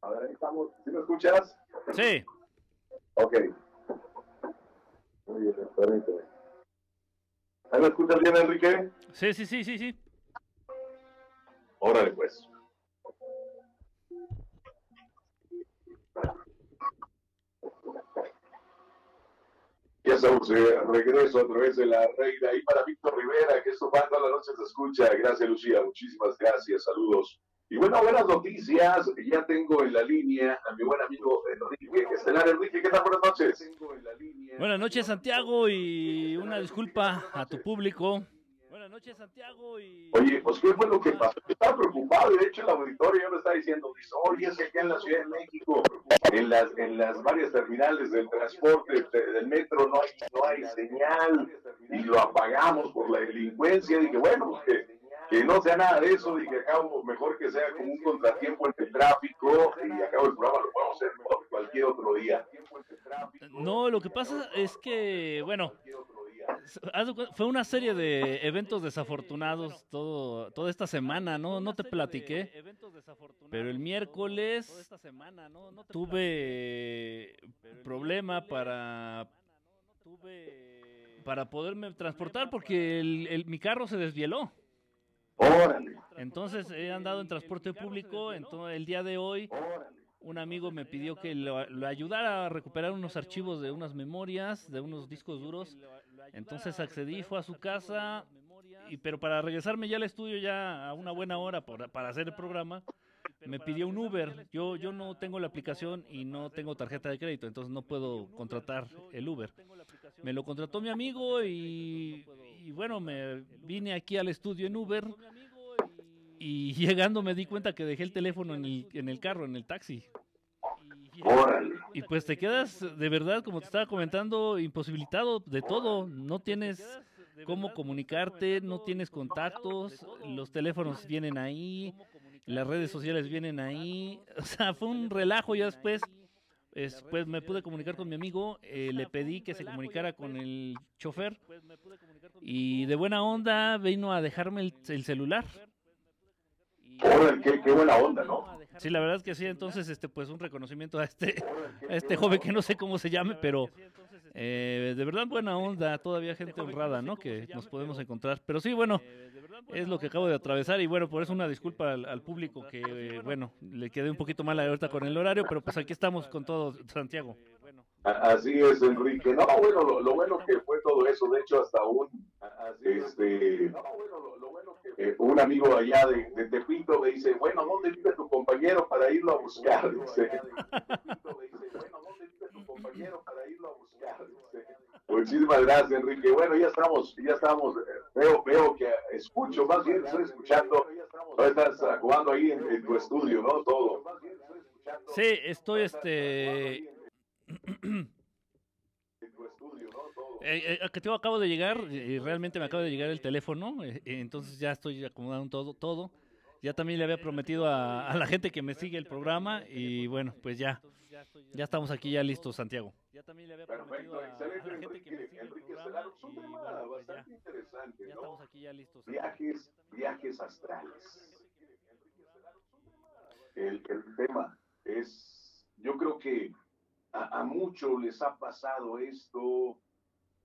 A ver, ahí estamos. ¿Sí me escuchas? Sí. Ok. Muy bien, permíteme. ¿Ahí me escuchas bien, Enrique? Sí, sí, sí, sí, sí. Órale, pues. Ya estamos de regreso a través de la reina y para Víctor Rivera, que esto va todas las noches se escucha. Gracias, Lucía. Muchísimas gracias. Saludos. Y bueno, buenas noticias. Ya tengo en la línea a mi buen amigo Enrique Estelar. Enrique, ¿qué tal? Buenas noches. Buenas noches, Santiago, y una disculpa a tu público. Buenas noches, Santiago. Y... Oye, pues qué fue lo que pasó. Estaba preocupado, de hecho el auditorio ya me está diciendo, oye, es que acá en la Ciudad de México, en las, en las varias terminales del transporte del metro no hay, no hay señal y lo apagamos por la delincuencia. Dije, bueno, pues que, que no sea nada de eso, dije, acabo mejor que sea como un contratiempo en el tráfico y acabo el programa lo podemos hacer cualquier otro día. No, lo que pasa es que, bueno, fue una serie de eventos desafortunados todo, toda esta semana, ¿no? No te platiqué. Pero el miércoles tuve problema para para poderme transportar porque el, mi carro se desvieló. Entonces he andado en transporte público en todo el día de hoy. Un amigo me pidió que lo, ayudara a recuperar unos archivos de unas memorias, de unos discos duros. Entonces accedí, fue a su casa, y, pero para regresarme ya al estudio ya a una buena hora para, hacer el programa, me pidió un Uber. Yo, yo no tengo la aplicación y no tengo tarjeta de crédito, entonces no puedo contratar el Uber. Me lo contrató mi amigo y, y bueno, me vine aquí al estudio en Uber y llegando me di cuenta que dejé el teléfono en el, en el carro, en el taxi. Y pues te quedas de verdad, como te estaba comentando, imposibilitado de todo. No tienes cómo comunicarte, no tienes contactos, los teléfonos vienen ahí, las redes sociales vienen ahí. O sea, fue un relajo ya después. Después me pude comunicar con mi amigo, eh, le pedí que se comunicara con el chofer y de buena onda vino a dejarme el celular qué, buena onda, ¿no? Sí, la verdad es que sí, entonces, este, pues un reconocimiento a este, a este joven que no sé cómo se llame, pero eh, de verdad buena onda, todavía gente honrada, ¿no? Que nos podemos encontrar. Pero sí, bueno, es lo que acabo de atravesar y bueno, por eso una disculpa al, público que, bueno, le quedé un poquito mal ahorita con el horario, pero pues aquí estamos con todo, Santiago. Así es, Enrique. No, bueno, lo, bueno que fue todo eso, de hecho, hasta un, este, eh, un amigo allá de, de, Tepito me dice, bueno, ¿dónde vive tu compañero para irlo a buscar? Dice. Muchísimas gracias, Enrique. Bueno, ya estamos, ya estamos, eh, veo, veo que escucho, más bien estoy escuchando, estás jugando ahí en, en tu estudio, ¿no? Todo. Sí, estoy, este eh, eh, que te acabo de llegar y realmente me acaba de llegar el teléfono, eh, entonces ya estoy acomodando todo, todo. Ya también le había prometido a, la gente que me sigue el programa y bueno, pues ya, ya estamos aquí ya listos, Santiago. Ya también le había prometido a, la gente que me sigue el programa y bueno, pues ya, ya estamos aquí ya listos. Viajes, viajes astrales. El, el tema es, yo creo que a, muchos les ha pasado esto.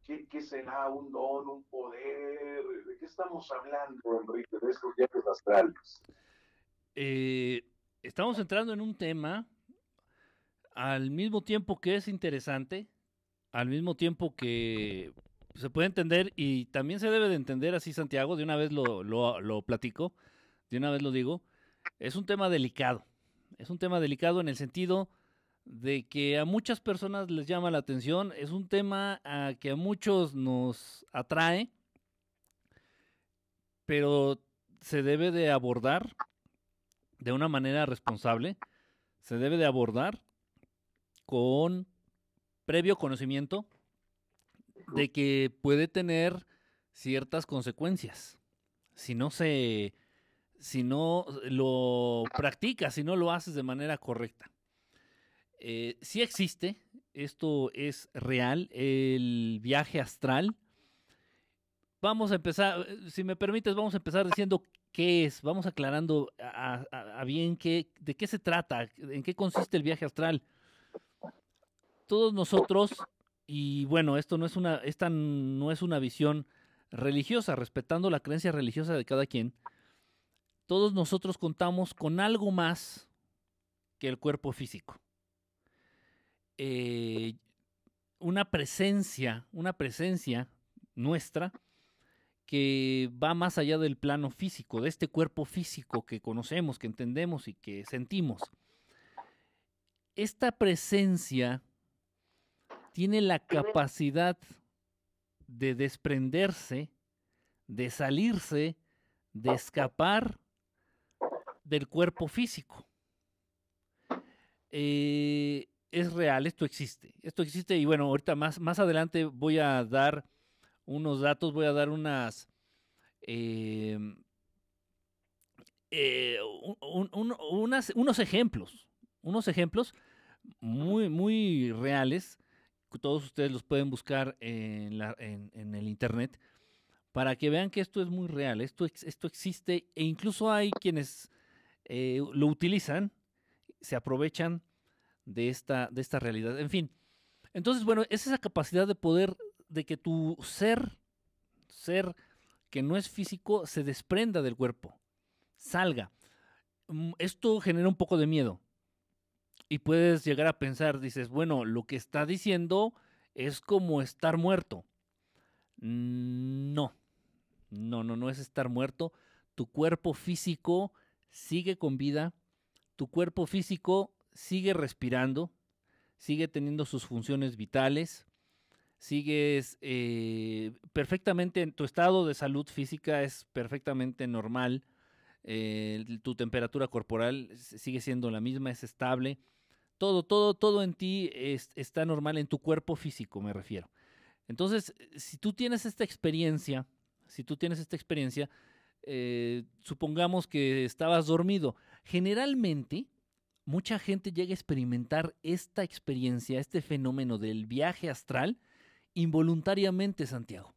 ¿Qué, ¿Qué, será un don, un poder? ¿De qué estamos hablando, Enrique, de estos viajes astrales? Eh, estamos entrando en un tema al mismo tiempo que es interesante, al mismo tiempo que se puede entender y también se debe de entender así, Santiago, de una vez lo, lo platico, de una vez lo digo, es un tema delicado. Es un tema delicado en el sentido de que a muchas personas les llama la atención, es un tema a que a muchos nos atrae, pero se debe de abordar de una manera responsable, se debe de abordar con previo conocimiento de que puede tener ciertas consecuencias. Si no se si no lo practicas, si no lo haces de manera correcta. Eh, sí existe, esto es real, el viaje astral. Vamos a empezar, si me permites, vamos a empezar diciendo qué es, vamos aclarando a, bien qué, de qué se trata, en qué consiste el viaje astral. Todos nosotros, y bueno, esto no es una, esta no es una visión religiosa, respetando la creencia religiosa de cada quien, todos nosotros contamos con algo más que el cuerpo físico. Eh, una presencia, una presencia nuestra que va más allá del plano físico, de este cuerpo físico que conocemos, que entendemos y que sentimos. Esta presencia tiene la capacidad de desprenderse, de salirse, de escapar del cuerpo físico. Eh, es real, esto existe. Esto existe y bueno, ahorita más, más adelante voy a dar unos datos, voy a dar unas... Em, eh, unos ejemplos, unos ejemplos muy, muy reales. Todos ustedes los pueden buscar en, en, el internet para que vean que esto es muy real, esto, esto existe e incluso hay quienes eh, lo utilizan, se aprovechan de esta, de esta realidad. En fin, entonces, bueno, es esa capacidad de poder, de que tu ser, ser que no es físico, se desprenda del cuerpo, salga. Mm, esto genera un poco de miedo. Y puedes llegar a pensar, dices, bueno, lo que está diciendo es como estar muerto. No, no, no, no es estar muerto. Tu cuerpo físico sigue con vida, tu cuerpo físico sigue respirando, sigue teniendo sus funciones vitales, sigues eh, perfectamente, en tu estado de salud física es perfectamente normal, eh, tu temperatura corporal sigue siendo la misma, es estable, todo, todo, todo en ti está normal, en tu cuerpo físico me refiero. Entonces, si tú tienes esta experiencia, si tú tienes esta experiencia, eh, supongamos que estabas dormido. Generalmente, mucha gente llega a experimentar esta experiencia, este fenómeno del viaje astral, involuntariamente, Santiago.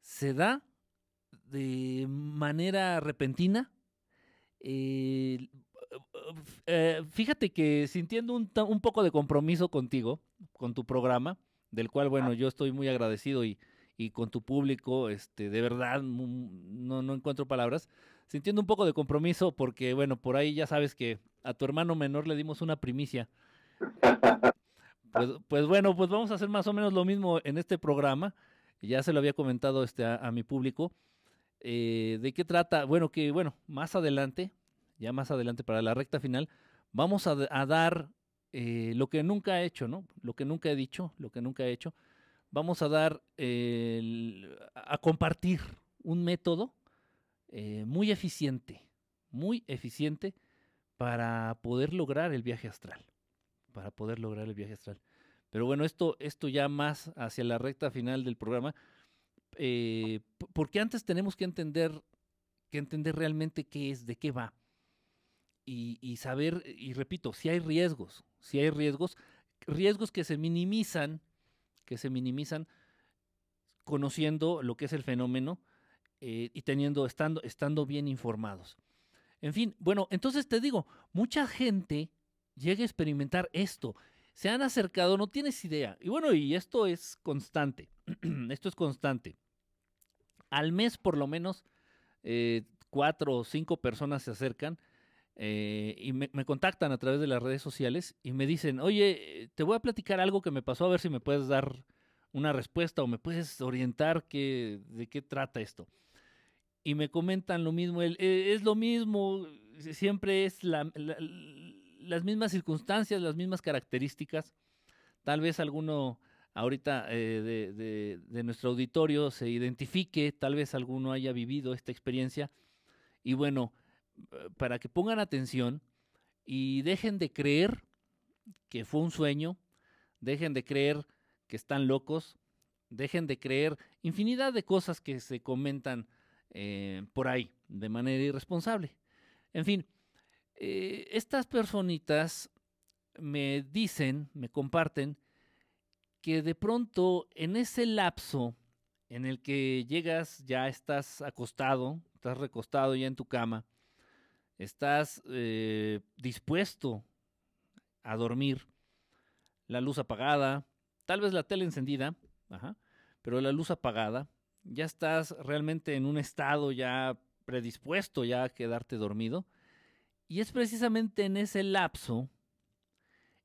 Se da de manera repentina. Eh, eh, fíjate que sintiendo un, poco de compromiso contigo, con tu programa, del cual, bueno, yo estoy muy agradecido y, y con tu público, este, de verdad, no, no encuentro palabras, sintiendo un poco de compromiso porque, bueno, por ahí ya sabes que a tu hermano menor le dimos una primicia. Pues, pues bueno, pues vamos a hacer más o menos lo mismo en este programa. Ya se lo había comentado este, a, mi público. Eh, ¿De qué trata? Bueno, que bueno, más adelante, ya más adelante para la recta final, vamos a, dar eh, lo que nunca he hecho, ¿no? Lo que nunca he dicho, lo que nunca he hecho vamos a dar, a compartir un método eh, muy eficiente, muy eficiente para poder lograr el viaje astral, para poder lograr el viaje astral. Pero bueno, esto, esto ya más hacia la recta final del programa, eh, porque antes tenemos que entender, que entender realmente qué es, de qué va. Y, saber, y repito, si hay riesgos, si hay riesgos, riesgos que se minimizan que se minimizan conociendo lo que es el fenómeno eh, y teniendo, estando, estando bien informados. En fin, bueno, entonces te digo, mucha gente llega a experimentar esto. Se han acercado, no tienes idea. Y bueno, y esto es constante. esto es constante. Al mes, por lo menos, eh, cuatro o cinco personas se acercan eh, y me, contactan a través de las redes sociales y me dicen, oye, te voy a platicar algo que me pasó, a ver si me puedes dar una respuesta o me puedes orientar qué, de qué trata esto. Y me comentan lo mismo, eh, es lo mismo, siempre es las mismas circunstancias, las mismas características. Tal vez alguno ahorita eh, de, de nuestro auditorio se identifique, tal vez alguno haya vivido esta experiencia. Y bueno, para que pongan atención y dejen de creer que fue un sueño, dejen de creer que están locos, dejen de creer infinidad de cosas que se comentan eh, por ahí de manera irresponsable. En fin, eh, estas personitas me dicen, me comparten, que de pronto en ese lapso en el que llegas, ya estás acostado, estás recostado ya en tu cama, estás eh, dispuesto a dormir, la luz apagada, tal vez la tele encendida, pero la luz apagada, ya estás realmente en un estado ya predispuesto ya a quedarte dormido. Y es precisamente en ese lapso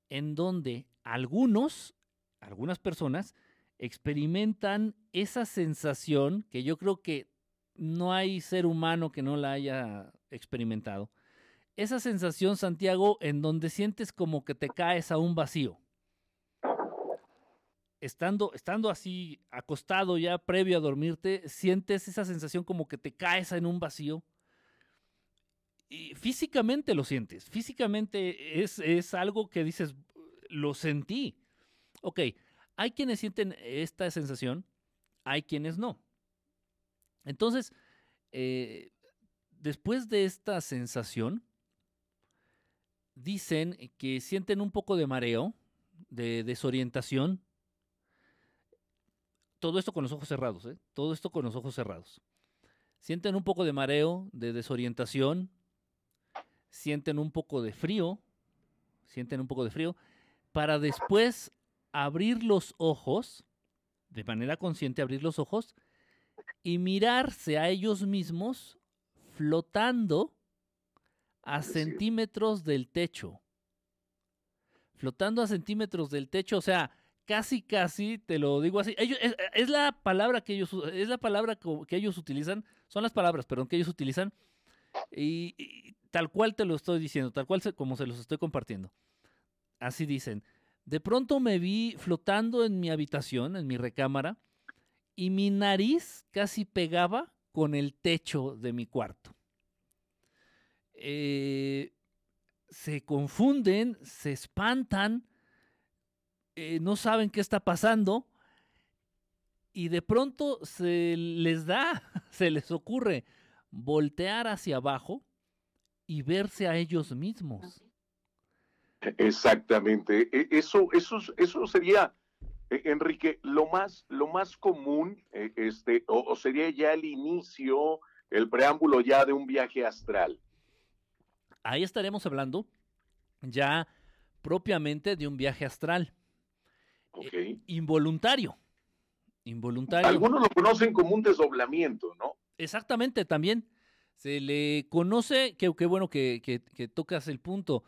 en donde algunos, algunas personas, experimentan esa sensación que yo creo que no hay ser humano que no la haya experimentado. Esa sensación, Santiago, en donde sientes como que te caes a un vacío. Estando, estando así acostado ya previo a dormirte, sientes esa sensación como que te caes en un vacío. Y físicamente lo sientes, físicamente es, es algo que dices, lo sentí. Ok, hay quienes sienten esta sensación, hay quienes no. Entonces, eh, después de esta sensación, dicen que sienten un poco de mareo, de desorientación. Todo esto con los ojos cerrados, ¿eh? Todo esto con los ojos cerrados. Sienten un poco de mareo, de desorientación, sienten un poco de frío, sienten un poco de frío, para después abrir los ojos, de manera consciente abrir los ojos y mirarse a ellos mismos flotando a centímetros del techo. Flotando a centímetros del techo, o sea, casi, casi, te lo digo así. es, la palabra que ellos, es la palabra que ellos utilizan, son las palabras, perdón, que ellos utilizan. Y, tal cual te lo estoy diciendo, tal cual como se los estoy compartiendo. Así dicen. De pronto me vi flotando en mi habitación, en mi recámara, y mi nariz casi pegaba con el techo de mi cuarto. Eh, se confunden, se espantan, eh, no saben qué está pasando y de pronto se les da, se les ocurre voltear hacia abajo y verse a ellos mismos. Exactamente. E, eso, eso, eso sería, e, Enrique, lo más, lo más común, e, este, o sería ya el inicio, el preámbulo ya de un viaje astral. Ahí estaremos hablando ya propiamente de un viaje astral. Eh, involuntario. Involuntario. Algunos lo conocen como un desdoblamiento, ¿no? Exactamente, también se le conoce, qué bueno que, tocas el punto.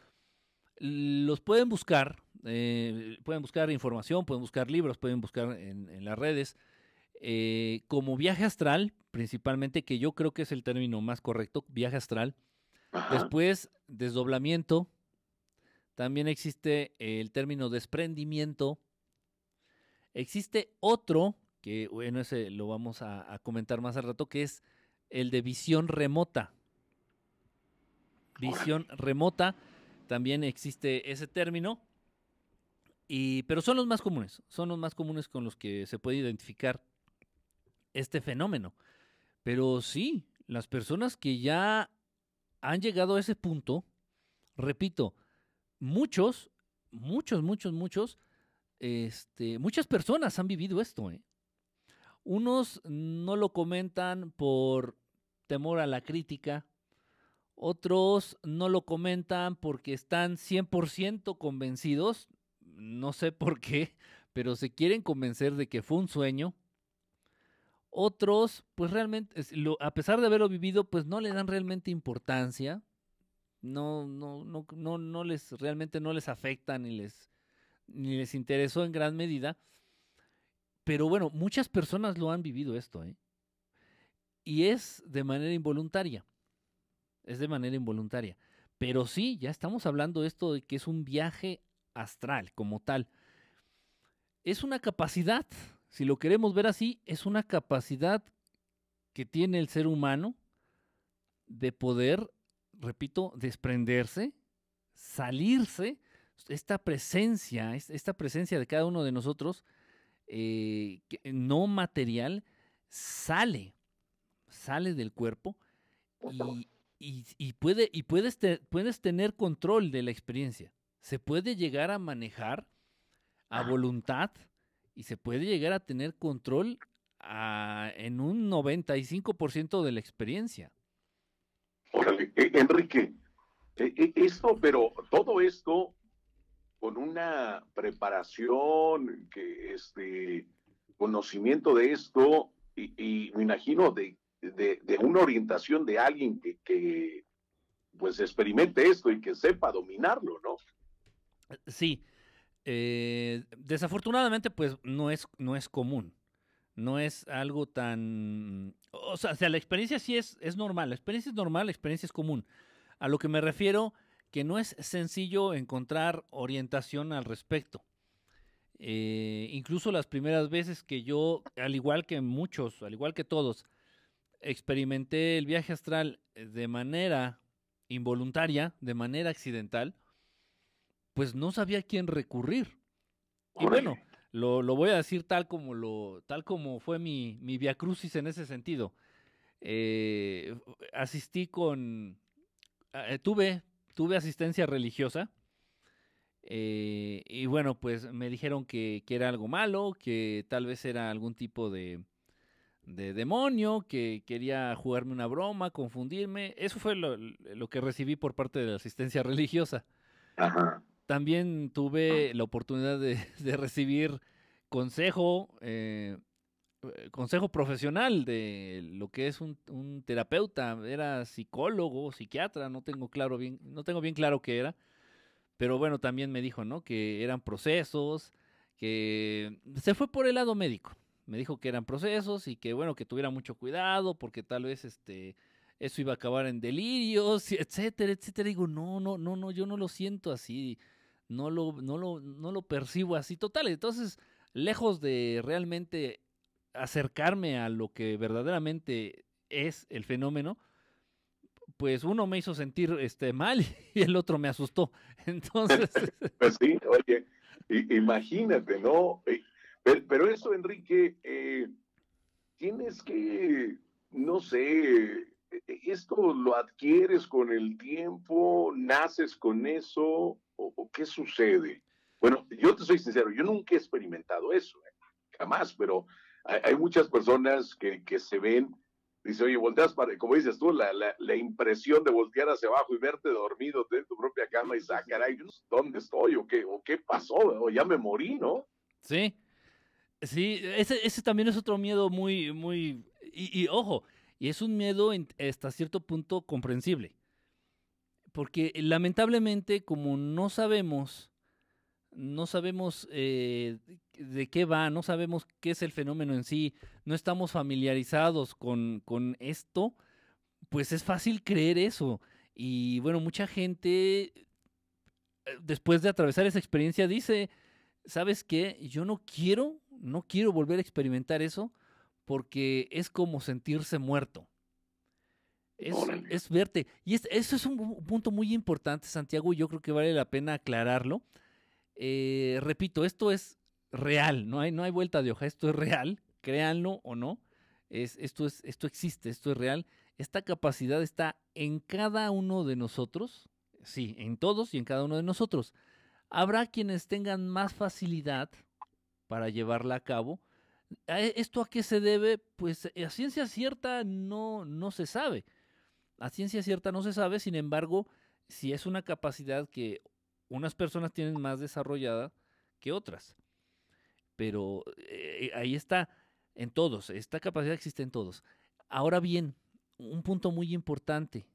Los pueden buscar, eh, pueden buscar información, pueden buscar libros, pueden buscar en, las redes. Eh, como viaje astral, principalmente, que yo creo que es el término más correcto, viaje astral. Después, desdoblamiento. También existe el término desprendimiento. Existe otro, que bueno, ese lo vamos a, comentar más al rato, que es el de visión remota. Visión remota, también existe ese término. Y, pero son los más comunes, son los más comunes con los que se puede identificar este fenómeno. Pero sí, las personas que ya han llegado a ese punto, repito, muchos, muchos, muchos, muchos, este, muchas personas han vivido esto. ¿eh? Unos no lo comentan por temor a la crítica, otros no lo comentan porque están 100% convencidos, no sé por qué, pero se quieren convencer de que fue un sueño otros, pues realmente, a pesar de haberlo vivido, pues no le dan realmente importancia. No, no, no, no, no les, realmente no les afecta ni les, ni les interesó en gran medida. Pero bueno, muchas personas lo han vivido esto, ¿eh? Y es de manera involuntaria. Es de manera involuntaria. Pero sí, ya estamos hablando de esto de que es un viaje astral como tal. Es una capacidad si lo queremos ver así, es una capacidad que tiene el ser humano de poder, repito, desprenderse, salirse, esta presencia, esta presencia de cada uno de nosotros, eh, no material, sale, sale del cuerpo y, puede, y puedes, puedes tener control de la experiencia. Se puede llegar a manejar a voluntad y se puede llegar a tener control en un 95% de la experiencia. Enrique, esto, pero todo esto con una preparación, que este conocimiento de esto, y, me imagino de, de, una orientación de alguien que, que pues experimente esto y que sepa dominarlo, ¿no? Sí. Eh, desafortunadamente, pues no es, no es común. No es algo tan. O sea, la experiencia sí es, es normal. La experiencia es normal, la experiencia es común. A lo que me refiero, que no es sencillo encontrar orientación al respecto. Eh, incluso las primeras veces que yo, al igual que muchos, al igual que todos, experimenté el viaje astral de manera involuntaria, de manera accidental, pues no sabía a quién recurrir. Y bueno, lo, voy a decir tal como lo, tal como fue mi, mi via crucis en ese sentido. Eh, asistí con, eh, tuve, tuve asistencia religiosa. Eh, y bueno, pues me dijeron que, que, era algo malo, que tal vez era algún tipo de, de demonio, que quería jugarme una broma, confundirme. Eso fue lo, lo que recibí por parte de la asistencia religiosa. También tuve la oportunidad de, de recibir consejo, eh, consejo profesional de lo que es un, un, terapeuta. Era psicólogo, psiquiatra, no tengo claro bien, no tengo bien claro qué era. Pero bueno, también me dijo, ¿no? Que eran procesos, que se fue por el lado médico me dijo que eran procesos y que bueno, que tuviera mucho cuidado porque tal vez este eso iba a acabar en delirios, etcétera, etcétera. Digo, no, no, no, no, yo no lo siento así, no lo, no lo, no lo percibo así. Total, entonces, lejos de realmente acercarme a lo que verdaderamente es el fenómeno, pues uno me hizo sentir este mal y el otro me asustó. Entonces. pues sí, oye, imagínate, ¿no? Pero, eso, Enrique, eh, tienes que, no sé, esto lo adquieres con el tiempo, naces con eso, o, qué sucede. Bueno, yo te soy sincero, yo nunca he experimentado eso, ¿eh? jamás, pero hay, muchas personas que, se ven, dice, oye, volteas para, como dices tú, la, la, impresión de voltear hacia abajo y verte dormido en tu propia cama y sacar, ah, ¿dónde estoy? ¿O qué, o qué pasó? ¿O ya me morí, no? Sí, Sí, ese, ese también es otro miedo muy, muy, y, ojo, y es un miedo hasta cierto punto comprensible. Porque lamentablemente, como no sabemos, no sabemos eh, de qué va, no sabemos qué es el fenómeno en sí, no estamos familiarizados con, con esto, pues es fácil creer eso. Y bueno, mucha gente, eh, después de atravesar esa experiencia, dice, ¿sabes qué? Yo no quiero no quiero volver a experimentar eso porque es como sentirse muerto. Es, verte. Y eso es un punto muy importante, Santiago, y yo creo que vale la pena aclararlo. Eh, repito, esto es real, no hay, no hay vuelta de hoja, esto es real, créanlo o no, es, esto, es, esto existe, esto es real. Esta capacidad está en cada uno de nosotros, sí, en todos y en cada uno de nosotros. Habrá quienes tengan más facilidad para llevarla a cabo. ¿Esto a qué se debe? Pues a ciencia cierta no, no se sabe. A ciencia cierta no se sabe, sin embargo, si es una capacidad que unas personas tienen más desarrollada que otras pero eh, ahí está en todos, esta capacidad existe en todos. Ahora bien, un punto muy importante,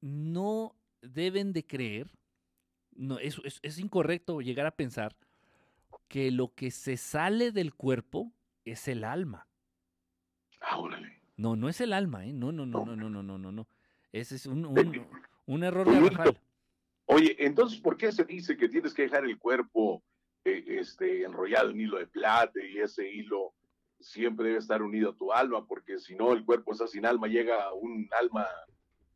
no deben de creer, no, es, es, incorrecto llegar a pensar que lo que se sale del cuerpo es el alma. Ah, no, no es el alma, ¿eh? No, no, no, no, no, no, no, no. no. Ese es un, un, un error garrafal. Oye, entonces, ¿por qué se dice que tienes que dejar el cuerpo este, enrollado en hilo de plata y ese hilo siempre debe estar unido a tu alma? Porque si no, el cuerpo está sin alma, llega un alma,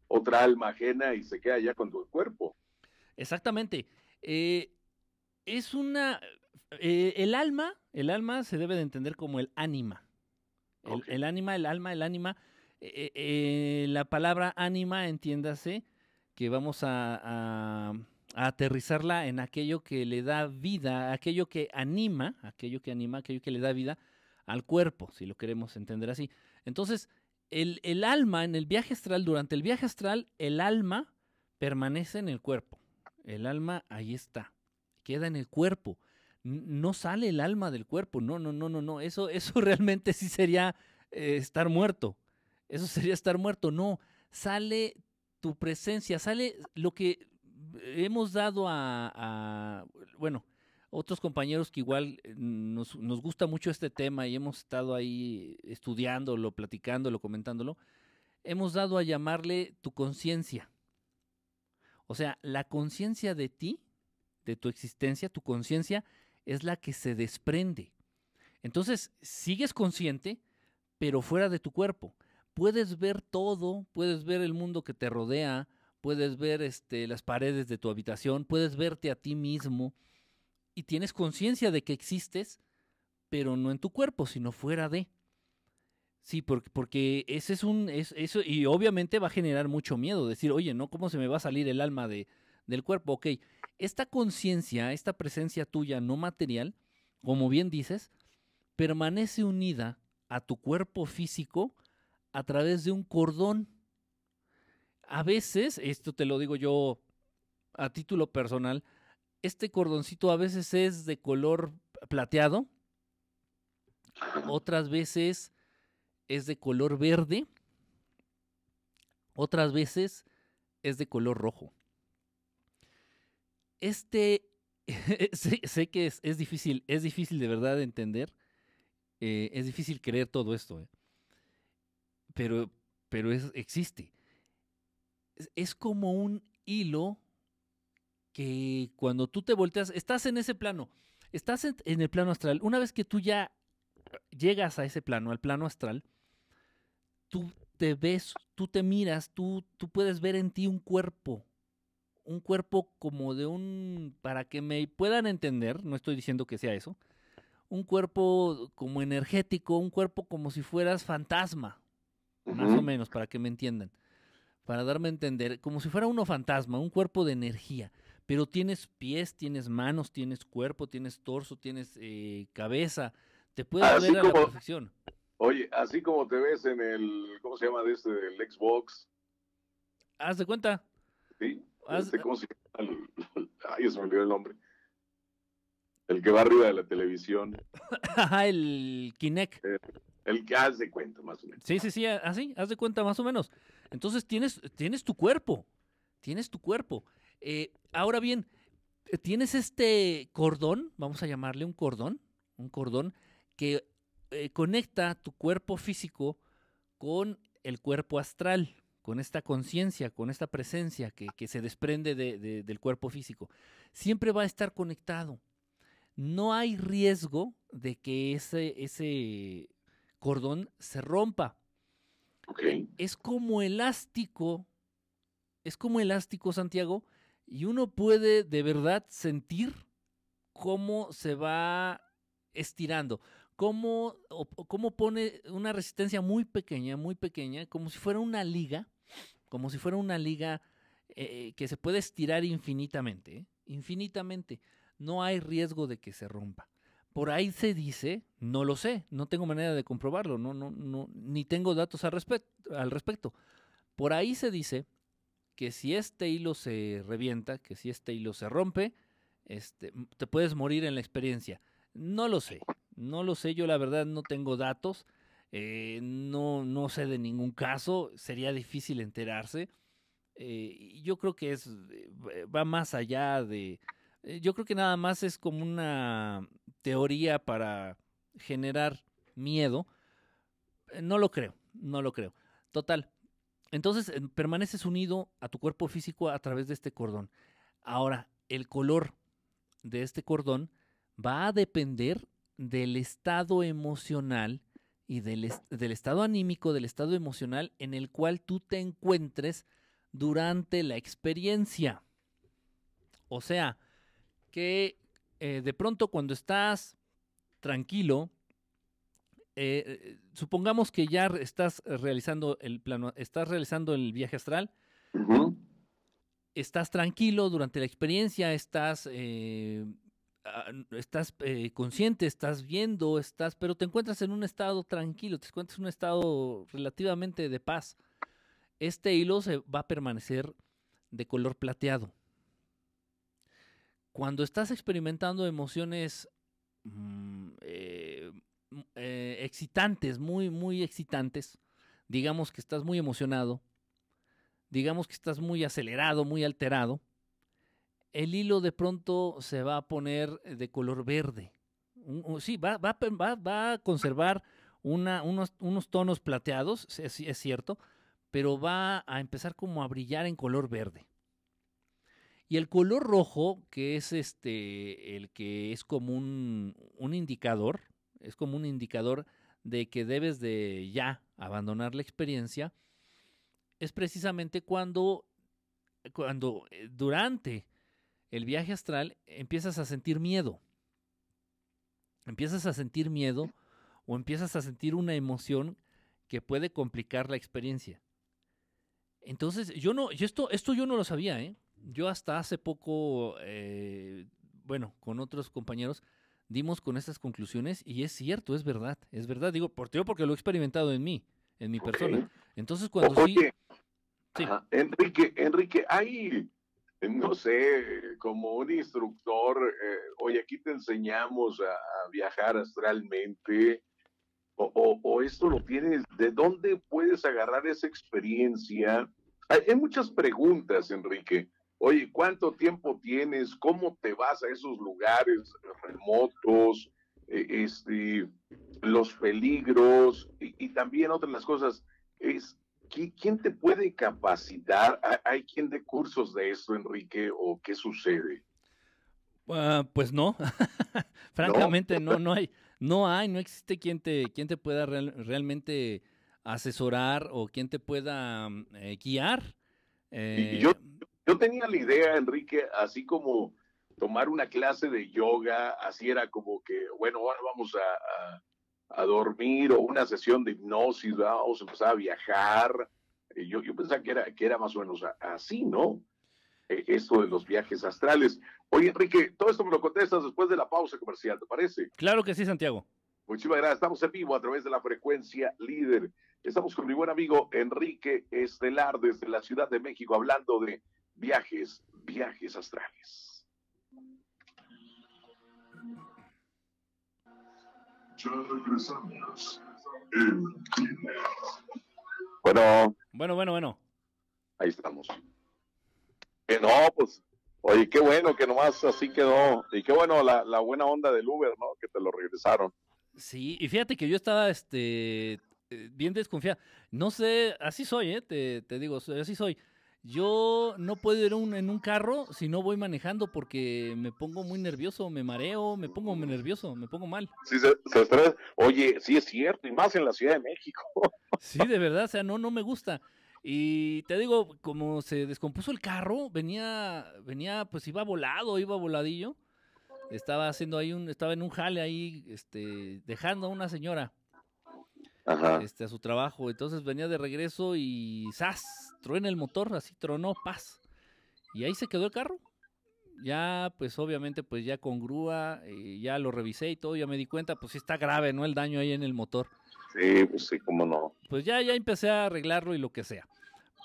otra alma ajena y se queda ya con tu cuerpo. Exactamente. Eh, es una, eh, el alma, el alma se debe de entender como el ánima. El, el ánima, el alma, el ánima. Eh, eh, la palabra ánima, entiéndase, que vamos a, a, aterrizarla en aquello que le da vida, aquello que anima, aquello que anima, aquello que le da vida al cuerpo, si lo queremos entender así. Entonces, el, el alma en el viaje astral, durante el viaje astral, el alma permanece en el cuerpo. El alma ahí está, queda en el cuerpo. No sale el alma del cuerpo. No, no, no, no, no. Eso, eso realmente sí sería eh, estar muerto. Eso sería estar muerto. No, sale tu presencia, sale lo que hemos dado a, bueno, otros compañeros que igual eh, nos, nos, gusta mucho este tema y hemos estado ahí estudiándolo, platicándolo, comentándolo, hemos dado a llamarle tu conciencia. O sea, la conciencia de ti, de tu existencia, tu conciencia es la que se desprende. Entonces, sigues consciente, pero fuera de tu cuerpo. Puedes ver todo, puedes ver el mundo que te rodea, puedes ver este, las paredes de tu habitación, puedes verte a ti mismo y tienes conciencia de que existes, pero no en tu cuerpo, sino fuera de. Sí, porque, porque ese es un, es, eso, y obviamente va a generar mucho miedo, decir, oye, ¿no? ¿Cómo se me va a salir el alma de, del cuerpo? Ok, esta conciencia, esta presencia tuya no material, como bien dices, permanece unida a tu cuerpo físico a través de un cordón a veces, esto te lo digo yo a título personal, este cordoncito a veces es de color plateado, otras veces es de color verde, otras veces es de color rojo. Este, sé, que es, difícil, es difícil de verdad de entender, eh, es difícil creer todo esto, eh, pero, pero es, existe es como un hilo que cuando tú te volteas, estás en ese plano, estás en, el plano astral. Una vez que tú ya llegas a ese plano, al plano astral, tú te ves, tú te miras, tú, tú puedes ver en ti un cuerpo, un cuerpo como de un, para que me puedan entender, no estoy diciendo que sea eso, un cuerpo como energético, un cuerpo como si fueras fantasma, más o menos, para que me entiendan para darme a entender, como si fuera uno fantasma, un cuerpo de energía, pero tienes pies, tienes manos, tienes cuerpo, tienes torso, tienes eh, cabeza, te puedes ver a la perfección. Oye, así como te ves en el, ¿cómo se llama de este, del Xbox? Haz de cuenta. Sí, este, ¿cómo se llama? Ay, se me olvidó el nombre. El que va arriba de la televisión. el Kinect. Eh, el que haz de cuenta, más o menos. Sí, sí, sí, así, haz de cuenta, más o menos. Entonces tienes, tienes tu cuerpo, tienes tu cuerpo. Eh, ahora bien, tienes este cordón, vamos a llamarle un cordón, un cordón que eh, conecta tu cuerpo físico con el cuerpo astral, con esta conciencia, con esta presencia que, se desprende del cuerpo físico. Siempre va a estar conectado. No hay riesgo de que ese, ese, cordón se rompa. Es como elástico, es como elástico, Santiago, y uno puede de verdad sentir cómo se va estirando, cómo, cómo pone una resistencia muy pequeña, muy pequeña, como si fuera una liga, como si fuera una liga eh, que se puede estirar infinitamente, ¿eh? infinitamente. No hay riesgo de que se rompa. Por ahí se dice, no lo sé, no tengo manera de comprobarlo, no, no, no, ni tengo datos al, al respecto. Por ahí se dice que si este hilo se revienta, que si este hilo se rompe, este, te puedes morir en la experiencia. No lo sé, no lo sé, yo la verdad no tengo datos, eh, no, no sé de ningún caso, sería difícil enterarse. Eh, yo creo que es, eh, va más allá de, yo creo que nada más es como una teoría para generar miedo, eh, no lo creo, no lo creo. Total. Entonces eh, permaneces unido a tu cuerpo físico a través de este cordón. Ahora, el color de este cordón va a depender del estado emocional y del, del, estado anímico, del estado emocional en el cual tú te encuentres durante la experiencia. O sea, que eh, de pronto cuando estás tranquilo, eh, eh, supongamos que ya estás realizando el plano, estás realizando el viaje astral, estás tranquilo durante la experiencia, estás ah, estás eh, consciente, estás viendo, estás, pero te encuentras en un estado tranquilo, te encuentras en un estado relativamente de paz. Este hilo se va a permanecer de color plateado. Cuando estás experimentando emociones mm, eh, eh, excitantes, muy, muy excitantes, digamos que estás muy emocionado, digamos que estás muy acelerado, muy alterado, el hilo de pronto se va a poner de color verde. Sí, va, va, va a conservar unos, unos, tonos plateados, es, cierto, pero va a empezar como a brillar en color verde. Y el color rojo, que es este, el que es como un, un indicador, es como un indicador de que debes de ya abandonar la experiencia, es precisamente cuando, cuando eh, durante el viaje astral empiezas a sentir miedo. Empiezas a sentir miedo o empiezas a sentir una emoción que puede complicar la experiencia. Entonces, yo no, yo esto, esto yo no lo sabía, ¿eh? Yo hasta hace poco, eh, bueno, con otros compañeros, dimos con estas conclusiones y es cierto, es verdad, es verdad. Digo, por porque lo he experimentado en mí, en mi persona. Entonces, cuando Oye, sí, Enrique, Enrique, hay, no sé, como un instructor, eh, oye, aquí te enseñamos a, viajar astralmente, o, o, esto lo tienes, ¿de dónde puedes agarrar esa experiencia? hay muchas preguntas, Enrique. Oye, ¿cuánto tiempo tienes? ¿Cómo te vas a esos lugares remotos? E, este, los peligros y, también otras las cosas. Es, ¿Quién te puede capacitar? ¿Hay quien de cursos de esto, Enrique? ¿O qué sucede? Ah, pues no, francamente ¿No? no, hay, no hay, no existe quien te, quien te pueda realmente asesorar o quien te pueda mm, eh, guiar. Eh, yo, yo tenía la idea, Enrique, así como tomar una clase de yoga, así era como que, bueno, ahora vamos a, dormir o una sesión de hipnosis, vamos a empezar a viajar. Yo, yo pensaba que era, que era más o menos así, ¿no? E, esto de los viajes astrales. Oye, Enrique, todo esto me lo contestas después de la pausa comercial, ¿te parece? Claro que sí, Santiago. Muchísimas gracias. Estamos en vivo a través de la frecuencia líder. Estamos con mi buen amigo Enrique Estelar desde la Ciudad de México hablando de viajes, viajes astrales. Ya regresamos Bueno. Bueno, bueno, bueno. Ahí estamos. Que no, pues, oye, qué bueno que nomás así quedó. Y qué bueno la, la buena onda del Uber, ¿no? Que te lo regresaron. Sí, y fíjate que yo estaba este eh, bien desconfiado. No sé, así soy, ¿eh? Te, te digo, así soy. Yo no puedo ir en un carro si no voy manejando porque me pongo muy nervioso, me mareo, me pongo muy nervioso, me pongo mal. Sí, se, se Oye, sí es cierto, y más en la Ciudad de México. sí, de verdad, o sea, no, no me gusta. Y te digo, como se descompuso el carro, venía, venía, pues iba volado, iba voladillo. Estaba haciendo ahí un, estaba en un jale ahí, este, dejando a una señora. Este, a su trabajo. Entonces venía de regreso y ¡zas! truena el motor, así tronó, paz. Y ahí se quedó el carro. Ya, pues obviamente, pues ya con grúa, eh, ya lo revisé y todo, ya me di cuenta, pues sí está grave, ¿no? El daño ahí en el motor. Sí, pues sí, cómo no. Pues ya, ya empecé a arreglarlo y lo que sea.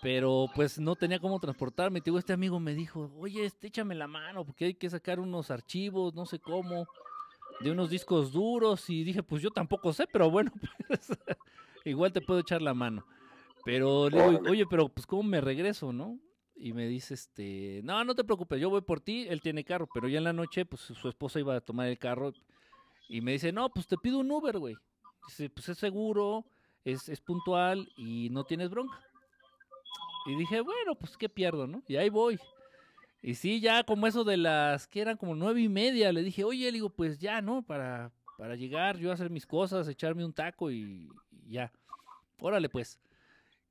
Pero pues no tenía cómo transportarme. Digo, este amigo me dijo, oye, este, échame la mano, porque hay que sacar unos archivos, no sé cómo, de unos discos duros. Y dije, pues yo tampoco sé, pero bueno, pues, igual te puedo echar la mano. Pero le digo, oye, pero pues cómo me regreso, ¿no? Y me dice, este, no, no te preocupes, yo voy por ti, él tiene carro, pero ya en la noche, pues su esposa iba a tomar el carro y me dice, no, pues te pido un Uber, güey. Dice, pues es seguro, es, es puntual y no tienes bronca. Y dije, bueno, pues qué pierdo, ¿no? Y ahí voy. Y sí, ya como eso de las que eran como nueve y media, le dije, oye, le digo, pues ya, ¿no? Para, para llegar, yo a hacer mis cosas, echarme un taco y, y ya. Órale, pues.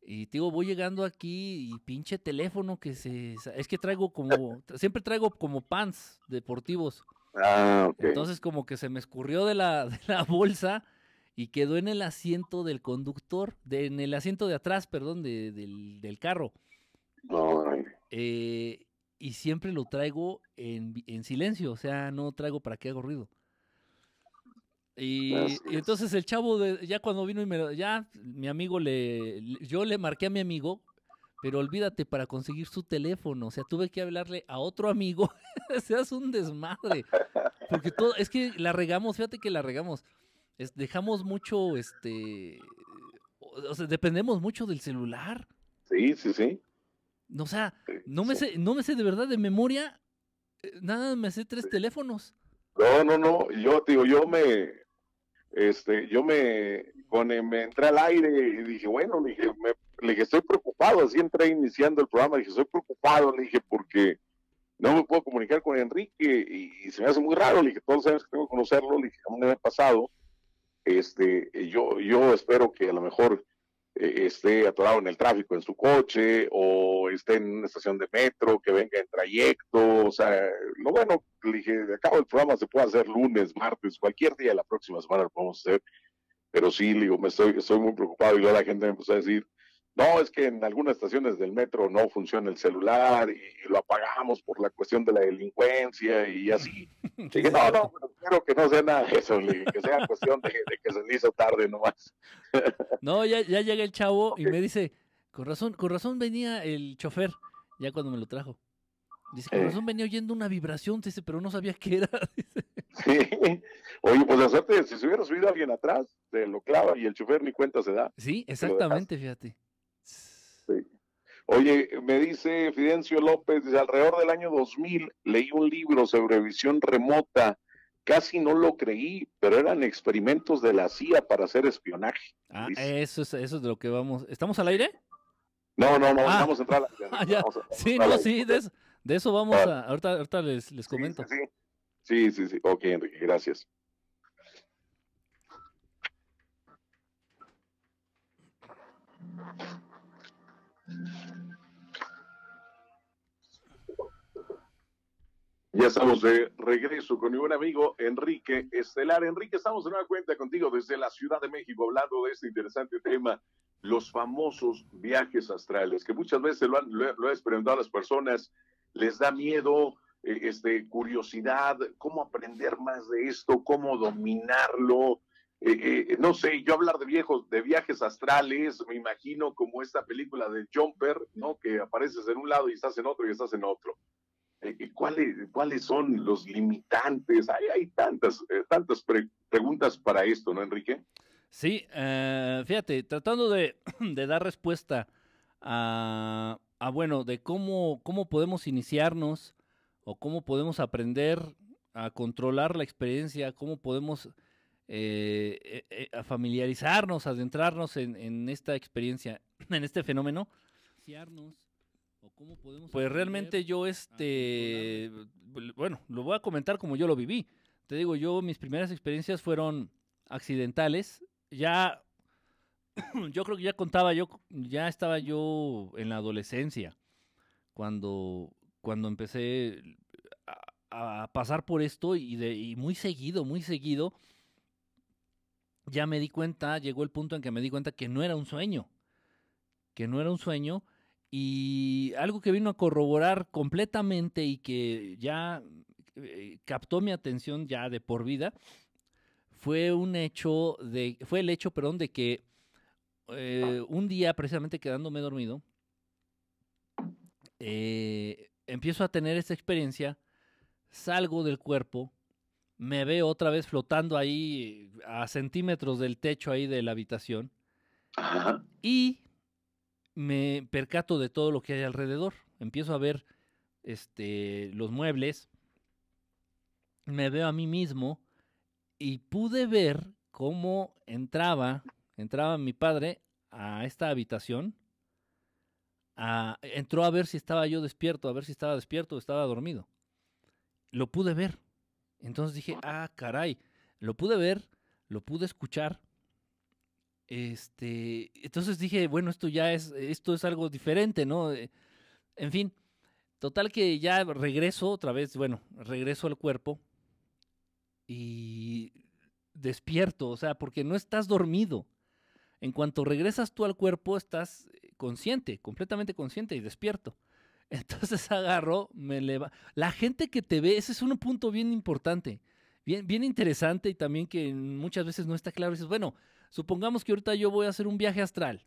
Y digo, voy llegando aquí y pinche teléfono que se... Es que traigo como... Siempre traigo como pants deportivos. Ah, ok. Entonces como que se me escurrió de la, de la bolsa y quedó en el asiento del conductor, de, en el asiento de atrás, perdón, de, del, del, carro. No, eh, y siempre lo traigo en, en silencio, o sea, no traigo para que haga ruido. Y, entonces el chavo, de, ya cuando vino y me ya mi amigo le, yo le marqué a mi amigo, pero olvídate para conseguir su teléfono, o sea, tuve que hablarle a otro amigo, se hace un desmadre, porque todo, es que la regamos, fíjate que la regamos, dejamos mucho, este, o sea, dependemos mucho del celular. Sí, sí, sí. O sea, no me sé, no me sé de verdad de memoria, eh, nada, me sé tres teléfonos. No, no, no, yo digo, yo me, este, yo me, me entré al aire y dije, bueno, le dije, le dije, estoy preocupado, así entré iniciando el programa, le dije, estoy preocupado, le dije, porque no me puedo comunicar con Enrique y, se me hace muy raro, le dije, todos los años que tengo que conocerlo, le dije, a me ha pasado, este, yo, yo espero que a lo mejor eh, esté atorado en el tráfico en su coche o esté en una estación de metro, que venga en trayecto, o sea, lo bueno, le dije, acabo el programa se puede hacer lunes, martes, cualquier día de la próxima semana lo podemos hacer, pero sí, le digo, me estoy, estoy muy preocupado y luego la gente me empezó a decir, no, es que en algunas estaciones del metro no funciona el celular y, lo apagamos por la cuestión de la delincuencia y así. no, no, pero espero que no sea nada de eso, que sea cuestión de, que se le hizo tarde nomás. no, ya, ya llega el chavo y me dice, con razón, con razón venía el chofer, ya cuando me lo trajo. Dice, con razón venía oyendo una vibración, dice, pero no sabía qué era. Sí. Oye, pues la suerte, si se hubiera subido alguien atrás, se lo clava y el chofer ni cuenta se da. Sí, exactamente, fíjate. Oye, me dice Fidencio López, alrededor del año 2000 leí un libro sobre visión remota. Casi no lo creí, pero eran experimentos de la CIA para hacer espionaje. Ah, eso es, eso es de lo que vamos. ¿Estamos al aire? No, no, no, ah. vamos a entrar a la... sí, no, sí, de eso, vamos a... Ahorita, ahorita les, les comento. Sí sí. sí, sí, sí. Ok, Enrique, gracias. Ya estamos de regreso con mi buen amigo Enrique Estelar. Enrique, estamos de nueva cuenta contigo desde la Ciudad de México hablando de este interesante tema, los famosos viajes astrales, que muchas veces lo han, lo, experimentado las personas, les da miedo, eh, este, curiosidad, cómo aprender más de esto, cómo dominarlo. Eh, eh, no sé, yo hablar de viejos, de viajes astrales, me imagino como esta película de Jumper, ¿no? Que apareces en un lado y estás en otro y estás en otro. Eh, ¿cuáles, ¿cuáles son los limitantes? Hay, hay tantas, eh, tantas preguntas para esto, ¿no, Enrique? Sí, eh, fíjate, tratando de, dar respuesta a, bueno, de cómo, cómo podemos iniciarnos o cómo podemos aprender a controlar la experiencia, cómo podemos a familiarizarnos, adentrarnos en, en esta experiencia, en este fenómeno. Pues realmente yo este, bueno, lo voy a comentar como yo lo viví. Te digo, yo mis primeras experiencias fueron accidentales. Ya, yo creo que ya contaba, yo ya estaba yo en la adolescencia cuando, cuando empecé a, pasar por esto y, de, y muy seguido, muy seguido, ya me di cuenta, llegó el punto en que me di cuenta que no era un sueño, que no era un sueño y algo que vino a corroborar completamente y que ya eh, captó mi atención ya de por vida fue un hecho de fue el hecho perdón de que eh, un día precisamente quedándome dormido eh, empiezo a tener esta experiencia salgo del cuerpo me veo otra vez flotando ahí a centímetros del techo ahí de la habitación y me percato de todo lo que hay alrededor. Empiezo a ver este, los muebles, me veo a mí mismo y pude ver cómo entraba, entraba mi padre a esta habitación. entró a ver si estaba yo despierto, a ver si estaba despierto o estaba dormido. Lo pude ver. Entonces dije, ah, caray, lo pude ver, lo pude escuchar este, entonces dije, bueno, esto ya es, esto es algo diferente, ¿no? Eh, en fin, total que ya regreso otra vez, bueno, regreso al cuerpo y despierto, o sea, porque no estás dormido. En cuanto regresas tú al cuerpo, estás eh, consciente, completamente consciente y despierto. Entonces agarro, me leva. La gente que te ve, ese es un punto bien importante, bien, bien interesante y también que muchas veces no está claro. Dices, bueno, supongamos que ahorita yo voy a hacer un viaje astral.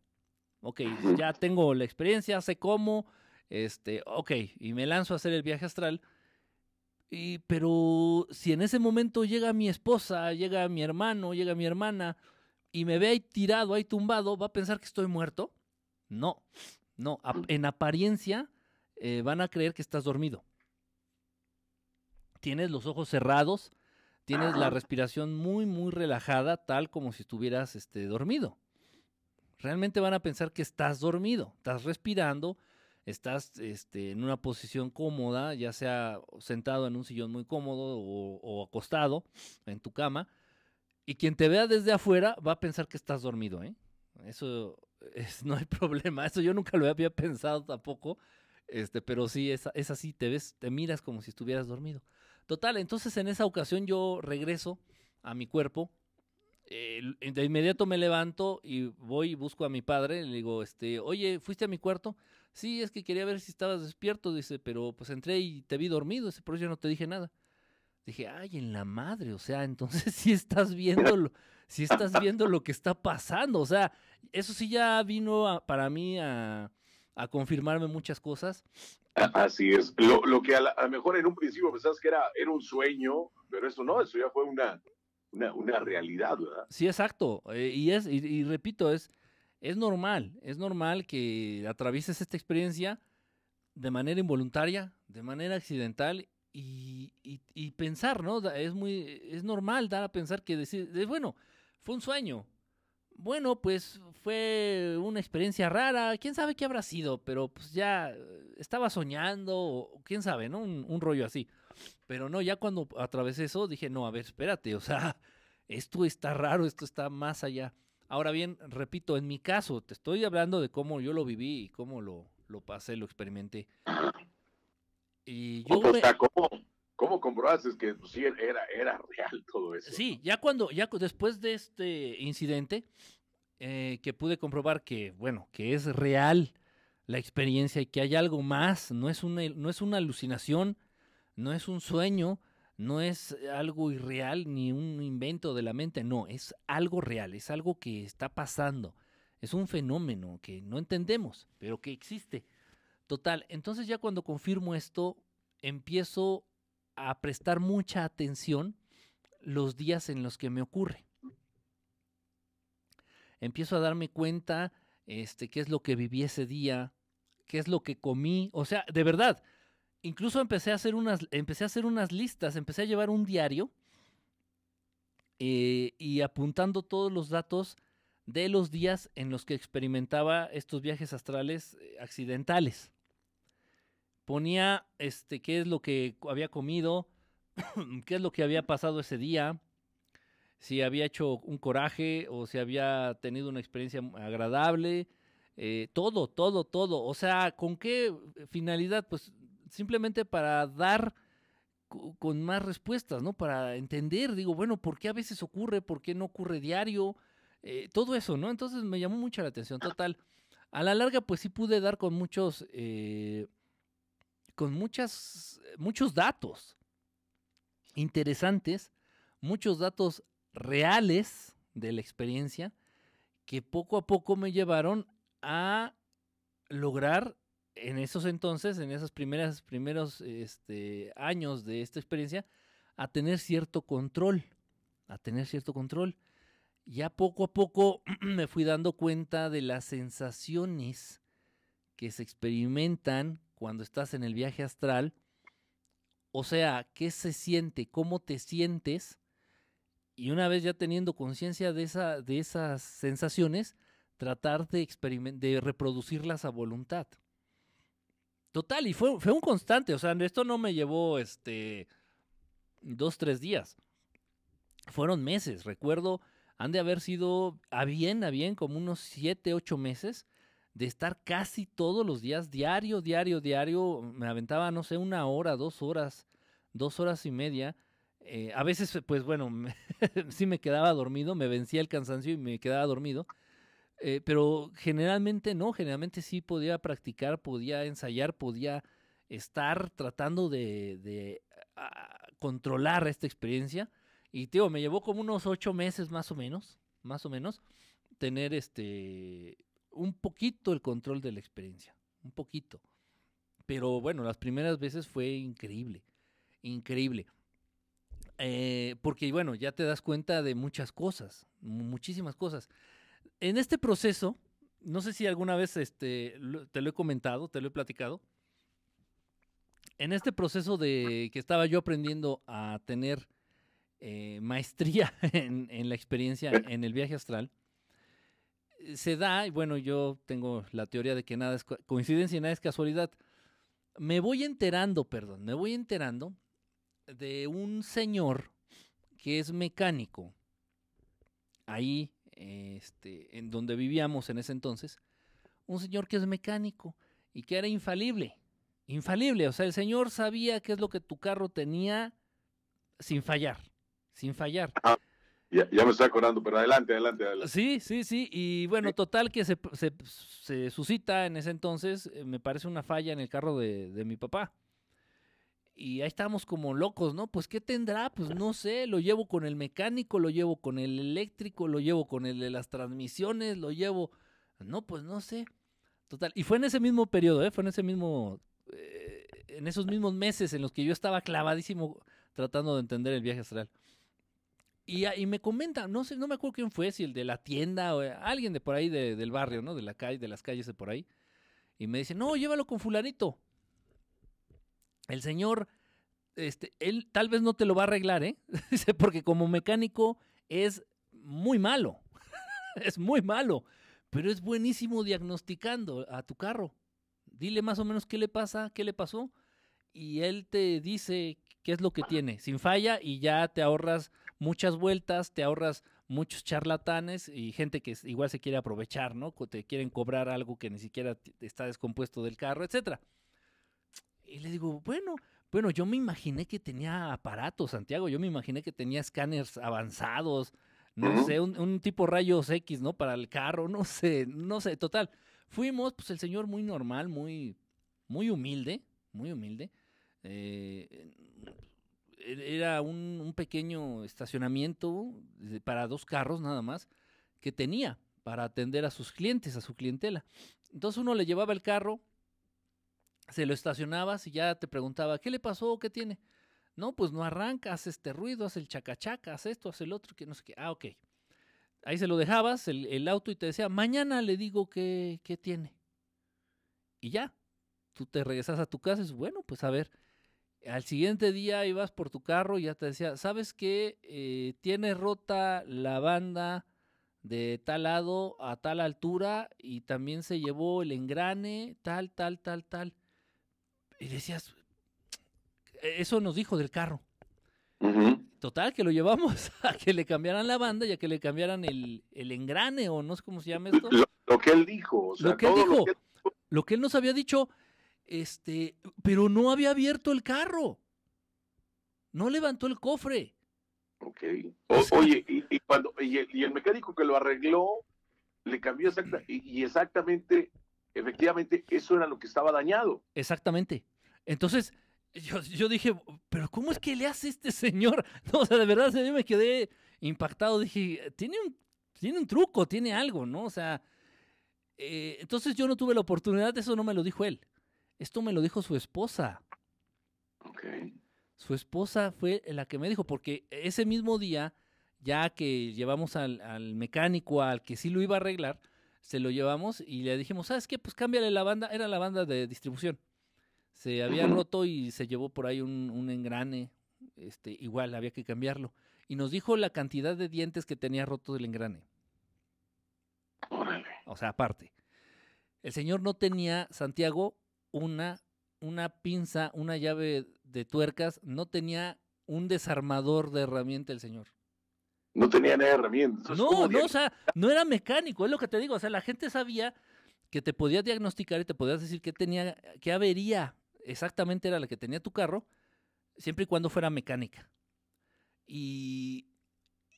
Ok, ya tengo la experiencia, sé cómo, este, ok, y me lanzo a hacer el viaje astral. Y, pero si en ese momento llega mi esposa, llega mi hermano, llega mi hermana y me ve ahí tirado, ahí tumbado, ¿va a pensar que estoy muerto? No, no, en apariencia eh, van a creer que estás dormido. Tienes los ojos cerrados, tienes la respiración muy, muy relajada, tal como si estuvieras este, dormido. Realmente van a pensar que estás dormido, estás respirando, estás este, en una posición cómoda, ya sea sentado en un sillón muy cómodo o, acostado en tu cama, y quien te vea desde afuera va a pensar que estás dormido. ¿eh? Eso no hay problema, eso yo nunca lo había pensado tampoco, este, pero sí, es, es así, te ves, te miras como si estuvieras dormido. Total, entonces en esa ocasión yo regreso a mi cuerpo, eh, de inmediato me levanto y voy y busco a mi padre, le digo, este, oye, ¿fuiste a mi cuarto? Sí, es que quería ver si estabas despierto, dice, pero pues entré y te vi dormido, dice, por eso yo no te dije nada. Dije, ay, en la madre, o sea, entonces sí estás viendo lo, estás viendo lo que está pasando, o sea, eso sí ya vino para mí a, a confirmarme muchas cosas. Así es. Lo, lo que a, lo mejor en un principio pensabas que era, era un sueño, pero eso no, eso ya fue una, una, una realidad, ¿verdad? Sí, exacto. Eh, y es, y, repito, es, es normal, es normal que atravieses esta experiencia de manera involuntaria, de manera accidental y, y, y, pensar, ¿no? Es muy, es normal dar a pensar que decir, bueno, fue un sueño, bueno, pues fue una experiencia rara, quién sabe qué habrá sido, pero pues ya eh, estaba soñando, o quién sabe, ¿no? Un, rollo así. Pero no, ya cuando atravesé eso dije, no, a ver, espérate, o sea, esto está raro, esto está más allá. Ahora bien, repito, en mi caso, te estoy hablando de cómo yo lo viví y cómo lo, lo pasé, lo experimenté. Y yo... ¿cómo, ¿Cómo comprobaste que pues, sí era, era real todo eso? Sí, ya cuando, ya después de este incidente, eh, que pude comprobar que, bueno, que es real la experiencia y que hay algo más, no es una, no es una alucinación, no es un sueño, no es algo irreal ni un invento de la mente, no, es algo real, es algo que está pasando, es un fenómeno que no entendemos, pero que existe. Total, entonces ya cuando confirmo esto, empiezo a prestar mucha atención los días en los que me ocurre. Empiezo a darme cuenta este, qué es lo que viví ese día, qué es lo que comí, o sea, de verdad, incluso empecé a hacer unas, empecé a hacer unas listas, empecé a llevar un diario eh, y apuntando todos los datos de los días en los que experimentaba estos viajes astrales eh, accidentales ponía este, qué es lo que había comido, qué es lo que había pasado ese día, si había hecho un coraje o si había tenido una experiencia agradable, eh, todo, todo, todo. O sea, ¿con qué finalidad? Pues simplemente para dar con más respuestas, ¿no? Para entender, digo, bueno, ¿por qué a veces ocurre? ¿Por qué no ocurre diario? Eh, todo eso, ¿no? Entonces me llamó mucho la atención, total. A la larga, pues sí pude dar con muchos eh, con muchas, muchos datos interesantes, muchos datos reales de la experiencia que poco a poco me llevaron a lograr en esos entonces, en esos primeras, primeros este, años de esta experiencia, a tener cierto control, a tener cierto control. Ya poco a poco me fui dando cuenta de las sensaciones que se experimentan cuando estás en el viaje astral. O sea, ¿qué se siente? ¿Cómo te sientes? Y una vez ya teniendo conciencia de, esa, de esas sensaciones, tratar de, de reproducirlas a voluntad. Total, y fue, fue un constante, o sea, esto no me llevó este dos, tres días. Fueron meses, recuerdo, han de haber sido a bien, a bien, como unos siete, ocho meses, de estar casi todos los días, diario, diario, diario, me aventaba, no sé, una hora, dos horas, dos horas y media. Eh, a veces, pues bueno, sí me quedaba dormido, me vencía el cansancio y me quedaba dormido. Eh, pero generalmente no, generalmente sí podía practicar, podía ensayar, podía estar tratando de, ah, controlar esta experiencia. Y tío, me llevó como unos ocho meses más o menos, más o menos, tener este un poquito el control de la experiencia, un poquito. Pero bueno, las primeras veces fue increíble, increíble. Eh, porque bueno, ya te das cuenta de muchas cosas, muchísimas cosas. En este proceso, no sé si alguna vez este, te lo he comentado, te lo he platicado. En este proceso de que estaba yo aprendiendo a tener eh, maestría en, en, la experiencia en el viaje astral, se da, y bueno, yo tengo la teoría de que nada es coincidencia y nada es casualidad. Me voy enterando, perdón, me voy enterando de un señor que es mecánico, ahí, este, en donde vivíamos en ese entonces, un señor que es mecánico y que era infalible, infalible, o sea, el señor sabía qué es lo que tu carro tenía sin fallar, sin fallar. Ah, ya, me estoy acordando, pero adelante, adelante, adelante. Sí, sí, sí, y bueno, total que se, se, suscita en ese entonces, eh, me parece una falla en el carro de, de mi papá y ahí estamos como locos, ¿no? Pues ¿qué tendrá? Pues no sé, lo llevo con el mecánico, lo llevo con el eléctrico, lo llevo con el de las transmisiones, lo llevo... No, pues no sé. Total. Y fue en ese mismo periodo, ¿eh? Fue en ese mismo... Eh, en esos mismos meses en los que yo estaba clavadísimo tratando de entender el viaje astral. Y, me comenta, no sé, no me acuerdo quién fue, si el de la tienda o alguien de por ahí del barrio, ¿no? De la calle, de las calles de por ahí. Y me dice, no, llévalo con fulanito el señor, este, él tal vez no te lo va a arreglar, ¿eh? Porque como mecánico es muy malo, es muy malo, pero es buenísimo diagnosticando a tu carro. Dile más o menos qué le pasa, qué le pasó, y él te dice qué es lo que tiene, sin falla, y ya te ahorras muchas vueltas, te ahorras muchos charlatanes y gente que igual se quiere aprovechar, ¿no? Te quieren cobrar algo que ni siquiera está descompuesto del carro, etcétera. Y le digo, bueno, bueno, yo me imaginé que tenía aparatos, Santiago, yo me imaginé que tenía escáneres avanzados, no sé, un, tipo rayos X, ¿no? Para el carro, no sé, no sé, total. Fuimos, pues el señor muy normal, muy, muy humilde, muy humilde. Eh, era un, pequeño estacionamiento para dos carros nada más que tenía para atender a sus clientes, a su clientela. Entonces uno le llevaba el carro, se lo estacionabas y ya te preguntaba, ¿qué le pasó? ¿Qué tiene? No, pues no arranca, hace este ruido, hace el chacachaca, hace esto, hace el otro, que no sé qué. Ah, ok. Ahí se lo dejabas, el, auto, y te decía, mañana le digo qué, qué tiene. Y ya, tú te regresas a tu casa y dices, bueno, pues a ver. Al siguiente día ibas por tu carro y ya te decía, ¿sabes qué? Eh, tiene rota la banda de tal lado a tal altura y también se llevó el engrane, tal, tal, tal, tal. Y decías, eso nos dijo del carro. Total, que lo llevamos a que le cambiaran la banda y a que le cambiaran el, engrane o no sé cómo se llama esto. Lo, que él dijo. lo que él dijo. Lo que él... nos había dicho, este, pero no había abierto el carro. No levantó el cofre. Ok. oye, y, cuando, y el, mecánico que lo arregló, le cambió y exactamente efectivamente eso era lo que estaba dañado. Exactamente. Entonces, yo, dije, pero ¿cómo es que le hace este señor? No, o sea, de verdad, yo me quedé impactado. Dije, tiene un, tiene un truco, tiene algo, ¿no? O sea, eh, entonces yo no tuve la oportunidad, eso no me lo dijo él. Esto me lo dijo su esposa. Ok. Su esposa fue la que me dijo, porque ese mismo día, ya que llevamos al, al mecánico, al que sí lo iba a arreglar, se lo llevamos y le dijimos, ¿sabes qué? Pues cámbiale la banda, era la banda de distribución. Se había roto y se llevó por ahí un, engrane, este, igual había que cambiarlo. Y nos dijo la cantidad de dientes que tenía roto del engrane. O sea, aparte. El señor no tenía, Santiago, una, una pinza, una llave de tuercas, no tenía un desarmador de herramienta el señor. No tenía nada herramientas. No, no, o sea, no era mecánico, es lo que te digo. O sea, la gente sabía que te podía diagnosticar y te podías decir qué tenía, qué avería exactamente era la que tenía tu carro, siempre y cuando fuera mecánica. Y,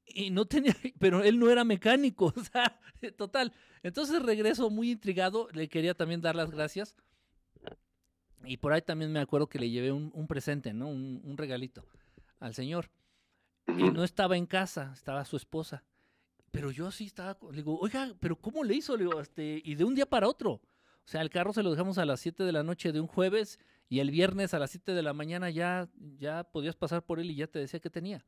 y no tenía, pero él no era mecánico, o sea, total. Entonces regreso muy intrigado, le quería también dar las gracias. Y por ahí también me acuerdo que le llevé un, presente, ¿no? Un, regalito al señor. Y no estaba en casa, estaba su esposa. Pero yo sí estaba, le digo, oiga, pero ¿cómo le hizo? Le digo, este, y de un día para otro. O sea, el carro se lo dejamos a las 7 de la noche de un jueves y el viernes a las 7 de la mañana ya, ya podías pasar por él y ya te decía que tenía.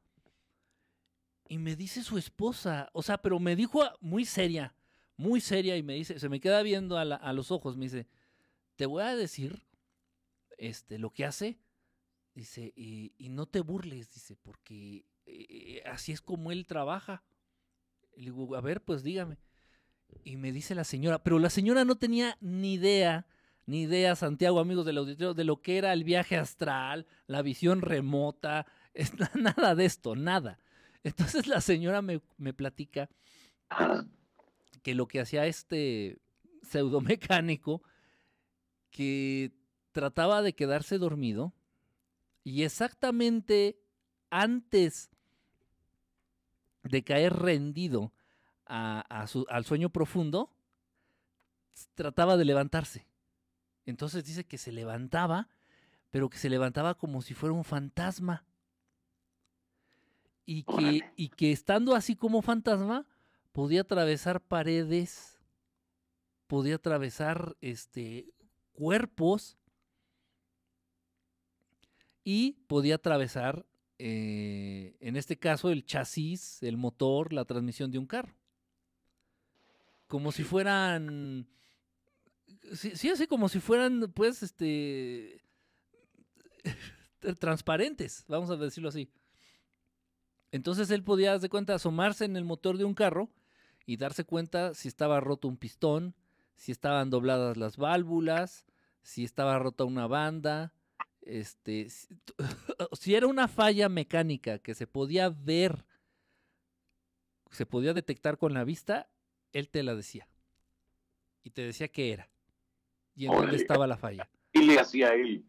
Y me dice su esposa, o sea, pero me dijo muy seria, muy seria, y me dice, se me queda viendo a, los ojos, me dice, te voy a decir este, lo que hace, dice, y, no te burles, dice, porque eh, así es como él trabaja. le digo, a ver, pues dígame. Y me dice la señora, pero la señora no tenía ni idea, ni idea, Santiago, amigos del auditorio, de lo que era el viaje astral, la visión remota, nada de esto, nada. Entonces la señora me, platica que lo que hacía este pseudomecánico, que trataba de quedarse dormido y exactamente antes de caer rendido al sueño profundo, trataba de levantarse. Entonces dice que se levantaba, pero que se levantaba como si fuera un fantasma y que, y que estando así como fantasma, podía atravesar paredes, podía atravesar este, cuerpos y podía atravesar, eh, en este caso, el chasis, el motor, la transmisión de un carro. Como si fueran, sí, así como si fueran, pues, este, transparentes, vamos a decirlo así. Entonces él podía, de cuenta, asomarse en el motor de un carro y darse cuenta si estaba roto un pistón, si estaban dobladas las válvulas, si estaba rota una banda, este, si, era una falla mecánica que se podía ver, se podía detectar con la vista, él te la decía. Y te decía qué era. Y en dónde estaba la falla. Y le hacía él.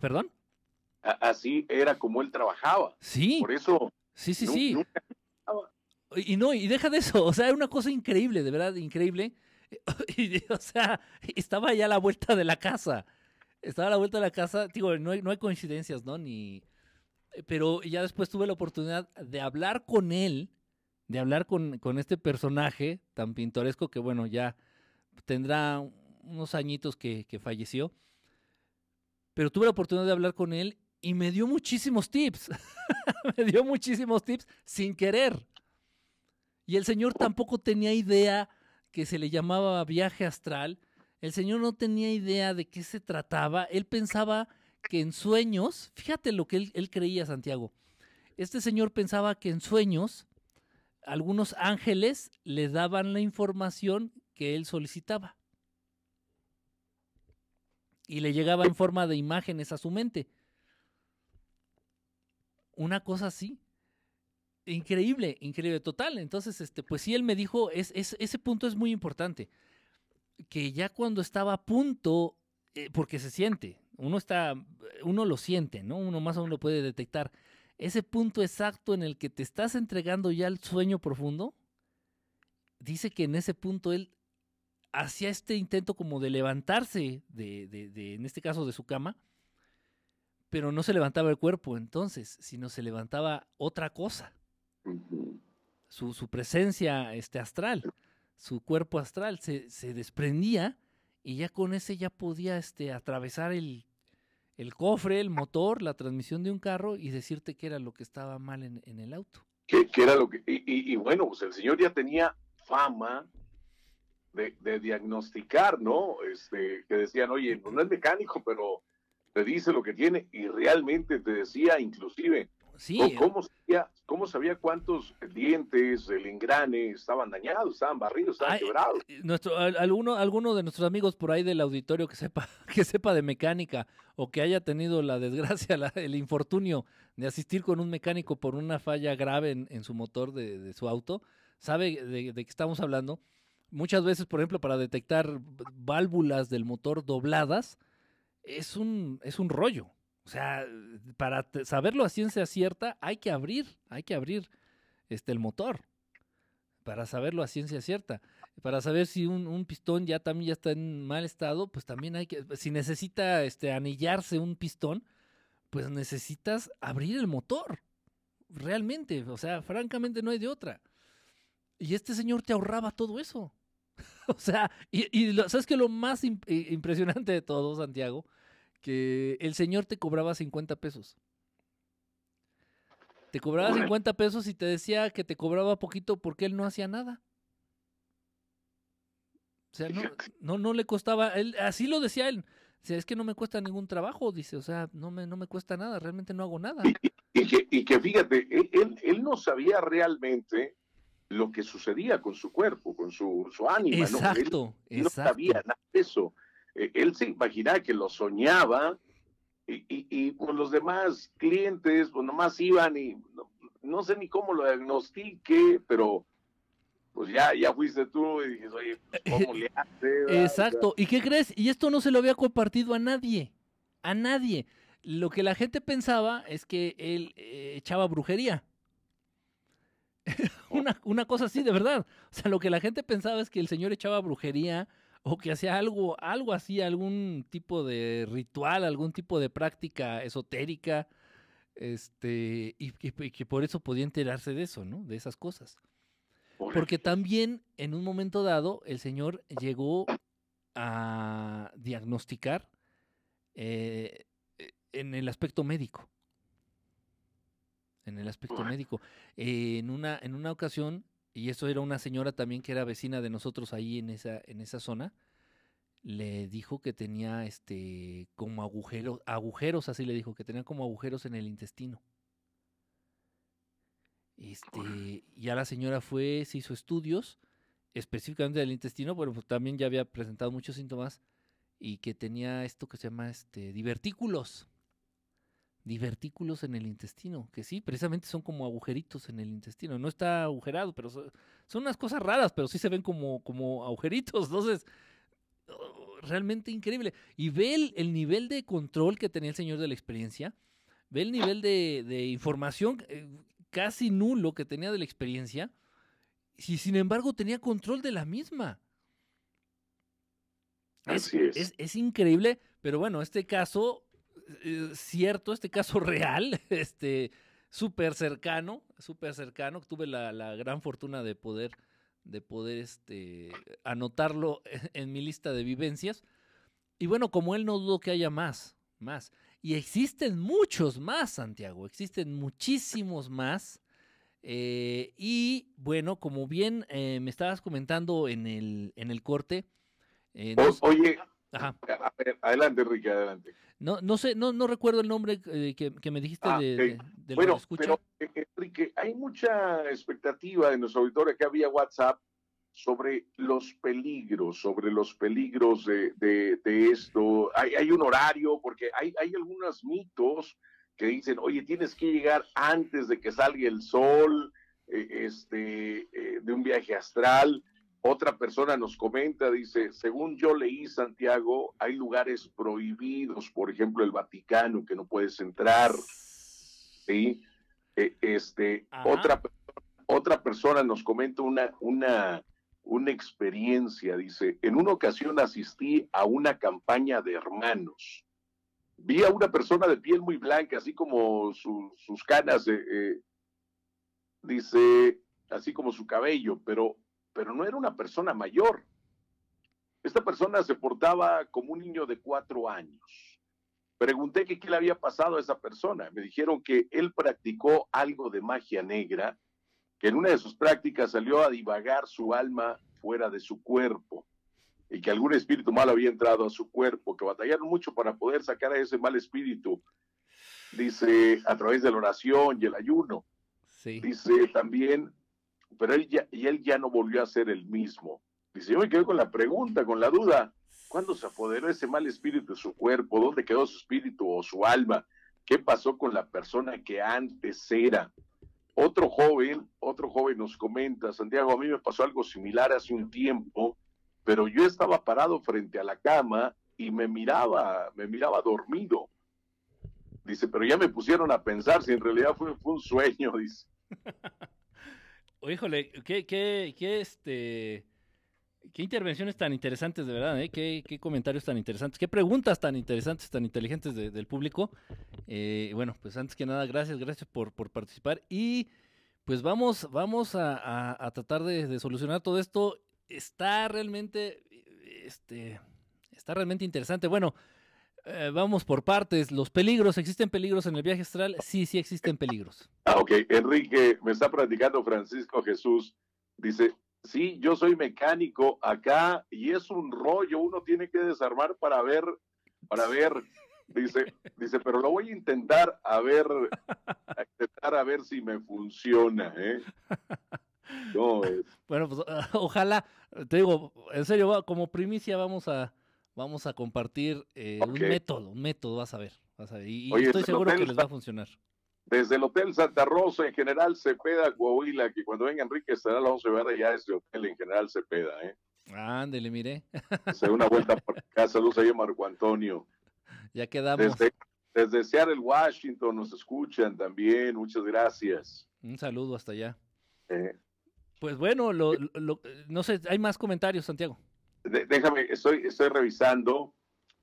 ¿Perdón? así era como él trabajaba. Sí. Por eso. Sí, sí, sí. y no, y deja de eso, o sea, era una cosa increíble, de verdad, increíble. Y, o sea, estaba ya a la vuelta de la casa. Estaba a la vuelta de la casa, digo, no hay, no hay coincidencias, ¿no? Ni. Pero ya después tuve la oportunidad de hablar con él, de hablar con, con este personaje tan pintoresco que, bueno, ya tendrá unos añitos que, que falleció. Pero tuve la oportunidad de hablar con él y me dio muchísimos tips. me dio muchísimos tips sin querer. Y el señor tampoco tenía idea que se le llamaba viaje astral. El señor no tenía idea de qué se trataba. Él pensaba que en sueños, fíjate lo que él, creía, Santiago. Este señor pensaba que en sueños algunos ángeles le daban la información que él solicitaba. Y le llegaba en forma de imágenes a su mente. Una cosa así. Increíble, increíble, total. Entonces, este, pues sí, él me dijo, es, ese punto es muy importante, que ya cuando estaba a punto, eh, porque se siente, uno está, uno lo siente, ¿no? Uno más o menos lo puede detectar. Ese punto exacto en el que te estás entregando ya al sueño profundo, dice que en ese punto él hacía este intento como de levantarse, de, de, de en este caso de su cama, pero no se levantaba el cuerpo entonces, sino se levantaba otra cosa. su, su, presencia este, astral, su cuerpo astral se, se, desprendía y ya con ese ya podía este, atravesar el, el, cofre, el motor, la transmisión de un carro y decirte qué era lo que estaba mal en, en el auto. ¿Qué, era lo que, y, y, bueno, pues el señor ya tenía fama de, de diagnosticar, ¿no? Este, que decían, oye, pues no es mecánico, pero te dice lo que tiene y realmente te decía inclusive cómo, sabía, cómo, sabía, cuántos dientes, el engrane estaban dañados, estaban barridos, estaban quebrados. Eh, nuestro, alguno, alguno de nuestros amigos por ahí del auditorio que sepa, que sepa de mecánica o que haya tenido la desgracia, el infortunio de asistir con un mecánico por una falla grave en, su motor de, su auto, sabe de, de qué estamos hablando. Muchas veces, por ejemplo, para detectar válvulas del motor dobladas, es un, es un rollo. O sea, para saberlo a ciencia cierta hay que abrir, hay que abrir este, el motor, para saberlo a ciencia cierta. Para saber si un, pistón ya también ya está en mal estado, pues también hay que, si necesita este, anillarse un pistón, pues necesitas abrir el motor. Realmente, o sea, francamente no hay de otra. Y este señor te ahorraba todo eso. o sea, y, ¿sabes que Lo más eh, impresionante de todo, Santiago, que el señor te cobraba 50 pesos. Te cobraba 50 pesos y te decía que te cobraba poquito porque él no hacía nada. O sea, no, no, le costaba, él, así lo decía él. O sea, es que no me cuesta ningún trabajo, dice, o sea, no me, no me cuesta nada, realmente no hago nada. Y, que, y que, fíjate, él, él, no sabía realmente lo que sucedía con su cuerpo, con su, su ánima. Exacto, ¿no? Él, no sabía nada de eso. Eh, él se imaginaba que lo soñaba y, y, pues los demás clientes, pues nomás iban y no, sé ni cómo lo diagnostique, pero pues ya, ya fuiste tú y dices, oye, pues, ¿cómo le haces? Exacto. ¿Y qué crees? Y esto no se lo había compartido a nadie. A nadie. Lo que la gente pensaba es que él eh, echaba brujería. una, una, cosa así, de verdad. O sea, lo que la gente pensaba es que el señor echaba brujería o que hacía algo, algo así, algún tipo de ritual, algún tipo de práctica esotérica, este, y, que por eso podía enterarse de eso, ¿no? De esas cosas. Porque también en un momento dado el señor llegó a diagnosticar eh, en el aspecto médico. En el aspecto médico. en, una, en una ocasión y eso era una señora también que era vecina de nosotros ahí en esa, en esa zona, le dijo que tenía este como agujeros, agujeros así le dijo, que tenía como agujeros en el intestino. Este, ya la señora fue, se hizo estudios específicamente del intestino, pero pues también ya había presentado muchos síntomas y que tenía esto que se llama este divertículos divertículos en el intestino, que sí, precisamente son como agujeritos en el intestino. No está agujerado, pero son, unas cosas raras, pero sí se ven como, como agujeritos. Entonces, oh, realmente increíble. Y ve el, nivel de control que tenía el señor de la experiencia, ve el nivel de, información eh, casi nulo que tenía de la experiencia, y sin embargo tenía control de la misma. Es, es. es, increíble, pero bueno, este caso eh, cierto, este caso real, este, súper cercano, súper cercano. Tuve la, la, gran fortuna de poder, de poder este, anotarlo en mi lista de vivencias. Y bueno, como él no dudo que haya más, más. Y existen muchos más, Santiago, existen muchísimos más. Eh, y bueno, como bien eh, me estabas comentando en el, en el corte. Oye, adelante, Enrique, adelante. No, no sé, no, no recuerdo el nombre eh, que, me dijiste ah, de, de, bueno, pero eh, Enrique, hay mucha expectativa en nuestro auditorio que había WhatsApp sobre los peligros, sobre los peligros de, de, esto. Hay, hay, un horario, porque hay, hay algunos mitos que dicen, oye, tienes que llegar antes de que salga el sol, eh, este, de un viaje astral. Otra persona nos comenta, dice, según yo leí Santiago, hay lugares prohibidos, por ejemplo el Vaticano, que no puedes entrar. ¿sí? E, este, otra, otra persona nos comenta una, una, una experiencia, dice, en una ocasión asistí a una campaña de hermanos. Vi a una persona de piel muy blanca, así como sus canas, eh, dice, así como su cabello, pero pero no era una persona mayor. Esta persona se portaba como un niño de cuatro años. Pregunté que qué le había pasado a esa persona. Me dijeron que él practicó algo de magia negra, que en una de sus prácticas salió a divagar su alma fuera de su cuerpo y que algún espíritu malo había entrado a su cuerpo, que batallaron mucho para poder sacar a ese mal espíritu, dice, a través de la oración y el ayuno. Dice también pero él ya, y él ya no volvió a ser el mismo. Dice, yo me quedé con la pregunta, con la duda, ¿cuándo se apoderó ese mal espíritu de su cuerpo? ¿Dónde quedó su espíritu o su alma? ¿Qué pasó con la persona que antes era? Otro joven, otro joven nos comenta, Santiago, a mí me pasó algo similar hace un tiempo, pero yo estaba parado frente a la cama y me miraba, me miraba dormido. Dice, pero ya me pusieron a pensar si en realidad fue, fue un sueño, dice. Híjole, qué, qué, qué, este, qué intervenciones tan interesantes, de verdad, ¿eh? qué, qué comentarios tan interesantes, qué preguntas tan interesantes, tan inteligentes del público. Eh, bueno, pues antes que nada, gracias, gracias por, participar y pues vamos, vamos a, a, tratar de, de, solucionar todo esto. Está realmente, este, está realmente interesante. Bueno, eh, vamos por partes. Los peligros, ¿existen peligros en el viaje astral? Sí, sí existen peligros. Ah, ok. Enrique, me está platicando Francisco Jesús. Dice, sí, yo soy mecánico acá y es un rollo. Uno tiene que desarmar para ver, para ver. Dice, dice, pero lo voy a intentar a ver, a intentar a ver si me funciona, ¿eh? No, Bueno, pues ojalá, te digo, en serio, como primicia vamos a, vamos a compartir eh, un método, un método, vas a ver. Vas a ver. Y, estoy seguro que les va a funcionar. Desde el Hotel Santa Rosa, en General Cepeda, Coahuila, que cuando venga Enrique estará a las 11 de ya ese hotel en General Cepeda, ¿eh? Ándele, mire. Se una vuelta por acá, saludos ahí a Marco Antonio. Ya quedamos. Desde, desde Seattle, Washington, nos escuchan también, muchas gracias. Un saludo hasta allá. Eh. Pues bueno, lo, no sé, hay más comentarios, Santiago déjame, estoy, estoy revisando.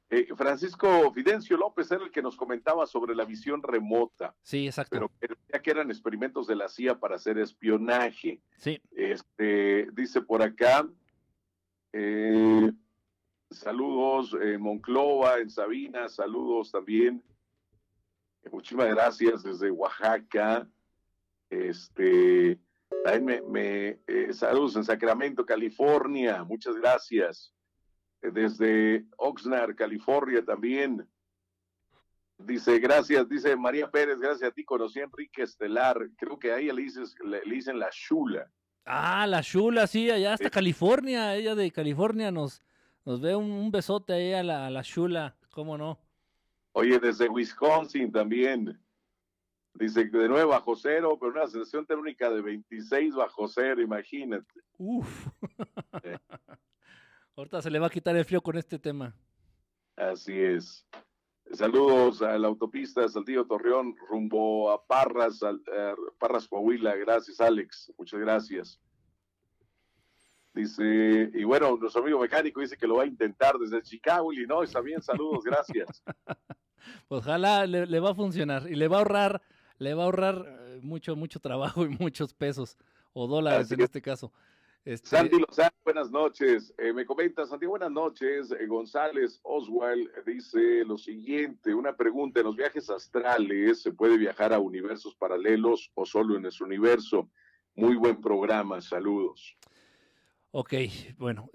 Eh, Francisco Fidencio López era el que nos comentaba sobre la visión remota. Sí, exacto. Pero ya que eran experimentos de la CIA para hacer espionaje. Sí. Este, dice por acá, eh, saludos en Monclova, en Sabina, saludos también. muchísimas gracias desde Oaxaca. Este, también me, eh, saludos en Sacramento, California. Muchas gracias. Eh, desde Oxnard, California también. Dice, gracias, dice María Pérez, gracias a ti conocí a Enrique Estelar. Creo que ahí le, dices, le, dicen la Chula. Ah, la Chula, sí, allá hasta California. Ella de California nos, nos ve un, besote ahí a la, a la Chula, ¿cómo no? Oye, desde Wisconsin también. Dice que de nuevo bajo cero, pero una sensación térmica de 26 bajo cero, imagínate. Uf. Ahorita se le va a quitar el frío con este tema. Así es. Saludos a la autopista Saltillo Torreón rumbo a Parras, a, Parras Coahuila. Gracias, Alex. Muchas gracias. Dice, y bueno, nuestro amigo mecánico dice que lo va a intentar desde Chicago, Illinois. También saludos, gracias. Ojalá le, le va a funcionar y le va a ahorrar le va a ahorrar eh, mucho, mucho trabajo y muchos pesos o dólares en este caso. Este... Santi Lozano, buenas noches. Eh, me comenta, Santi, buenas noches. Eh, González Oswald dice lo siguiente, una pregunta, ¿en los viajes astrales se puede viajar a universos paralelos o solo en nuestro universo? Muy buen programa, saludos. Ok, bueno,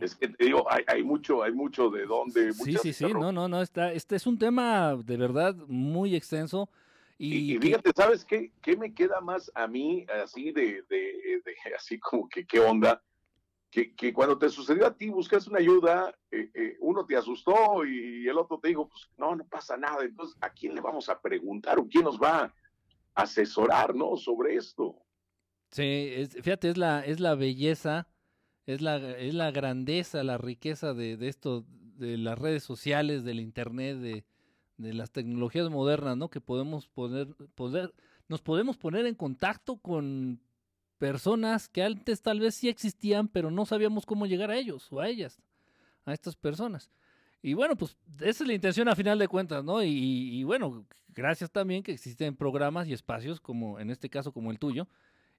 es que te digo, hay, mucho, hay mucho de dónde. Sí, sí, sí, no, no, no, está, este es un tema de verdad muy extenso. Y, fíjate, ¿sabes qué, qué me queda más a mí así de, de, así como que qué onda? Que, que, cuando te sucedió a ti, buscas una ayuda, eh, eh, uno te asustó y el otro te dijo, pues no, no pasa nada. Entonces, ¿a quién le vamos a preguntar o quién nos va a asesorar, no, sobre esto? Sí, fíjate, es la, es la belleza es la, es la grandeza, la riqueza de, de esto, de las redes sociales, del internet, de, de las tecnologías modernas, ¿no? Que podemos poner, poder, nos podemos poner en contacto con personas que antes tal vez sí existían, pero no sabíamos cómo llegar a ellos o a ellas, a estas personas. Y bueno, pues esa es la intención a final de cuentas, ¿no? Y, y, bueno, gracias también que existen programas y espacios como en este caso como el tuyo,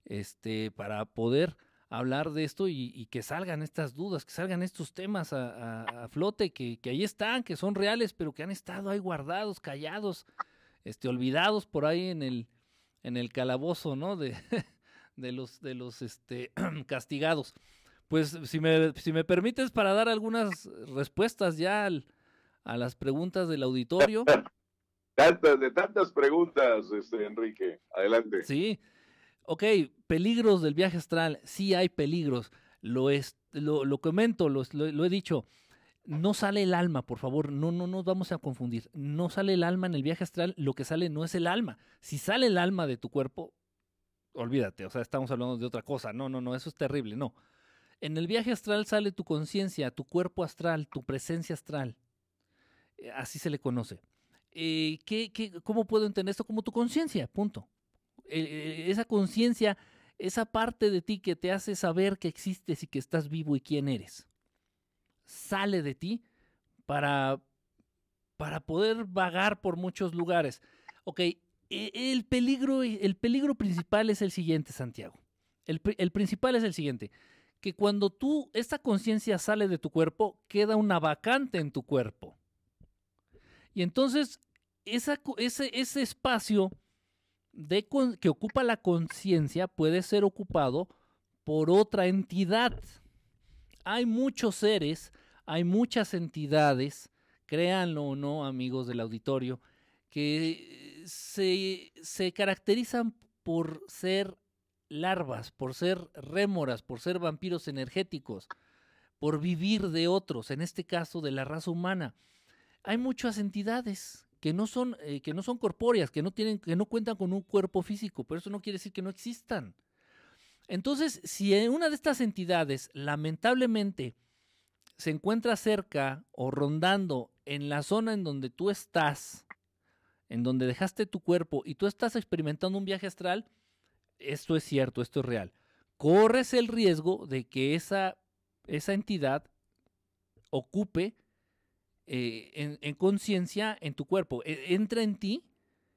este, para poder hablar de esto y, que salgan estas dudas, que salgan estos temas a, flote, que, ahí están, que son reales, pero que han estado ahí guardados, callados, este, olvidados por ahí en el, en el calabozo, ¿no? De, de los, de los este, castigados. Pues si me, si me permites para dar algunas respuestas ya a las preguntas del auditorio. Tantas, de tantas preguntas, este, Enrique. Adelante. Sí, ok, peligros del viaje astral, sí hay peligros, lo, es, lo, comento, lo, he dicho, no sale el alma, por favor, no, no nos vamos a confundir, no sale el alma en el viaje astral, lo que sale no es el alma, si sale el alma de tu cuerpo, olvídate, o sea, estamos hablando de otra cosa, no, no, no, eso es terrible, no. En el viaje astral sale tu conciencia, tu cuerpo astral, tu presencia astral, eh, así se le conoce. Eh, ¿qué, qué, ¿Cómo puedo entender esto? Como tu conciencia, punto E, e, esa conciencia, esa parte de ti que te hace saber que existes y que estás vivo y quién eres, sale de ti para, para poder vagar por muchos lugares. Ok, e, el peligro, el peligro principal es el siguiente, Santiago. El, el principal es el siguiente, que cuando tú, esta conciencia sale de tu cuerpo, queda una vacante en tu cuerpo. Y entonces, esa, ese, ese espacio de, que ocupa la conciencia puede ser ocupado por otra entidad. Hay muchos seres, hay muchas entidades, créanlo o no, amigos del auditorio, que se, se caracterizan por ser larvas, por ser rémoras, por ser vampiros energéticos, por vivir de otros, en este caso de la raza humana. Hay muchas entidades que no son, eh, que no son corpóreas, que no, tienen, que no cuentan con un cuerpo físico, pero eso no quiere decir que no existan. Entonces, si una de estas entidades lamentablemente se encuentra cerca o rondando en la zona en donde tú estás, en donde dejaste tu cuerpo y tú estás experimentando un viaje astral, esto es cierto, esto es real. Corres el riesgo de que esa, esa entidad ocupe eh, en, conciencia en tu cuerpo. E, entra en ti,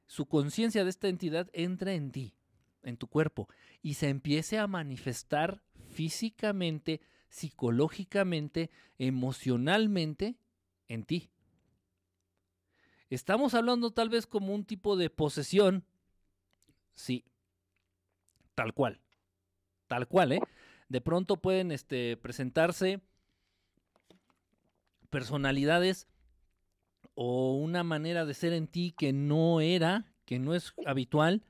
su conciencia de esta entidad entra en ti, en tu cuerpo, y se empiece a manifestar físicamente, psicológicamente, emocionalmente en ti. Estamos hablando tal vez como un tipo de posesión, sí, tal cual, tal cual, ¿eh? De pronto pueden este, presentarse personalidades o una manera de ser en ti que no era, que no es habitual.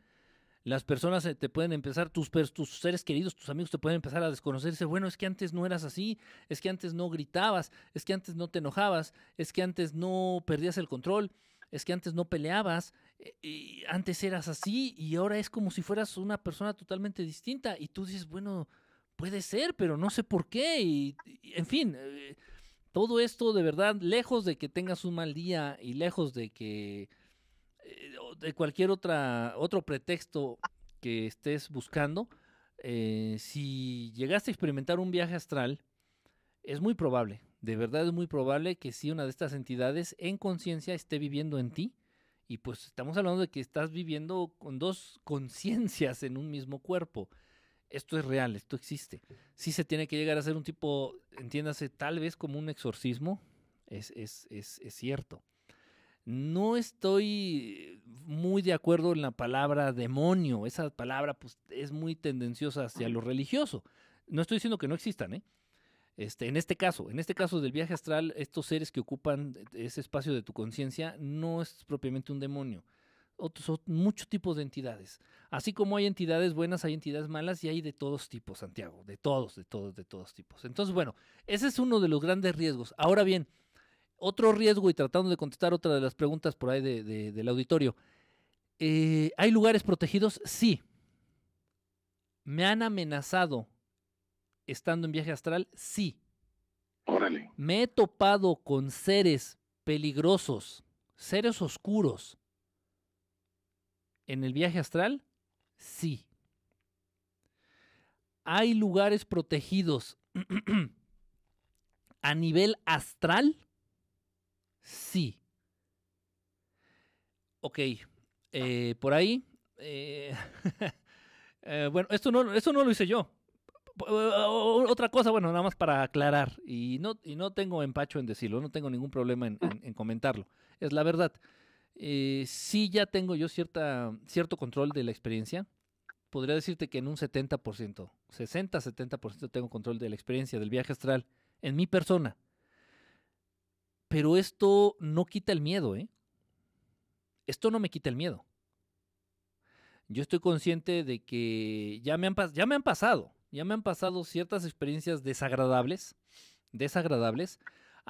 Las personas eh, te pueden empezar, tus, tus seres queridos, tus amigos te pueden empezar a desconocerse. Bueno, es que antes no eras así, es que antes no gritabas, es que antes no te enojabas, es que antes no perdías el control, es que antes no peleabas, y antes eras así y ahora es como si fueras una persona totalmente distinta y tú dices, bueno, puede ser, pero no sé por qué y, en fin, eh, todo esto de verdad, lejos de que tengas un mal día y lejos de que eh, de cualquier otra otro pretexto que estés buscando, eh, si llegaste a experimentar un viaje astral, es muy probable, de verdad es muy probable que si una de estas entidades en conciencia esté viviendo en ti y pues estamos hablando de que estás viviendo con dos conciencias en un mismo cuerpo. Esto es real, esto existe. Sí se tiene que llegar a ser un tipo, entiéndase, tal vez como un exorcismo, es, es, es, es cierto. No estoy muy de acuerdo en la palabra demonio. Esa palabra pues, es muy tendenciosa hacia lo religioso. No estoy diciendo que no existan, ¿eh? Este, en este caso, en este caso del viaje astral, estos seres que ocupan ese espacio de tu conciencia no es propiamente un demonio. Otros, muchos tipos de entidades. Así como hay entidades buenas, hay entidades malas y hay de todos tipos, Santiago. De todos, de todos, de todos tipos. Entonces, bueno, ese es uno de los grandes riesgos. Ahora bien, otro riesgo, y tratando de contestar otra de las preguntas por ahí del auditorio. Eh, ¿Hay lugares protegidos? Sí. Me han amenazado estando en viaje astral? Sí. Órale. Me he topado con seres peligrosos, seres oscuros. ¿En el viaje astral? Sí. ¿Hay lugares protegidos a nivel astral? Sí. Ok, eh, por ahí. Eh, eh, bueno, esto no, esto no lo hice yo otra cosa, bueno, nada más para aclarar, y no, y no tengo empacho en decirlo, no tengo ningún problema en, comentarlo, es la verdad. Eh, sí ya tengo yo cierta, cierto control de la experiencia, podría decirte que en un 70%, 60-70% tengo control de la experiencia del viaje astral en mi persona. Pero esto no quita el miedo, ¿eh? Esto no me quita el miedo. Yo estoy consciente de que ya me han, ya me han pasado, ya me han pasado ciertas experiencias desagradables, desagradables.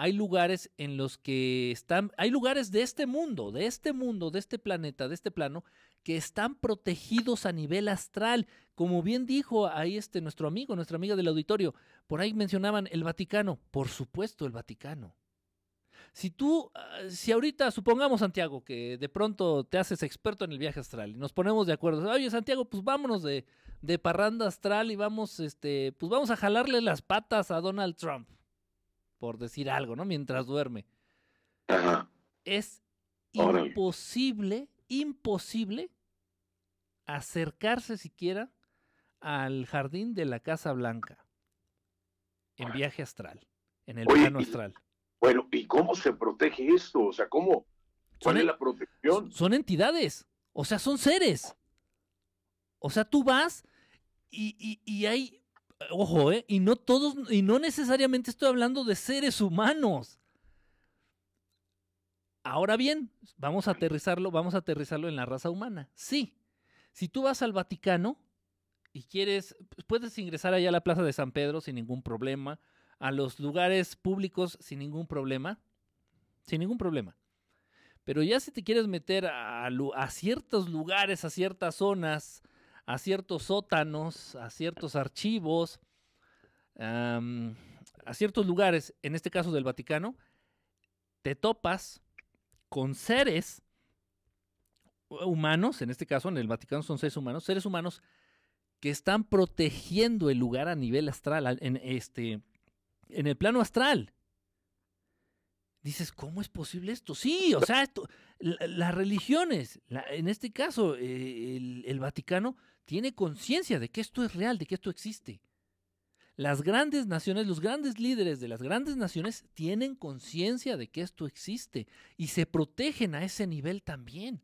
Hay lugares en los que están, hay lugares de este mundo, de este mundo, de este planeta, de este plano, que están protegidos a nivel astral. Como bien dijo ahí este nuestro amigo, nuestra amiga del auditorio, por ahí mencionaban el Vaticano. Por supuesto, el Vaticano. si tú, ah, si ahorita, supongamos, Santiago, que de pronto te haces experto en el viaje astral y nos ponemos de acuerdo, oye, Santiago, pues vámonos de, de parranda astral y vamos, este, pues vamos a jalarle las patas a Donald Trump, por decir algo, ¿no? Mientras duerme. Es imposible, imposible acercarse siquiera al jardín de la Casa Blanca en viaje astral, en el plano astral. Bueno, ¿y cómo se protege esto? O sea, ¿cómo? ¿Cuál es la protección? Son entidades, o sea, son seres. O sea, tú vas y, y, hay, ojo, ¿eh? Y no todos, y no necesariamente estoy hablando de seres humanos. Ahora bien, vamos a aterrizarlo, vamos a aterrizarlo en la raza humana. Sí, si tú vas al Vaticano y quieres, puedes ingresar allá a la Plaza de San Pedro sin ningún problema, a los lugares públicos sin ningún problema, sin ningún problema. Pero ya si te quieres meter a, a ciertos lugares, a ciertas zonas, a ciertos sótanos, a ciertos archivos, a ciertos lugares, en este caso del Vaticano, te topas con seres humanos, en este caso en el Vaticano son seres humanos, seres humanos que están protegiendo el lugar a nivel astral, en, este, en el plano astral. Dices, ¿cómo es posible esto? Sí, o sea, las religiones, en este caso eh, el, Vaticano, tiene conciencia de que esto es real, de que esto existe. Las grandes naciones, los grandes líderes de las grandes naciones tienen conciencia de que esto existe y se protegen a ese nivel también.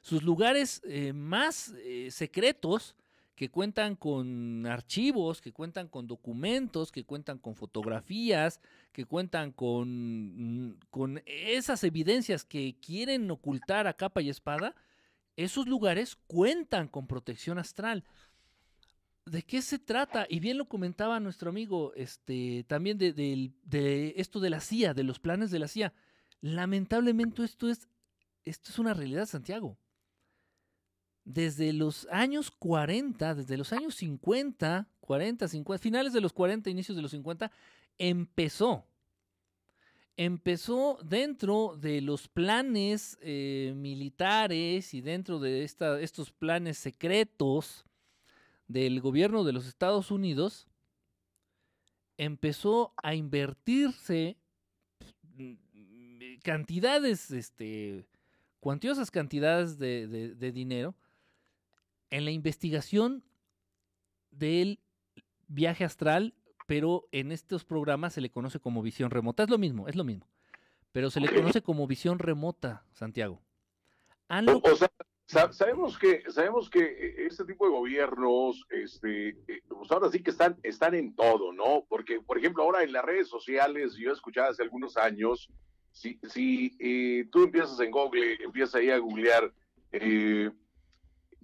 Sus lugares eh, más eh, secretos, que cuentan con archivos, que cuentan con documentos, que cuentan con fotografías, que cuentan con, mm, con esas evidencias que quieren ocultar a capa y espada, esos lugares cuentan con protección astral. ¿De qué se trata? Y bien lo comentaba nuestro amigo, este, también de, esto de la CIA, de los planes de la CIA. Lamentablemente esto es, esto es una realidad, Santiago. Desde los años 40, desde los años 50, 40, 50, finales de los 40, inicios de los 50, empezó empezó dentro de los planes eh, militares y dentro de estos planes secretos del gobierno de los Estados Unidos, empezó a invertirse mm, cantidades, este, cuantiosas cantidades de dinero en la investigación del viaje astral pero en estos programas se le conoce como visión remota. Es lo mismo, es lo mismo. Pero se le conoce como visión remota, Santiago. O, sea, sabemos que sabemos que este tipo de gobiernos, este, eh, pues ahora sí que están están en todo, ¿no? Porque, por ejemplo, ahora en las redes sociales, yo he escuchado hace algunos años, si, si eh, tú empiezas en Google, empiezas ahí a googlear eh,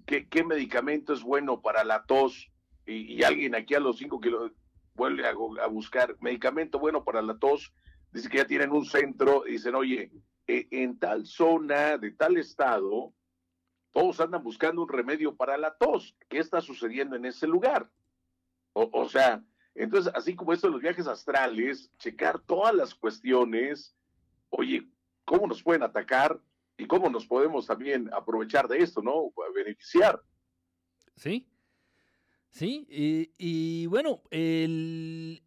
qué, qué, medicamento es bueno para la tos, y, y alguien aquí a los cinco kilos vuelve a, buscar medicamento bueno para la tos, dice que ya tienen un centro y dicen, oye, e, en tal zona de tal estado, todos andan buscando un remedio para la tos. ¿Qué está sucediendo en ese lugar? O, sea, entonces, así como esto de los viajes astrales, checar todas las cuestiones, oye, ¿cómo nos pueden atacar? Y cómo nos podemos también aprovechar de esto, ¿no? Beneficiar. Sí, Sí, y, bueno, el,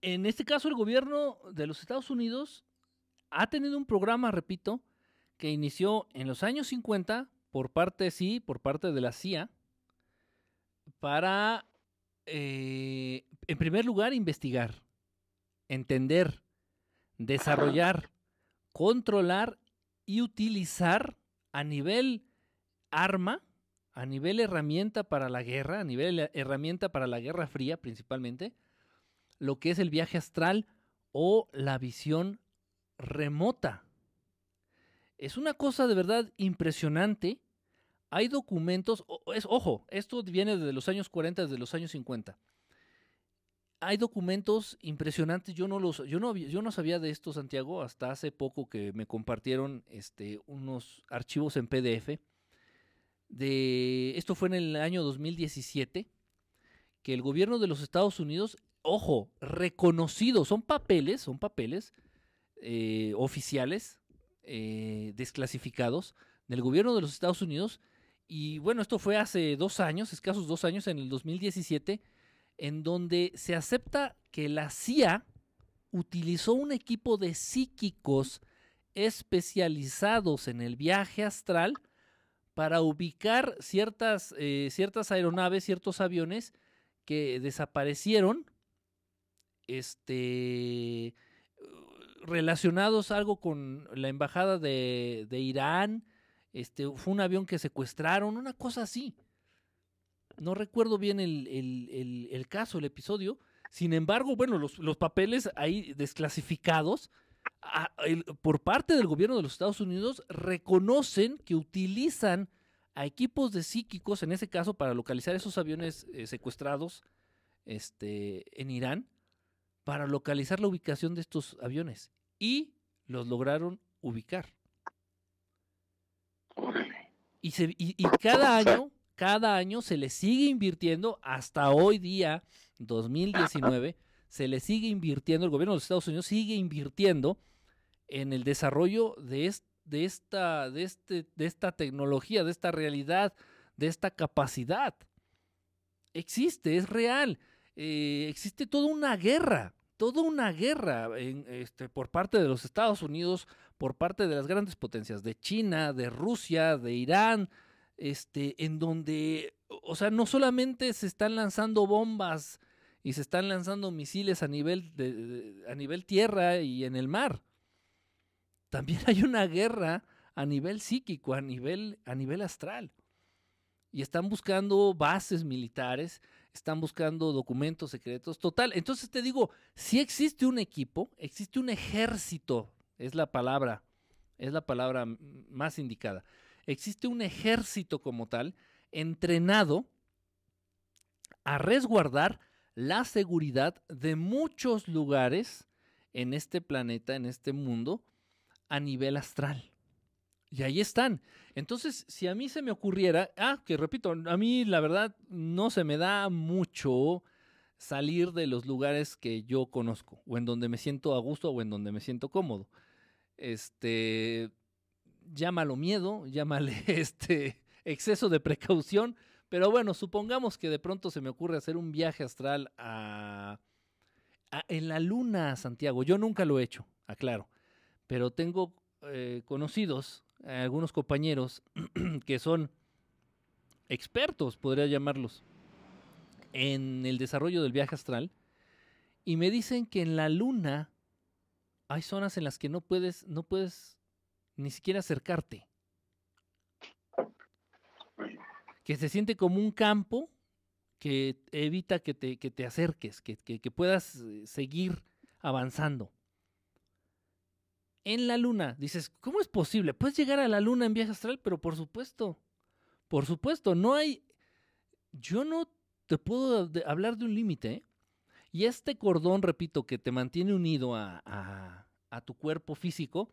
en este caso el gobierno de los Estados Unidos ha tenido un programa, repito, que inició en los años 50 por parte, sí, por parte de la CIA, para, eh, en primer lugar, investigar, entender, desarrollar, controlar y utilizar a nivel arma a nivel herramienta para la guerra, a nivel herramienta para la Guerra Fría principalmente, lo que es el viaje astral o la visión remota. Es una cosa de verdad impresionante. Hay documentos, es, ojo, esto viene desde los años 40, desde los años 50. Hay documentos impresionantes, yo no, los, yo no, yo no sabía de esto, Santiago, hasta hace poco que me compartieron este, unos archivos en PDF de, esto fue en el año 2017, que el gobierno de los Estados Unidos, ojo, reconocido, son papeles, son papeles eh, oficiales eh, desclasificados del gobierno de los Estados Unidos. Y bueno, esto fue hace dos años, escasos dos años, en el 2017, en donde se acepta que la CIA utilizó un equipo de psíquicos especializados en el viaje astral para ubicar ciertas, eh, ciertas aeronaves, ciertos aviones que desaparecieron, este, relacionados algo con la embajada de, Irán, este, fue un avión que secuestraron, una cosa así. No recuerdo bien el, caso, el episodio. Sin embargo, bueno, los, los papeles ahí desclasificados por parte del gobierno de los Estados Unidos reconocen que utilizan a equipos de psíquicos, en ese caso, para localizar esos aviones eh, secuestrados este, en Irán, para localizar la ubicación de estos aviones. Y los lograron ubicar. Y, y, cada año, cada año se le sigue invirtiendo hasta hoy día, 2019, se le sigue invirtiendo, el gobierno de los Estados Unidos sigue invirtiendo en el desarrollo de, de, esta, de, este, de esta tecnología, de esta realidad, de esta capacidad. Existe, es real. Eh, existe toda una guerra, toda una guerra este, por parte de los Estados Unidos, por parte de las grandes potencias, de China, de Rusia, de Irán, este, en donde, o sea, no solamente se están lanzando bombas y se están lanzando misiles a nivel, a nivel tierra y en el mar, también hay una guerra a nivel psíquico, a nivel, a nivel astral. Y están buscando bases militares, están buscando documentos secretos. Total, entonces te digo, si existe un equipo, existe un ejército, es la palabra, es la palabra más indicada. Existe un ejército como tal, entrenado a resguardar la seguridad de muchos lugares en este planeta, en este mundo, a nivel astral. Y ahí están. Entonces, si a mí se me ocurriera, ah, que repito, a mí la verdad no se me da mucho salir de los lugares que yo conozco, o en donde me siento a gusto, o en donde me siento cómodo. Este, llámalo miedo, llámale este exceso de precaución, pero bueno, supongamos que de pronto se me ocurre hacer un viaje astral a, a en la luna, Santiago. Yo nunca lo he hecho, aclaro pero tengo eh, conocidos, algunos compañeros que son expertos, podría llamarlos, en el desarrollo del viaje astral, y me dicen que en la luna hay zonas en las que no puedes, no puedes ni siquiera acercarte. Que se siente como un campo que evita que te, que te acerques, que, que puedas eh, seguir avanzando en la luna. Dices, ¿cómo es posible? Puedes llegar a la luna en viaje astral, pero por supuesto, por supuesto, no hay... Yo no te puedo hablar de un límite. ¿eh? Y este cordón, repito, que te mantiene unido a, a, tu cuerpo físico,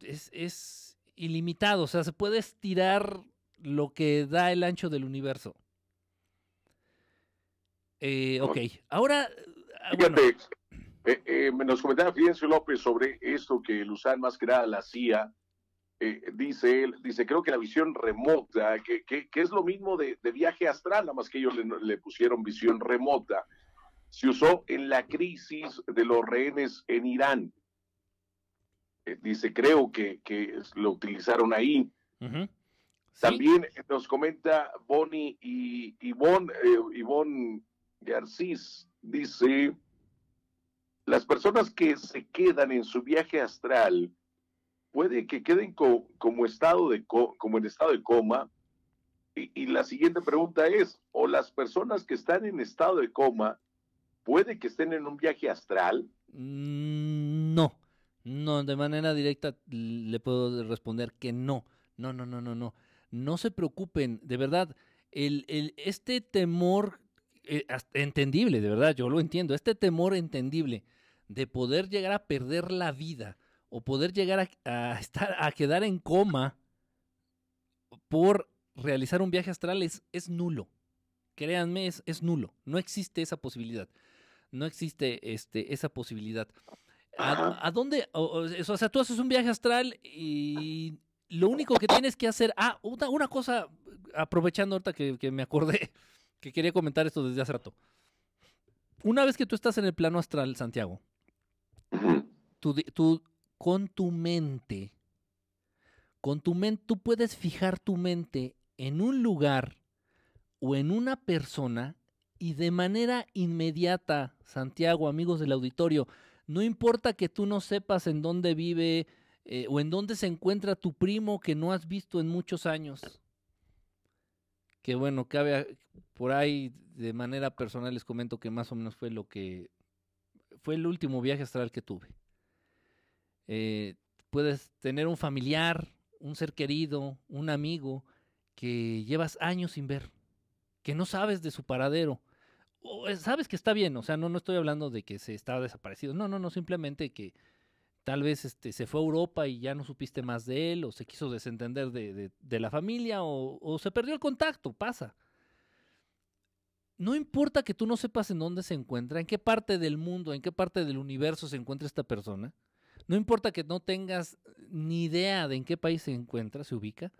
es, es, ilimitado. O sea, se puede estirar lo que da el ancho del universo. Eh, ok, ahora... Ah, eh, eh, nos comentaba Fidencio López sobre esto que Luzán más que nada la CIA. Eh, dice él, dice, creo que la visión remota, que, que, es lo mismo de, viaje astral, nada más que ellos le, pusieron visión remota, se usó en la crisis de los rehenes en Irán. dice, creo que, que, lo utilizaron ahí. También nos comenta Bonnie y Ivonne, Ivonne Garcís, dice, las personas que se quedan en su viaje astral puede que queden como, estado de como en estado de coma. Y, la siguiente pregunta es, ¿o las personas que están en estado de coma puede que estén en un viaje astral? Mm, no, no, de manera directa le puedo responder que no. No, no, no, no, no. No se preocupen, de verdad, el, el, este temor eh, entendible, de verdad, yo lo entiendo, este temor entendible de poder llegar a perder la vida o poder llegar a, estar, a quedar en coma por realizar un viaje astral es, nulo. Créanme, es, es, nulo. No existe esa posibilidad. No existe este, esa posibilidad. ¿A, dónde? O, sea, tú haces un viaje astral y lo único que tienes que hacer. Ah, una, cosa, aprovechando ahorita que, me acordé, que quería comentar esto desde hace rato. Una vez que tú estás en el plano astral, Santiago, tú, tú con tu mente, con tu mente, tú puedes fijar tu mente en un lugar o en una persona y de manera inmediata, Santiago, amigos del auditorio, no importa que tú no sepas en dónde vive eh, o en dónde se encuentra tu primo que no has visto en muchos años. Que bueno, cabe por ahí de manera personal les comento que más o menos fue lo que fue el último viaje astral que tuve. Eh, puedes tener un familiar, un ser querido, un amigo que llevas años sin ver, que no sabes de su paradero. O eh, sabes que está bien, o sea, no, no estoy hablando de que se está desaparecido, no, no, no, simplemente que tal vez este, se fue a Europa y ya no supiste más de él, o se quiso desentender de, de, la familia, o, o, se perdió el contacto, pasa. No importa que tú no sepas en dónde se encuentra, en qué parte del mundo, en qué parte del universo se encuentra esta persona, no importa que no tengas ni idea de en qué país se encuentra, se ubica,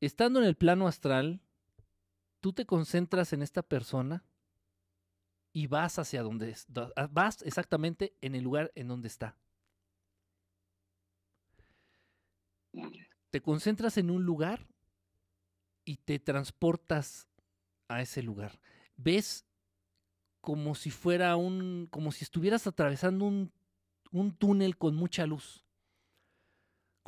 estando en el plano astral, tú te concentras en esta persona y vas hacia donde vas exactamente en el lugar en donde está. Te concentras en un lugar y te transportas a ese lugar. Ves como si fuera un, como si estuvieras atravesando un, un túnel con mucha luz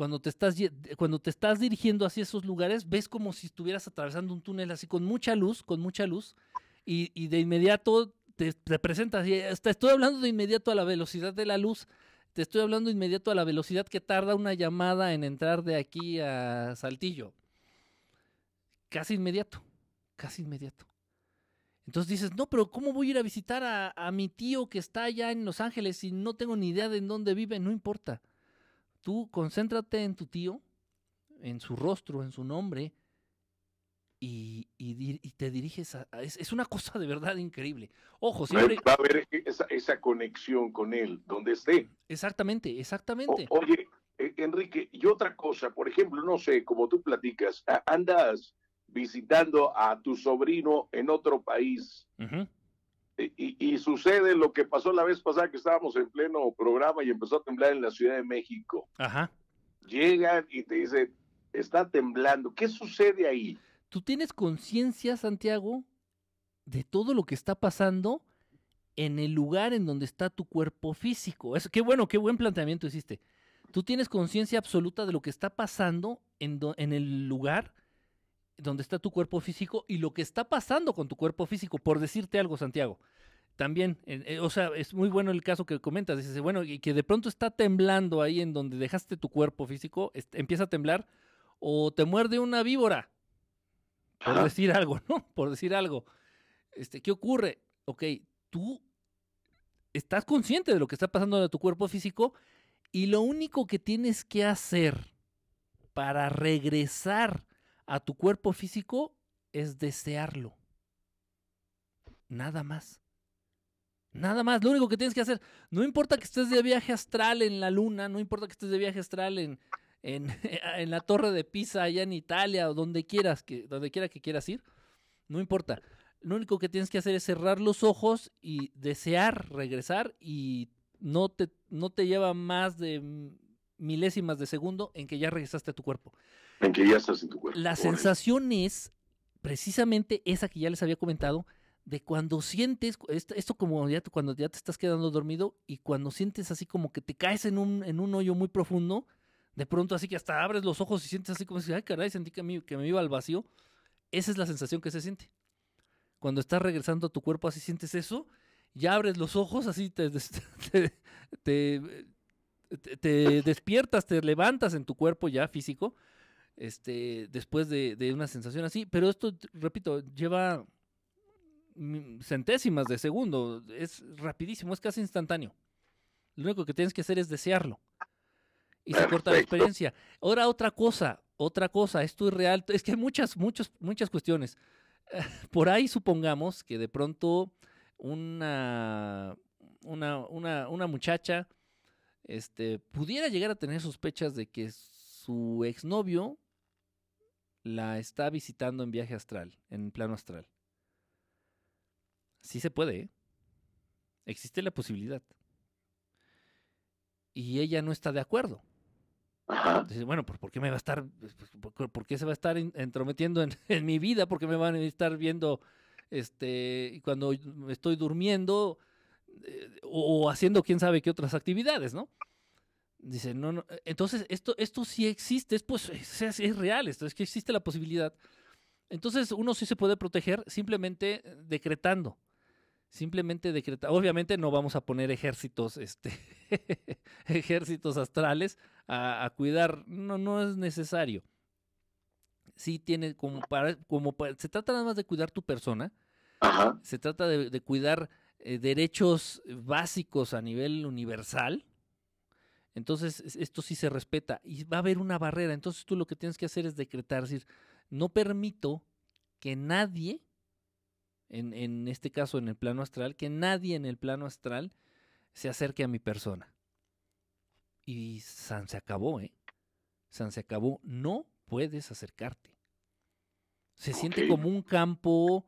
cuando te estás, cuando te estás dirigiendo hacia esos lugares, ves como si estuvieras atravesando un túnel así con mucha luz, con mucha luz, y, de inmediato te, presentas, y te estoy hablando de inmediato a la velocidad de la luz, te estoy hablando inmediato a la velocidad que tarda una llamada en entrar de aquí a Saltillo. Casi inmediato, casi inmediato. Entonces dices, no, pero ¿cómo voy a ir a visitar a mi tío que está allá en Los Ángeles y no tengo ni idea de en dónde vive? No importa Tú concéntrate en tu tío, en su rostro, en su nombre, y, te diriges a... es, una cosa de verdad increíble. Ojo, siempre... Va a haber esa, conexión con él, donde esté. Exactamente, exactamente. oye, e, Enrique, y otra cosa, por ejemplo, no sé, como tú platicas, andas visitando a tu sobrino en otro país. Y, sucede lo que pasó la vez pasada que estábamos en pleno programa y empezó a temblar en la Ciudad de México. Ajá. Llegan y te dicen, está temblando. ¿Qué sucede ahí? ¿Tú tienes conciencia, Santiago, de todo lo que está pasando en el lugar en donde está tu cuerpo físico? Es, qué bueno, qué buen planteamiento hiciste. Tú tienes conciencia absoluta de lo que está pasando en, el lugar donde está tu cuerpo físico y lo que está pasando con tu cuerpo físico, por decirte algo, Santiago. También, eh, o sea, es muy bueno el caso que comentas, dices, bueno, y que de pronto está temblando ahí en donde dejaste tu cuerpo físico, empieza a temblar, o te muerde una víbora, por decir algo, ¿no? Por decir algo. Este, ¿Qué ocurre? Ok, tú estás consciente de lo que está pasando en tu cuerpo físico y lo único que tienes que hacer para regresar a tu cuerpo físico es desearlo. Nada más. Nada más, lo único que tienes que hacer, no importa que estés de viaje astral en la luna, no importa que estés de viaje astral en, en, en la torre de Pisa allá en Italia o donde quieras, que, donde quiera que quieras ir, no importa. Lo único que tienes que hacer es cerrar los ojos y desear regresar y no te, no te lleva más de milésimas de segundo en que ya regresaste a tu cuerpo. En que ya estás en tu cuerpo. La sensación es precisamente esa que ya les había comentado, de cuando sientes, esto, como ya cuando ya te estás quedando dormido y cuando sientes así como que te caes en un, en un hoyo muy profundo, de pronto así que hasta abres los ojos y sientes así como si, ay caray, sentí que me, que me iba al vacío. Esa es la sensación que se siente. Cuando estás regresando a tu cuerpo así sientes eso, ya abres los ojos, así te, te, te despiertas, te levantas en tu cuerpo ya físico este, después de, una sensación así. Pero esto, repito, lleva centésimas de segundo. Es rapidísimo, es casi instantáneo. Lo único que tienes que hacer es desearlo. Y se corta la experiencia. Ahora otra cosa, otra cosa, esto es real. Es que hay muchas, muchas, muchas cuestiones. Por ahí supongamos que de pronto una, una, una, una muchacha este, pudiera llegar a tener sospechas de que su exnovio la está visitando en viaje astral, en plano astral. Sí se puede, ¿eh? Existe la posibilidad. Y ella no está de acuerdo. Dice, bueno, ¿por qué me va a estar, por, qué se va a estar entrometiendo en, mi vida? ¿Por qué me van a estar viendo este, cuando estoy durmiendo eh, o, haciendo quién sabe qué otras actividades, ¿no? Dice, no, no. Entonces, esto, esto sí existe, es, pues, es, es real, esto es que existe la posibilidad. Entonces, uno sí se puede proteger simplemente decretando simplemente decretar. Obviamente no vamos a poner ejércitos, este, ejércitos astrales a, cuidar. No, no es necesario. Sí tiene como para, como se trata nada más de cuidar tu persona. Se trata de, cuidar eh, derechos básicos a nivel universal. Entonces, esto sí se respeta y va a haber una barrera. Entonces, tú lo que tienes que hacer es decretar, decir, no permito que nadie en, en este caso en el plano astral, que nadie en el plano astral se acerque a mi persona. Y San se acabó, ¿eh? San se acabó. No puedes acercarte. Se siente como un campo.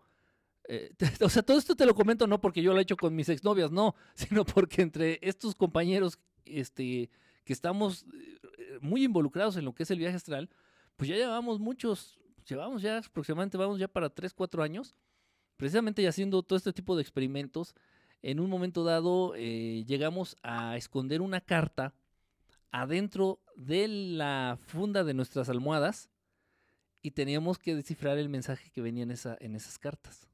Eh, o sea, todo esto te lo comento no porque yo lo he hecho con mis exnovias, no, sino porque entre estos compañeros este, que estamos eh, muy involucrados en lo que es el viaje astral, pues ya llevamos muchos, llevamos ya aproximadamente, vamos ya para 3, 4 años precisamente haciendo todo este tipo de experimentos, en un momento dado eh, llegamos a esconder una carta adentro de la funda de nuestras almohadas y teníamos que descifrar el mensaje que venía en, esa, en esas cartas.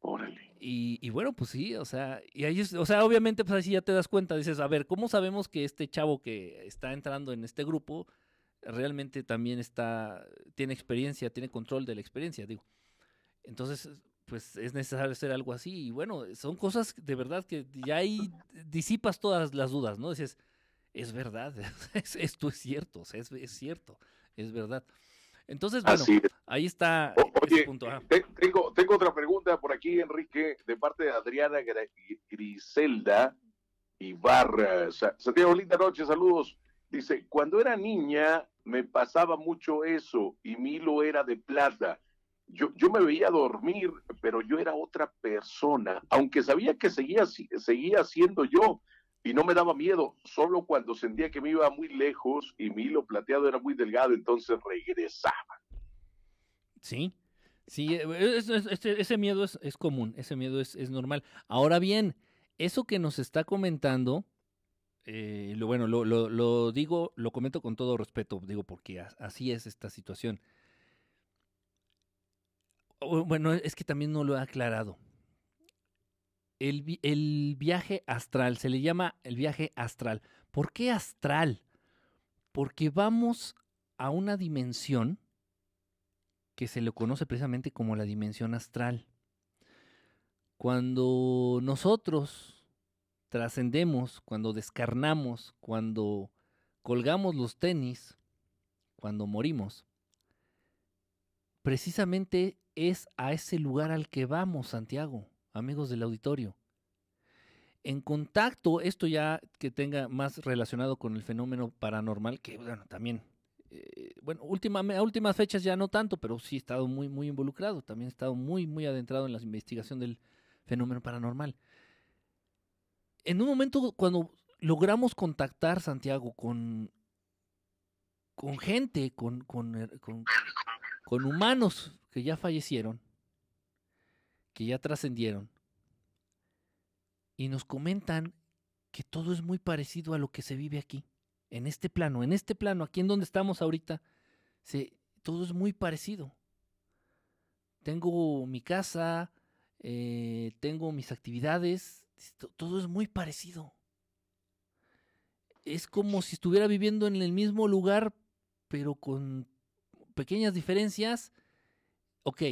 Órale. Y, bueno, pues sí, o sea, y ahí o sea, obviamente, pues así ya te das cuenta, dices, a ver, ¿cómo sabemos que este chavo que está entrando en este grupo realmente también está, tiene experiencia, tiene control de la experiencia? Digo, entonces, pues es necesario hacer algo así. Y bueno, son cosas de verdad que ya ahí disipas todas las dudas, ¿no? Dices, es verdad, esto es cierto, es, es, cierto, es verdad. Entonces, bueno, ahí está. oye, punto. Tengo, tengo otra pregunta por aquí, Enrique, de parte de Adriana Griselda Ibarra. Santiago, linda noche, saludos. Dice, cuando era niña me pasaba mucho eso y Milo era de plata yo, yo me veía dormir, pero yo era otra persona, aunque sabía que seguía, seguía siendo yo y no me daba miedo, solo cuando sentía que me iba muy lejos y mi hilo plateado era muy delgado, entonces regresaba. Sí, sí, e, ese miedo es, común, ese miedo es, es, normal. Ahora bien, eso que nos está comentando, eh, lo, bueno, lo, lo, lo digo, lo comento con todo respeto, digo porque así es esta situación bueno, es que también no lo he aclarado. El, el, viaje astral, se le llama el viaje astral. ¿Por qué astral? Porque vamos a una dimensión que se le conoce precisamente como la dimensión astral. Cuando nosotros trascendemos, cuando descarnamos, cuando colgamos los tenis, cuando morimos, precisamente es a ese lugar al que vamos, Santiago, amigos del auditorio. En contacto, esto ya que tenga más relacionado con el fenómeno paranormal, que bueno, también, eh, bueno, última, a últimas fechas ya no tanto, pero sí he estado muy, muy involucrado, también he estado muy, muy adentrado en la investigación del fenómeno paranormal. En un momento cuando logramos contactar, Santiago, con, con gente, con, er, con humanos que ya fallecieron, que ya trascendieron, y nos comentan que todo es muy parecido a lo que se vive aquí, en este plano, en este plano, aquí en donde estamos ahorita, se, todo es muy parecido. Tengo mi casa, eh, tengo mis actividades, todo es muy parecido. Es como si estuviera viviendo en el mismo lugar, pero con pequeñas diferencias Ok,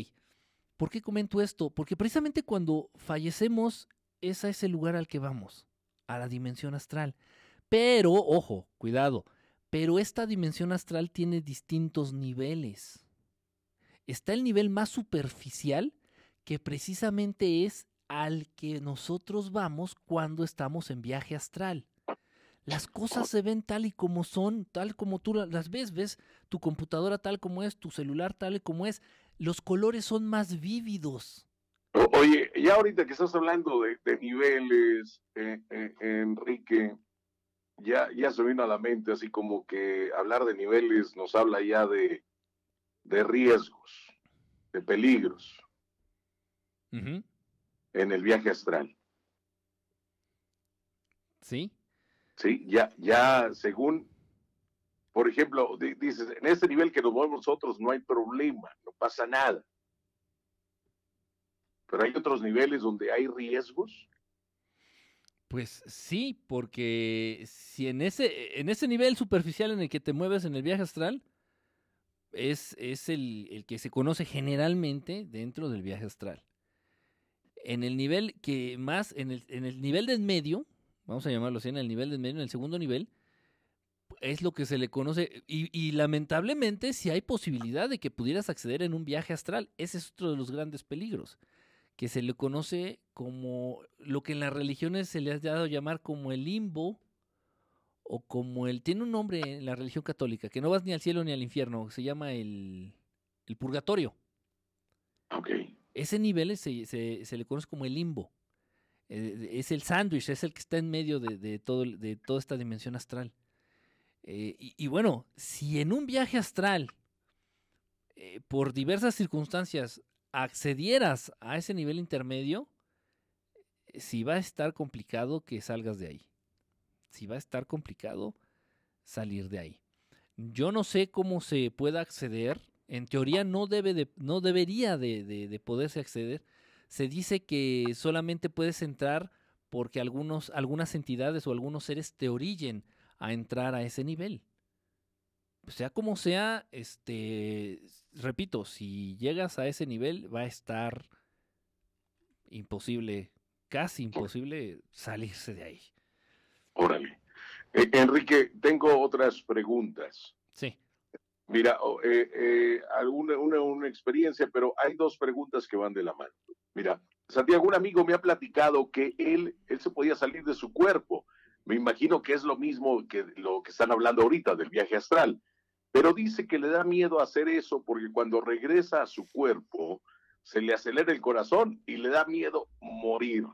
¿por qué comento esto? Porque precisamente cuando fallecemos es a ese lugar al que vamos, a la dimensión astral. Pero, ojo, cuidado, pero esta dimensión astral tiene distintos niveles. Está el nivel más superficial, que precisamente es al que nosotros vamos cuando estamos en viaje astral. Las cosas se ven tal y como son, tal como tú las ves, ves tu computadora tal como es, tu celular tal y como es. Los colores son más vívidos. Oye, ya ahorita que estás hablando de, niveles, eh, eh, Enrique, ya, ya se vino a la mente así como que hablar de niveles nos habla ya de, de riesgos, de peligros en el viaje astral. Sí. Sí, ya, ya según, por ejemplo, dices, en este nivel que nos movemos nosotros no hay problema, no pasa nada. Pero hay otros niveles donde hay riesgos. Pues sí, porque si en ese, en ese nivel superficial en el que te mueves en el viaje astral, es, es el, el, que se conoce generalmente dentro del viaje astral. En el nivel que más, en el, en el nivel del medio, vamos a llamarlo así, en el nivel medio, en el segundo nivel, es lo que se le conoce. Y, y, lamentablemente, si hay posibilidad de que pudieras acceder en un viaje astral, ese es otro de los grandes peligros, que se le conoce como lo que en las religiones se le ha dado a llamar como el limbo, o como el. Tiene un nombre en la religión católica, que no vas ni al cielo ni al infierno, se llama el, el purgatorio. Ok. Ese nivel se, se, se le conoce como el limbo. Eh, es el sándwich, es el que está en medio de, todo, de toda esta dimensión astral. Eh, y, bueno, si en un viaje astral, eh, por diversas circunstancias, accedieras a ese nivel intermedio, si va a estar complicado que salgas de ahí. Si va a estar complicado salir de ahí. Yo no sé cómo se pueda acceder. En teoría no, debe de, no debería de poderse acceder se dice que solamente puedes entrar porque algunos, algunas entidades o algunos seres te orillen a entrar a ese nivel. Sea como sea, este, repito, si llegas a ese nivel va a estar imposible, casi imposible salirse de ahí. Órale. Eh, Enrique, tengo otras preguntas. Sí. Mira, eh, eh, alguna una, una, experiencia, pero hay dos preguntas que van de la mano. Mira, Santiago, un amigo me ha platicado que él, él se podía salir de su cuerpo. Me imagino que es lo mismo que lo que están hablando ahorita del viaje astral. Pero dice que le da miedo hacer eso porque cuando regresa a su cuerpo se le acelera el corazón y le da miedo morir.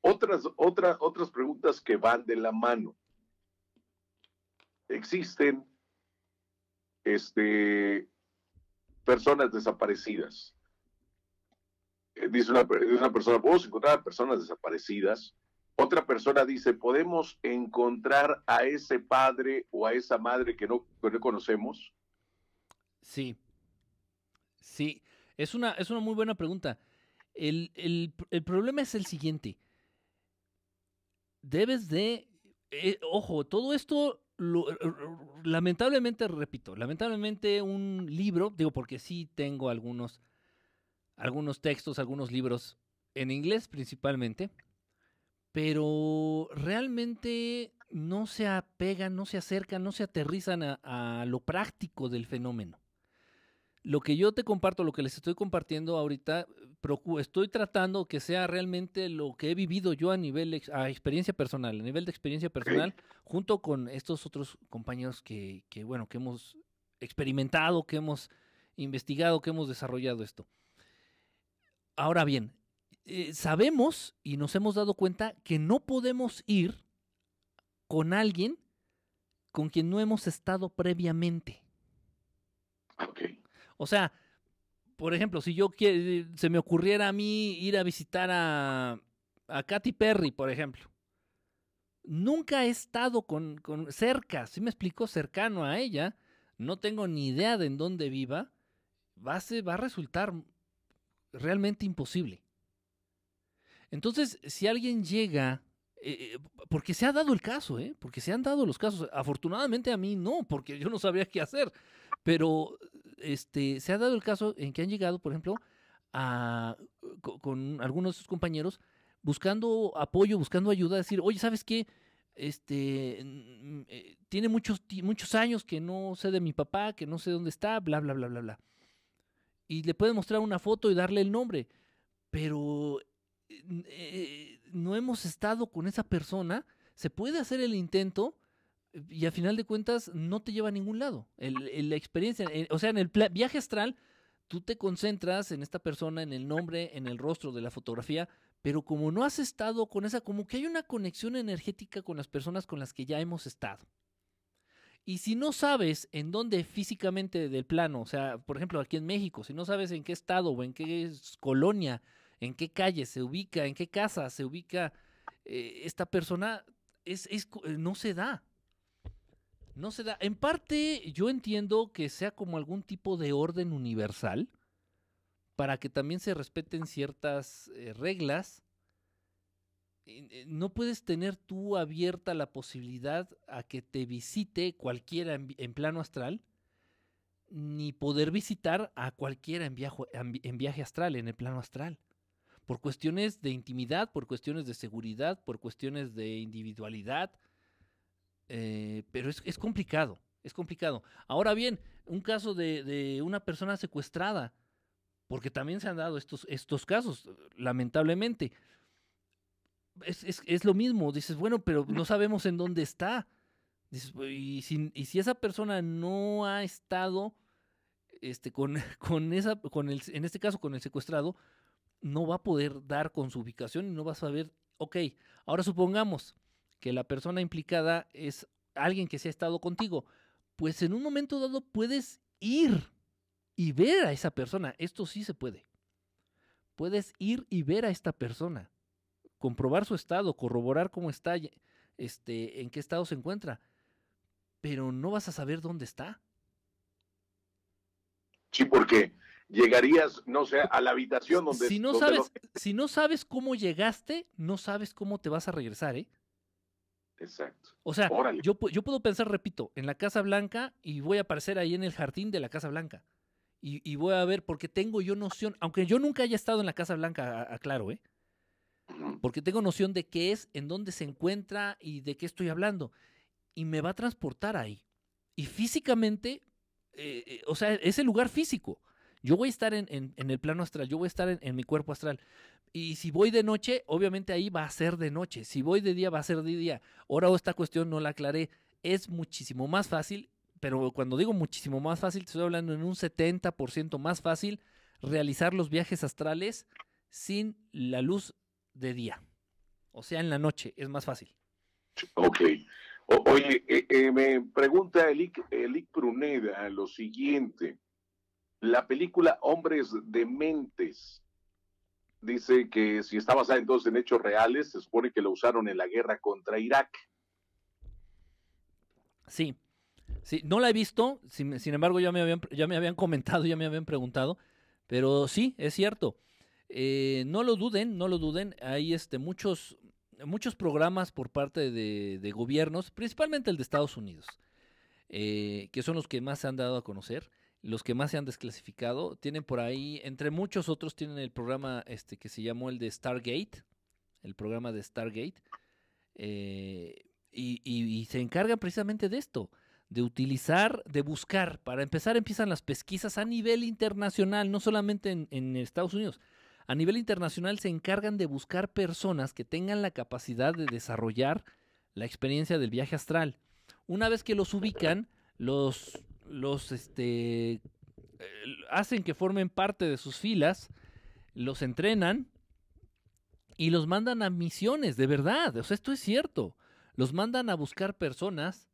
Otras, otras, otras preguntas que van de la mano. Existen este, personas desaparecidas. Eh, dice una, una persona, podemos encontrar a personas desaparecidas. Otra persona dice, podemos encontrar a ese padre o a esa madre que no, conocemos. Sí, sí, es una, es una muy buena pregunta. El, el problema es el siguiente. Debes de, eh, ojo, todo esto lamentablemente, repito, lamentablemente un libro, digo porque sí tengo algunos, algunos textos, algunos libros en inglés principalmente, pero realmente no se apegan, no se acercan, no se aterrizan a lo práctico del fenómeno. Lo que yo te comparto, lo que les estoy compartiendo ahorita, estoy tratando que sea realmente lo que he vivido yo a nivel, a experiencia personal, a nivel de experiencia personal, junto con estos otros compañeros que, que, bueno, que hemos experimentado, que hemos investigado, que hemos desarrollado esto. Ahora bien, eh, sabemos y nos hemos dado cuenta que no podemos ir con alguien con quien no hemos estado previamente. Okay. O sea, por ejemplo, si yo se me ocurriera a mí ir a visitar a, a Katy Perry, por ejemplo. Nunca he estado con, con cerca, si me explico, cercano a ella. No tengo ni idea de en dónde viva. Va a, va a resultar realmente imposible. Entonces, si alguien llega, eh, eh, porque se ha dado el caso, ¿eh? porque se han dado los casos, afortunadamente a mí no, porque yo no sabía qué hacer, pero este, se ha dado el caso en que han llegado, por ejemplo, a, con, algunos de sus compañeros buscando apoyo, buscando ayuda, decir, oye, ¿sabes qué? Este, eh, tiene muchos, muchos años que no sé de mi papá, que no sé dónde está, bla, bla, bla, bla, bla. Y le pueden mostrar una foto y darle el nombre, pero eh, no hemos estado con esa persona se puede hacer el intento y a final de cuentas no te lleva a ningún lado. la experiencia, o sea, en el viaje astral, tú te concentras en esta persona, en el nombre, en el rostro de la fotografía, pero como no has estado con esa, como que hay una conexión energética con las personas con las que ya hemos estado. Y si no sabes en dónde físicamente del plano, o sea, por ejemplo, aquí en México, si no sabes en qué estado o en qué colonia, en qué calle se ubica, en qué casa se ubica eh, esta persona, es, es, eh, no se da. No se da. En parte, yo entiendo que sea como algún tipo de orden universal para que también se respeten ciertas eh, reglas no puedes tener tú abierta la posibilidad a que te visite cualquiera en, plano astral, ni poder visitar a cualquiera en viaje, astral, en el plano astral. Por cuestiones de intimidad, por cuestiones de seguridad, por cuestiones de individualidad. Eh, pero es, complicado, es complicado. Ahora bien, un caso de, de, una persona secuestrada, porque también se han dado estos, estos casos, lamentablemente es, lo mismo. Dices, bueno, pero no sabemos en dónde está. y, si, y si esa persona no ha estado este, con, con esa, con el, en este caso con el secuestrado, no va a poder dar con su ubicación y no va a saber, ok, ahora supongamos que la persona implicada es alguien que se ha estado contigo, pues en un momento dado puedes ir y ver a esa persona. Esto sí se puede. Puedes ir y ver a esta persona comprobar su estado, corroborar cómo está, este, en qué estado se encuentra, pero no vas a saber dónde está. Sí, porque llegarías, no sé, a la habitación donde... Si no, sabes, si no sabes cómo llegaste, no sabes cómo te vas a regresar, ¿eh? Exacto. O sea, yo, yo puedo pensar, repito, en la Casa Blanca y voy a aparecer ahí en el jardín de la Casa Blanca. Y, voy a ver, porque tengo yo noción, aunque yo nunca haya estado en la Casa Blanca, aclaro, ¿eh? Porque tengo noción de qué es, en dónde se encuentra y de qué estoy hablando. Y me va a transportar ahí. Y físicamente, eh, eh, o sea, es el lugar físico. Yo voy a estar en, el plano astral, yo voy a estar en, mi cuerpo astral. Y si voy de noche, obviamente ahí va a ser de noche. Si voy de día, va a ser de día. Ahora esta cuestión no la aclaré. Es muchísimo más fácil, pero cuando digo muchísimo más fácil, estoy hablando en un 70% más fácil realizar los viajes astrales sin la luz de día. O sea, en la noche, es más fácil. Ok. oye, eh, eh, me pregunta Elic, Elic Pruneda lo siguiente. La película Hombres de Mentes dice que si está basada entonces en hechos reales, se supone que lo usaron en la guerra contra Irak. Sí, sí, no la he visto, sin, sin embargo ya me, habían, ya me habían comentado, ya me habían preguntado, pero sí, es cierto. Eh, no lo duden, no lo duden. Hay este, muchos, muchos programas por parte de, gobiernos, principalmente el de Estados Unidos, eh, que son los que más se han dado a conocer, los que más se han desclasificado. Tienen por ahí, entre muchos otros, tienen el programa este, que se llamó el de Stargate, el programa de Stargate, eh, y, se encargan precisamente de esto de utilizar, de buscar. Para empezar, empiezan las pesquisas a nivel internacional, no solamente en Estados Unidos, a nivel internacional se encargan de buscar personas que tengan la capacidad de desarrollar la experiencia del viaje astral. Una vez que los ubican, los, los este, eh, hacen que formen parte de sus filas, los entrenan y los mandan a misiones, de verdad. O sea, esto es cierto. Los mandan a buscar personas,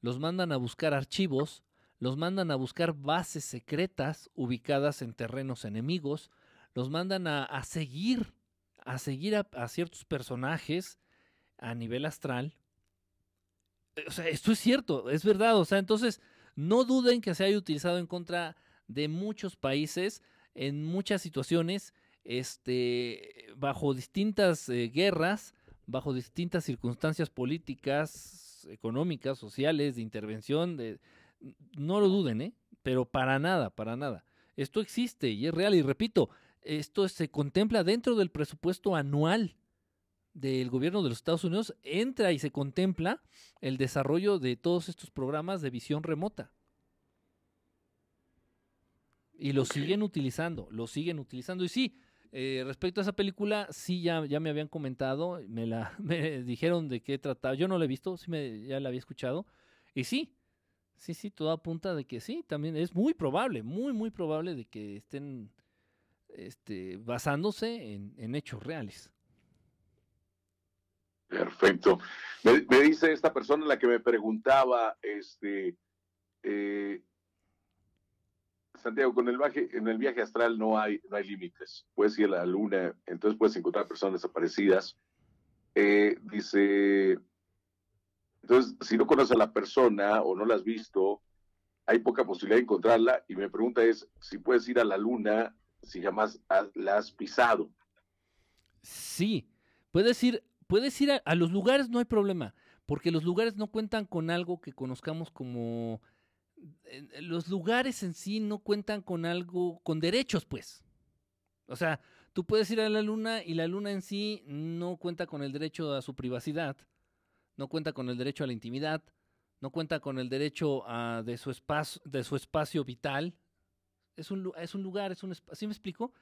los mandan a buscar archivos, los mandan a buscar bases secretas ubicadas en terrenos enemigos, los mandan a, seguir, a seguir a, ciertos personajes a nivel astral. Eh, o sea, esto es cierto, es verdad. O sea, entonces, no duden que se haya utilizado en contra de muchos países, en muchas situaciones, este, bajo distintas eh, guerras, bajo distintas circunstancias políticas, económicas, sociales, de intervención, no lo duden, ¿eh? Pero para nada, para nada. Esto existe y es real. Y repito, esto se contempla dentro del presupuesto anual del gobierno de los Estados Unidos, entra y se contempla el desarrollo de todos estos programas de visión remota. Y lo siguen utilizando, lo siguen utilizando. Y sí, Eh, respecto a esa película, sí, ya, ya me habían comentado, me la me dijeron de qué trataba. Yo no la he visto, sí me, ya la había escuchado. Y sí, sí, sí, todo apunta de que sí, también es muy probable, muy, muy probable de que estén este, basándose en, hechos reales. Perfecto. Me, dice esta persona la que me preguntaba, este, eh, Santiago, con el viaje, en el viaje astral no hay, no hay límites. Puedes ir a la luna, entonces puedes encontrar personas desaparecidas. Eh, dice, entonces, si no conoces a la persona o no la has visto, hay poca posibilidad de encontrarla. Y mi pregunta es si puedes ir a la luna si jamás la has pisado. Sí, puedes ir, puedes ir a, los lugares, no hay problema, porque los lugares no cuentan con algo que conozcamos como los lugares en sí no cuentan con algo, con derechos, pues. O sea, tú puedes ir a la luna y la luna en sí no cuenta con el derecho a su privacidad, no cuenta con el derecho a la intimidad, no cuenta con el derecho a, de, su espacio, de su espacio vital. Es un, es un lugar, es un ¿sí me explico?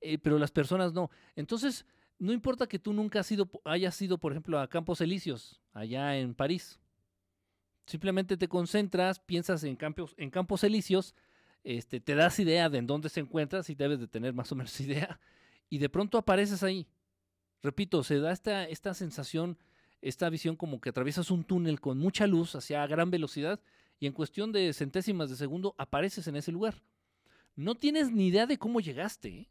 Eh, pero las personas no. Entonces, no importa que tú nunca has ido, hayas ido, por ejemplo, a Campos Elíseos, allá en París. Simplemente te concentras, piensas en campos, en campos elíseos, este, te das idea de en dónde se encuentras y debes de tener más o menos idea, y de pronto apareces ahí. Repito, se da esta, esta sensación, esta visión como que atraviesas un túnel con mucha luz hacia gran velocidad y en cuestión de centésimas de segundo apareces en ese lugar. No tienes ni idea de cómo llegaste.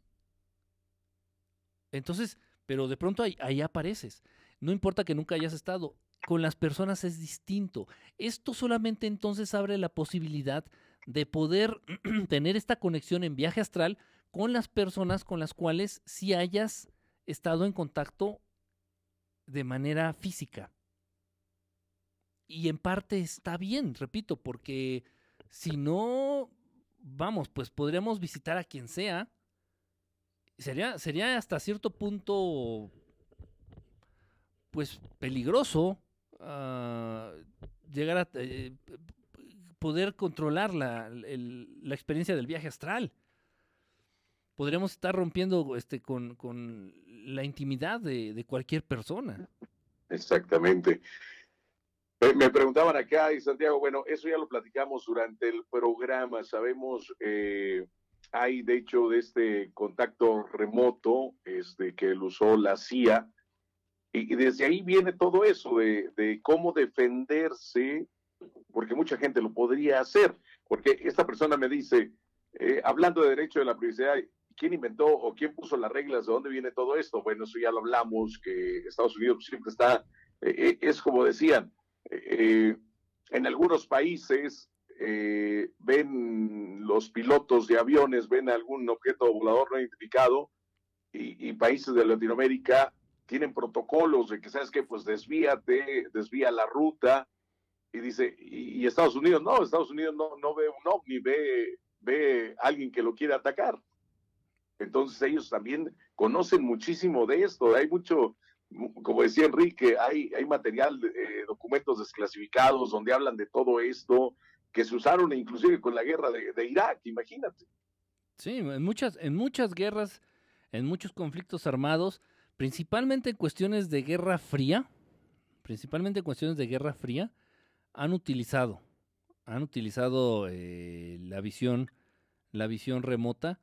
Entonces, pero de pronto ahí, ahí apareces. No importa que nunca hayas estado, con las personas es distinto. Esto solamente entonces abre la posibilidad de poder tener esta conexión en viaje astral con las personas con las cuales si hayas estado en contacto de manera física. Y en parte está bien, repito, porque si no, vamos, pues podríamos visitar a quien sea. Sería, sería hasta cierto punto, pues peligroso Ah, llegar a eh, poder controlar la, la, experiencia del viaje astral. Podríamos estar rompiendo este, con, con la intimidad de, de, cualquier persona. Exactamente. Me preguntaban acá, y Santiago, bueno, eso ya lo platicamos durante el programa. Sabemos, eh, hay de hecho de este contacto remoto este, que lo usó la CIA y, desde ahí viene todo eso de, cómo defenderse, porque mucha gente lo podría hacer, porque esta persona me dice, eh, hablando de derecho de la privacidad, ¿quién inventó o quién puso las reglas? ¿De dónde viene todo esto? Bueno, eso ya lo hablamos, que Estados Unidos siempre está, eh, eh, es como decían, en algunos países ven los pilotos de aviones, ven algún objeto volador no identificado, y, y países de Latinoamérica tienen protocolos de que, ¿sabes qué? Pues desvíate, desvía la ruta. Y dice, y, Estados Unidos, no, Estados Unidos no, no ve un ovni, ve, ve alguien que lo quiere atacar. Entonces ellos también conocen muchísimo de esto. Hay mucho, como decía Enrique, hay, hay material, eh, documentos desclasificados donde hablan de todo esto, que se usaron inclusive con la guerra de, Irak, imagínate. Sí, en muchas, en muchas guerras, en muchos conflictos armados, principalmente en cuestiones de guerra fría, principalmente en cuestiones de guerra fría, han utilizado, han utilizado eh, la visión, la visión remota,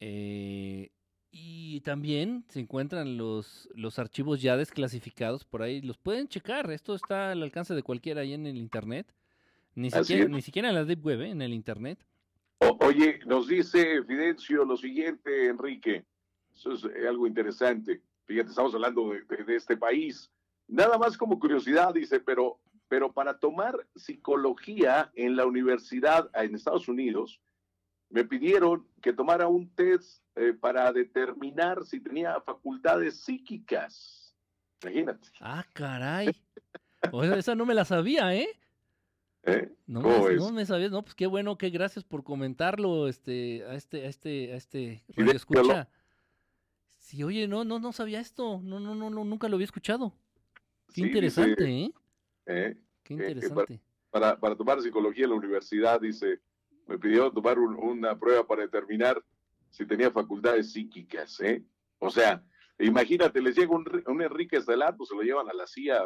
eh, y también se encuentran los, los archivos ya desclasificados por ahí, los pueden checar, esto está al alcance de cualquiera ahí en el internet, ni siquiera, ni siquiera en la deep web, ¿eh? en el internet. oye, nos dice Fidencio lo siguiente, Enrique. Eso es eh, algo interesante. Fíjate, estamos hablando de, este país. Nada más como curiosidad, dice, pero, pero para tomar psicología en la universidad en Estados Unidos, me pidieron que tomara un test eh, para determinar si tenía facultades psíquicas. Imagínate. Ah, caray. O esa no me la sabía, ¿eh? ¿Eh? No, me, no me sabías, no, pues qué bueno, qué gracias por comentarlo, este, a este, a este, a este escucha. Sí, oye, no, no, no sabía esto. No, no, no, no nunca lo había escuchado. Qué interesante, ¿eh? ¿eh? Qué interesante. para, tomar psicología en la universidad, dice, me pidió tomar una prueba para determinar si tenía facultades psíquicas, ¿eh? O sea, imagínate, les llega un, un Enrique Estelato, se lo llevan a la CIA.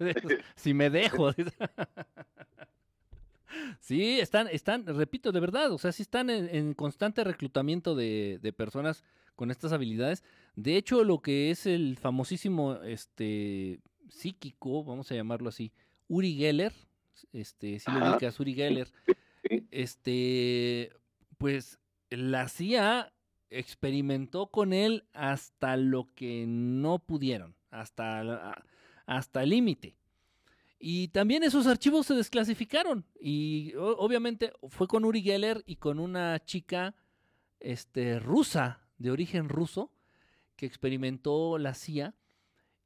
Eh, si me dejo. sí, están, están, repito, de verdad, o sea, sí están en, constante reclutamiento de, de, personas con estas habilidades. De hecho, lo que es el famosísimo este psíquico, vamos a llamarlo así, Uri Geller, este, si lo ubicas, Uri Geller, este, pues la CIA experimentó con él hasta lo que no pudieron, hasta, hasta el límite. Y también esos archivos se desclasificaron. Y obviamente fue con Uri Geller y con una chica este, rusa, de origen ruso, que experimentó la CIA.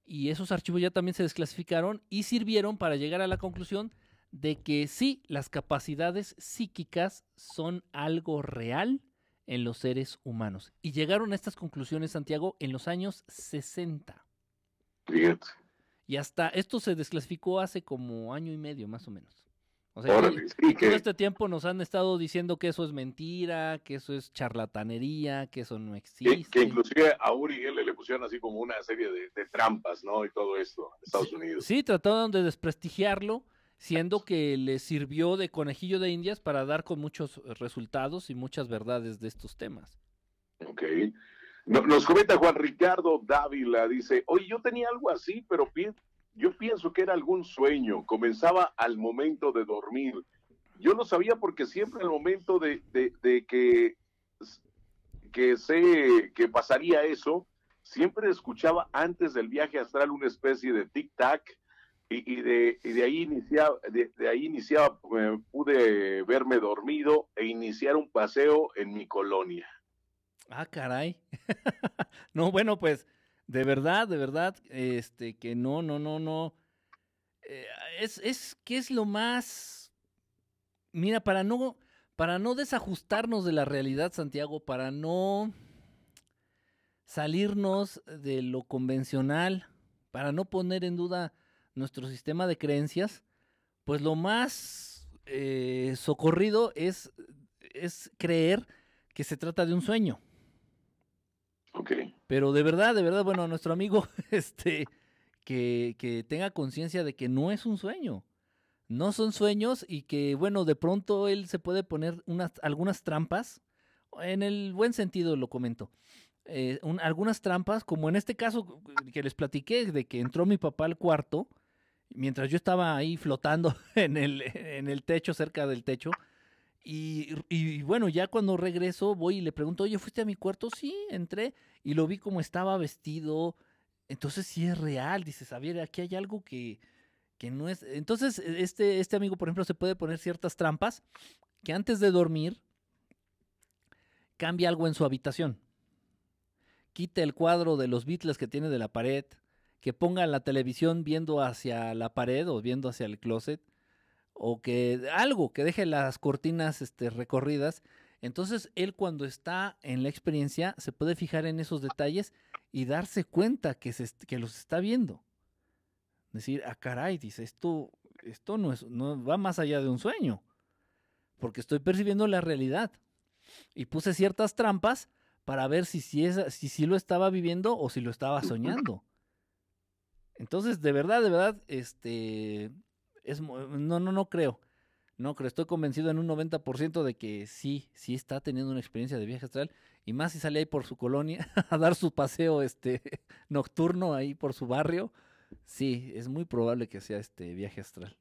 Y esos archivos ya también se desclasificaron y sirvieron para llegar a la conclusión de que sí, las capacidades psíquicas son algo real en los seres humanos. Y llegaron a estas conclusiones, Santiago, en los años 60. Fíjate. Y hasta esto se desclasificó hace como año y medio, más o menos. O sea, todo este tiempo nos han estado diciendo que eso es mentira, que eso es charlatanería, que eso no existe. Que, inclusive a Uri le pusieron así como una serie de, trampas, ¿no? Y todo esto en Estados Unidos. Sí, trataron de desprestigiarlo siendo que le sirvió de conejillo de indias para dar con muchos resultados y muchas verdades de estos temas. Ok. Nos comenta Juan Ricardo Dávila, dice, oye, yo tenía algo así, pero yo pienso que era algún sueño, comenzaba al momento de dormir. Yo lo sabía porque siempre al momento de, de que, que sé que pasaría eso, siempre escuchaba antes del viaje astral una especie de tic-tac y, de, de, ahí iniciaba, de, ahí iniciaba, pude verme dormido e iniciar un paseo en mi colonia. Ah, caray. no, bueno, pues, de verdad, de verdad, este, que no, no, no, no. Eh, es, es, ¿qué es lo más? Mira, para no, para no desajustarnos de la realidad, Santiago, para no salirnos de lo convencional, para no poner en duda nuestro sistema de creencias, pues lo más eh, socorrido es, es creer que se trata de un sueño. Ok. Pero de verdad, de verdad, bueno, nuestro amigo, este, que, que tenga conciencia de que no es un sueño. No son sueños y que, bueno, de pronto él se puede poner unas, algunas trampas, en el buen sentido lo comento, eh, algunas trampas, como en este caso que les platiqué, de que entró mi papá al cuarto mientras yo estaba ahí flotando en el, en el techo, cerca del techo. Y, bueno, ya cuando regreso voy y le pregunto, oye, ¿fuiste a mi cuarto? Sí, entré y lo vi como estaba vestido. Entonces sí es real, dice Javier, aquí hay algo que, que no es... Entonces este, este amigo, por ejemplo, se puede poner ciertas trampas que antes de dormir cambia algo en su habitación. Quita el cuadro de los Beatles que tiene de la pared, que ponga la televisión viendo hacia la pared o viendo hacia el closet, o que algo, que deje las cortinas este, recorridas. Entonces él cuando está en la experiencia se puede fijar en esos detalles y darse cuenta que, se, que los está viendo. Decir, ah, caray, dice, esto, esto no, es, no va más allá de un sueño, porque estoy percibiendo la realidad. Y puse ciertas trampas para ver si, si, si, si lo estaba viviendo o si lo estaba soñando. Entonces, de verdad, de verdad, este, es, no, no, no creo. No creo, estoy convencido en un 90% de que sí, sí está teniendo una experiencia de viaje astral. Y más si sale ahí por su colonia a dar su paseo este, nocturno ahí por su barrio. Sí, es muy probable que sea este viaje astral.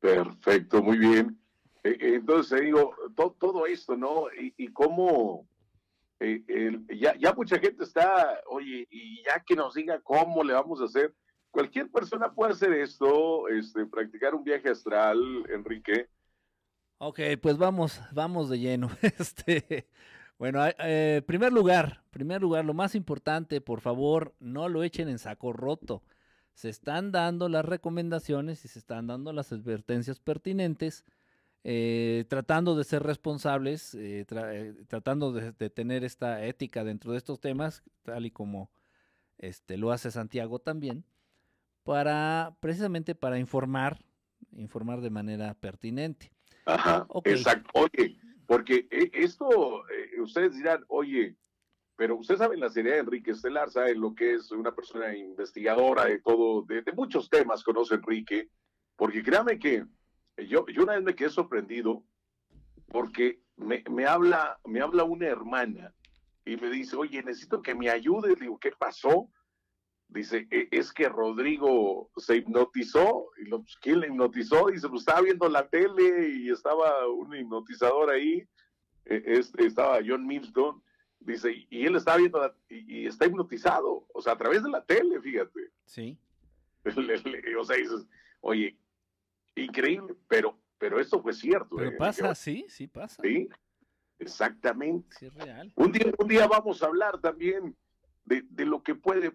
Perfecto, muy bien. E, e, entonces, digo, todo esto, ¿no? Y, cómo eh, ya, ya mucha gente está, oye, y ya que nos diga cómo le vamos a hacer Cualquier persona puede hacer esto, este, practicar un viaje astral, Enrique. Ok, pues vamos, vamos de lleno. Este, bueno, eh, primer lugar, primer lugar, lo más importante, por favor, no lo echen en saco roto. Se están dando las recomendaciones y se están dando las advertencias pertinentes, eh, tratando de ser responsables, eh, tratando de, de, tener esta ética dentro de estos temas, tal y como este, lo hace Santiago también para precisamente para informar, informar de manera pertinente. Ajá, exacto. Oye, porque eh, esto, eh, ustedes dirán, oye, pero ustedes saben la seriedad de Enrique Estelar, saben lo que es una persona investigadora de todo, de, muchos temas, conoce Enrique, porque créame que yo, yo una vez me quedé sorprendido porque me, me, habla, me habla una hermana y me dice, oye, necesito que me ayudes. Digo, ¿qué pasó? Dice, e, es que Rodrigo se hipnotizó. Y lo, pues, ¿quién le hipnotizó? Dice, pues estaba viendo la tele y estaba un hipnotizador ahí. Este, estaba John Milton Dice, y él está viendo y, está hipnotizado, o sea, a través de la tele, fíjate. Sí. o sea, dices, oye, increíble, pero, pero esto fue cierto. Pero eh, pasa, sí, sí pasa. Sí, exactamente. Sí, es real. Un día, un día vamos a hablar también de, de lo que puede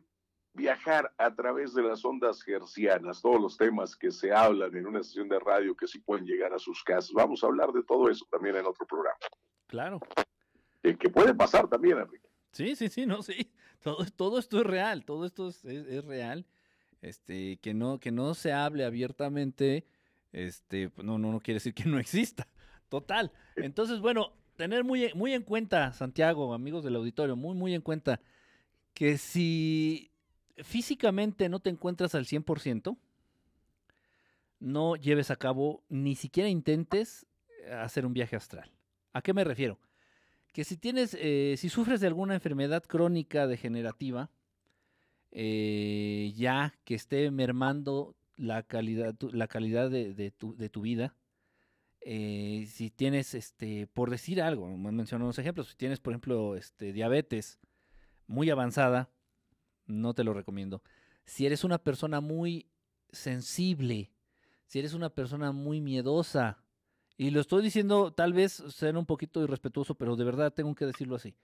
viajar a través de las ondas gercianas, todos los temas que se hablan en una sesión de radio que sí pueden llegar a sus casas. Vamos a hablar de todo eso también en otro programa. Claro que puede pasar también, Enrique. Sí, sí, sí, no, sí. Todo, todo esto es real, todo esto es, es, real. Este, que no, que no se hable abiertamente, este, pues, no, no, no quiere decir que no exista. Total. Entonces, bueno, tener muy, muy en cuenta, Santiago, amigos del auditorio, muy, muy en cuenta, que si físicamente no te encuentras al 100%, no lleves a cabo, ni siquiera intentes hacer un viaje astral. ¿A qué me refiero? que si tienes, eh, si sufres de alguna enfermedad crónica degenerativa, eh, ya que esté mermando la calidad, la calidad de, tu, vida, eh, si tienes, este, por decir algo, menciono unos ejemplos, si tienes, por ejemplo, este, diabetes muy avanzada, no te lo recomiendo. Si eres una persona muy sensible, si eres una persona muy miedosa, y lo estoy diciendo, tal vez ser un poquito irrespetuoso, pero de verdad tengo que decirlo así.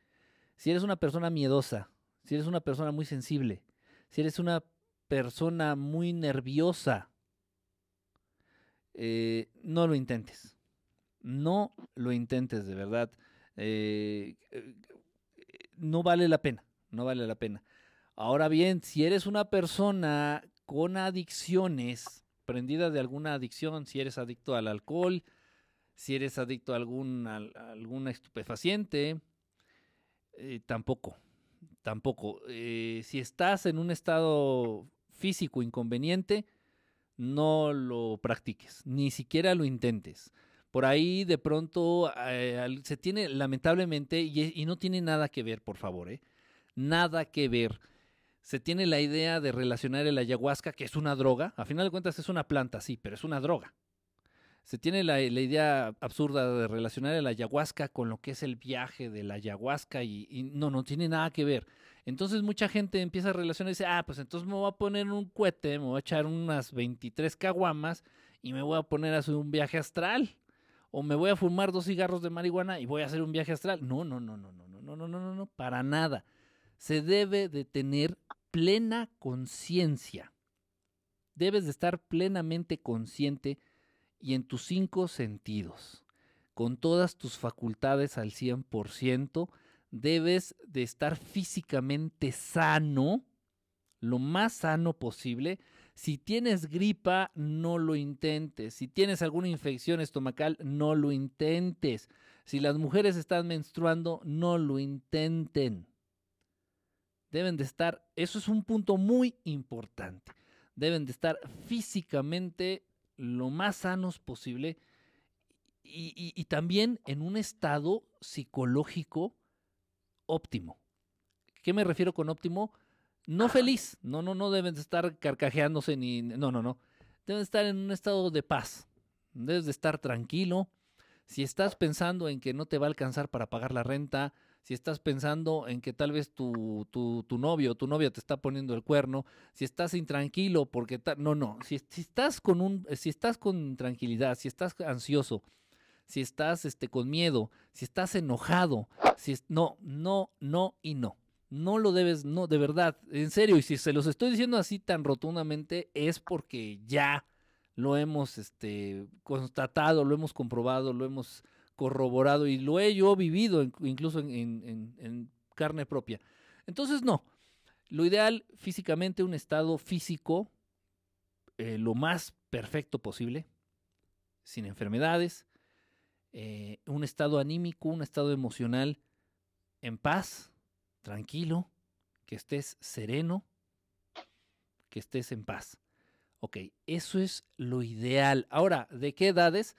Si eres una persona miedosa, si eres una persona muy sensible, si eres una persona muy nerviosa, eh, no lo intentes. No lo intentes, de verdad. Eh, no vale la pena, no vale la pena. Ahora bien, si eres una persona con adicciones, prendida de alguna adicción, si eres adicto al alcohol, si eres adicto a algún, estupefaciente, eh, tampoco, tampoco. Eh, si estás en un estado físico inconveniente, no lo practiques, ni siquiera lo intentes. Por ahí de pronto eh, se tiene, lamentablemente, y, no tiene nada que ver, por favor, nada que ver. Se tiene la idea de relacionar el ayahuasca, que es una droga, a final de cuentas es una planta, sí, pero es una droga se tiene la, idea absurda de relacionar el ayahuasca con lo que es el viaje de la ayahuasca y, no, no tiene nada que ver. Entonces mucha gente empieza a relacionar y dice, ah, pues entonces me voy a poner un cohete, me voy a echar unas 23 caguamas y me voy a poner a hacer un viaje astral. O me voy a fumar dos cigarros de marihuana y voy a hacer un viaje astral. No, no, no, no, no, no, no, no, no, no, no, para nada. Se debe de tener plena conciencia. Debes de estar plenamente consciente y en tus cinco sentidos, con todas tus facultades al 100%, debes de estar físicamente sano, lo más sano posible. Si tienes gripa, no lo intentes. Si tienes alguna infección estomacal, no lo intentes. Si las mujeres están menstruando, no lo intenten. Deben de estar, eso es un punto muy importante. Deben de estar físicamente lo más sanos posible y, también en un estado psicológico óptimo. ¿Qué me refiero con óptimo? No feliz, no, no, no deben de estar carcajeándose ni, no, no, no. Deben de estar en un estado de paz, debes de estar tranquilo. Si estás pensando en que no te va a alcanzar para pagar la renta, si estás pensando en que tal vez tu, tu, tu novio o tu novia te está poniendo el cuerno, si estás intranquilo porque no, no, si, estás con un, si estás con tranquilidad, si estás ansioso, si estás este, con miedo, si estás enojado, si no, no, no y no. No lo debes, no, de verdad, en serio, y si se los estoy diciendo así tan rotundamente, es porque ya lo hemos este, constatado, lo hemos comprobado, lo hemos corroborado y lo he yo vivido incluso en, carne propia. Entonces, no. Lo ideal físicamente, un estado físico eh, lo más perfecto posible, sin enfermedades, eh, un estado anímico, un estado emocional en paz, tranquilo, que estés sereno, que estés en paz. Ok, eso es lo ideal. Ahora, ¿de qué edades?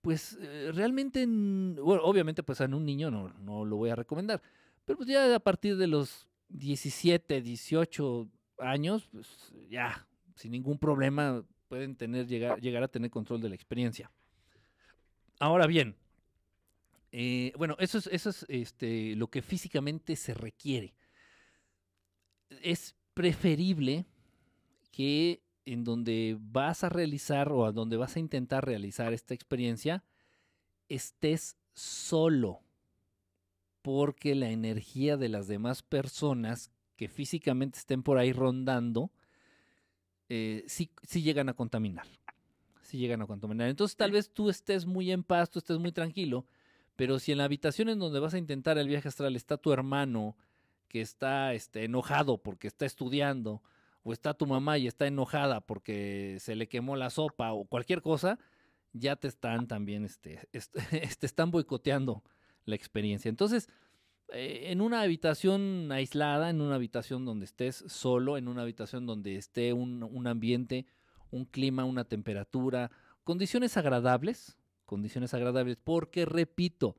Pues eh, realmente, bueno, obviamente, pues en un niño no, no lo voy a recomendar, pero pues ya a partir de los 17, 18 años, pues ya, sin ningún problema, pueden tener, llegar, llegar a tener control de la experiencia. Ahora bien, eh, bueno, eso es, eso es este, lo que físicamente se requiere. Es preferible que en donde vas a realizar o a donde vas a intentar realizar esta experiencia, estés solo. Porque la energía de las demás personas que físicamente estén por ahí rondando, eh, sí, sí llegan a contaminar. Sí llegan a contaminar. Entonces tal vez tú estés muy en paz, tú estés muy tranquilo, pero si en la habitación en donde vas a intentar el viaje astral está tu hermano que está este, enojado porque está estudiando, o está tu mamá y está enojada porque se le quemó la sopa o cualquier cosa, ya te están también, este, te están boicoteando la experiencia. Entonces, eh, en una habitación aislada, en una habitación donde estés solo, en una habitación donde esté un, un ambiente, un clima, una temperatura, condiciones agradables, condiciones agradables, porque repito,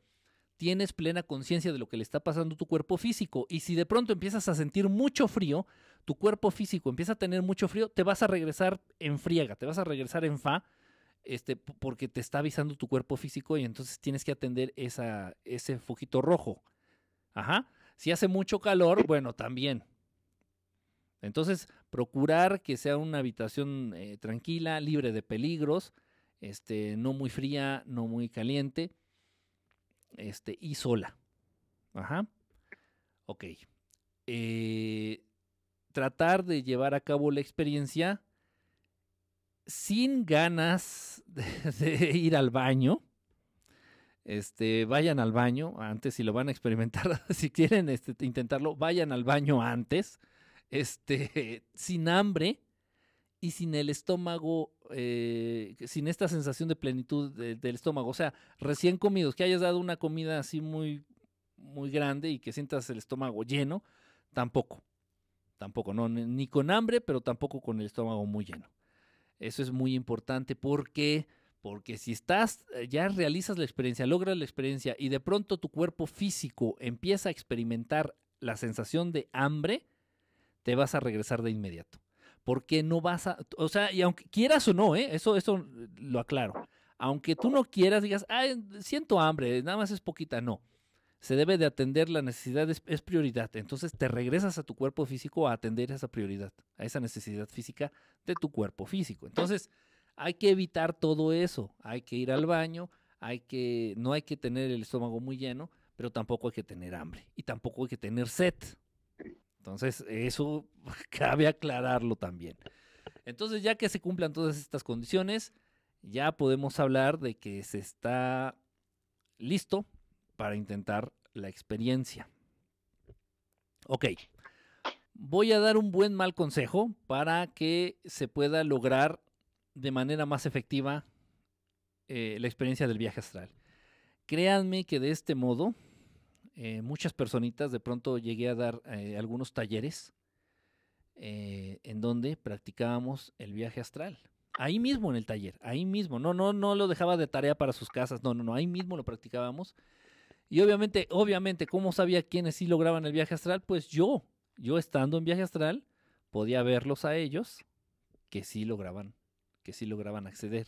tienes plena conciencia de lo que le está pasando a tu cuerpo físico y si de pronto empiezas a sentir mucho frío, tu cuerpo físico empieza a tener mucho frío, te vas a regresar en friega, te vas a regresar en fa, este, porque te está avisando tu cuerpo físico y entonces tienes que atender esa, ese foquito rojo. Ajá. Si hace mucho calor, bueno, también. Entonces, procurar que sea una habitación eh, tranquila, libre de peligros, este, no muy fría, no muy caliente, este, y sola. Ajá. Ok. Eh, tratar de llevar a cabo la experiencia sin ganas de, ir al baño. Este, vayan al baño antes si lo van a experimentar, si quieren este, intentarlo, vayan al baño antes, este, sin hambre y sin el estómago, eh, sin esta sensación de plenitud del estómago. O sea, recién comidos, que hayas dado una comida así muy, muy grande y que sientas el estómago lleno, tampoco. Tampoco, no, ni con hambre, pero tampoco con el estómago muy lleno. Eso es muy importante porque porque si estás eh, ya realizas la experiencia, logras la experiencia y de pronto tu cuerpo físico empieza a experimentar la sensación de hambre, te vas a regresar de inmediato. Porque no vas a, o sea, y aunque quieras o no, ¿eh? eso, eso lo aclaro. Aunque tú no quieras, digas, Ay, siento hambre, nada más es poquita, no se debe de atender la necesidad, es, prioridad. Entonces te regresas a tu cuerpo físico a atender esa prioridad, a esa necesidad física de tu cuerpo físico. Entonces hay que evitar todo eso, hay que ir al baño, hay que, no hay que tener el estómago muy lleno, pero tampoco hay que tener hambre y tampoco hay que tener sed. Entonces eso cabe aclararlo también. Entonces ya que se cumplan todas estas condiciones, ya podemos hablar de que se está listo para intentar la experiencia. Ok, voy a dar un buen mal consejo para que se pueda lograr de manera más efectiva eh, la experiencia del viaje astral. Créanme que de este modo, eh, muchas personitas de pronto llegué a dar eh, algunos talleres en donde practicábamos el viaje astral. Ahí mismo en el taller, ahí mismo. No, no, no lo dejaba de tarea para sus casas. No, no, no. Ahí mismo lo practicábamos y obviamente, obviamente, ¿cómo sabía quiénes sí lograban el viaje astral? Pues yo, yo estando en viaje astral, podía verlos a ellos que sí lograban, que sí lograban acceder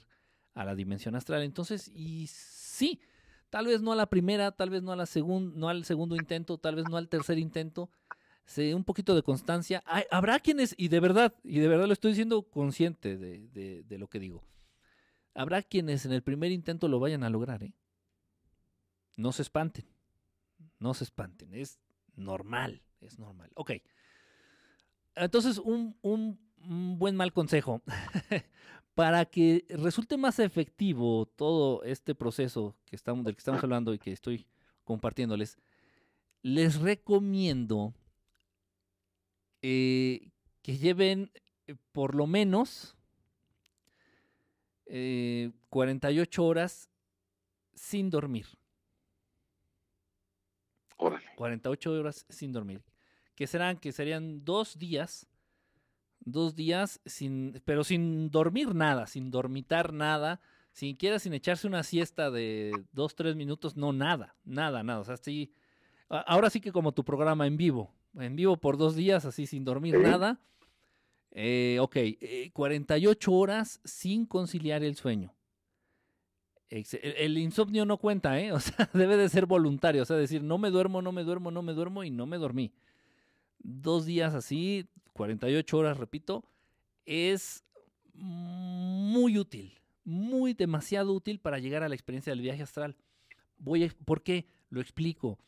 a la dimensión astral. Entonces, y sí, tal vez no a la primera, tal vez no a la segunda, no al segundo intento, tal vez no al tercer intento, se, un poquito de constancia. habrá quienes, y de verdad, y de verdad lo estoy diciendo consciente de, de lo que digo. Habrá quienes en el primer intento lo vayan a lograr, ¿eh? No se espanten. No se espanten. Es normal. Es normal. Ok. Entonces, un, buen mal consejo. Para que resulte más efectivo todo este proceso que estamos, del que estamos hablando y que estoy compartiéndoles, les recomiendo eh, que lleven eh, por lo menos 48 eh, horas sin dormir. 48 horas sin dormir. Que serán, que serían dos días, dos días sin, pero sin dormir nada, sin dormitar nada, siquiera sin echarse una siesta de dos, tres minutos, no, nada, nada, nada. O sea, sí, ahora sí que como tu programa en vivo, en vivo por dos días, así sin dormir nada. Eh, ok, 48 eh, horas sin conciliar el sueño. El insomnio no cuenta, ¿eh? O sea, debe de ser voluntario. O sea, decir, no me duermo, no me duermo, no me duermo y no me dormí. Dos días así, 48 horas, repito, es muy útil, muy demasiado útil para llegar a la experiencia del viaje astral. Voy ¿Por qué? Lo explico.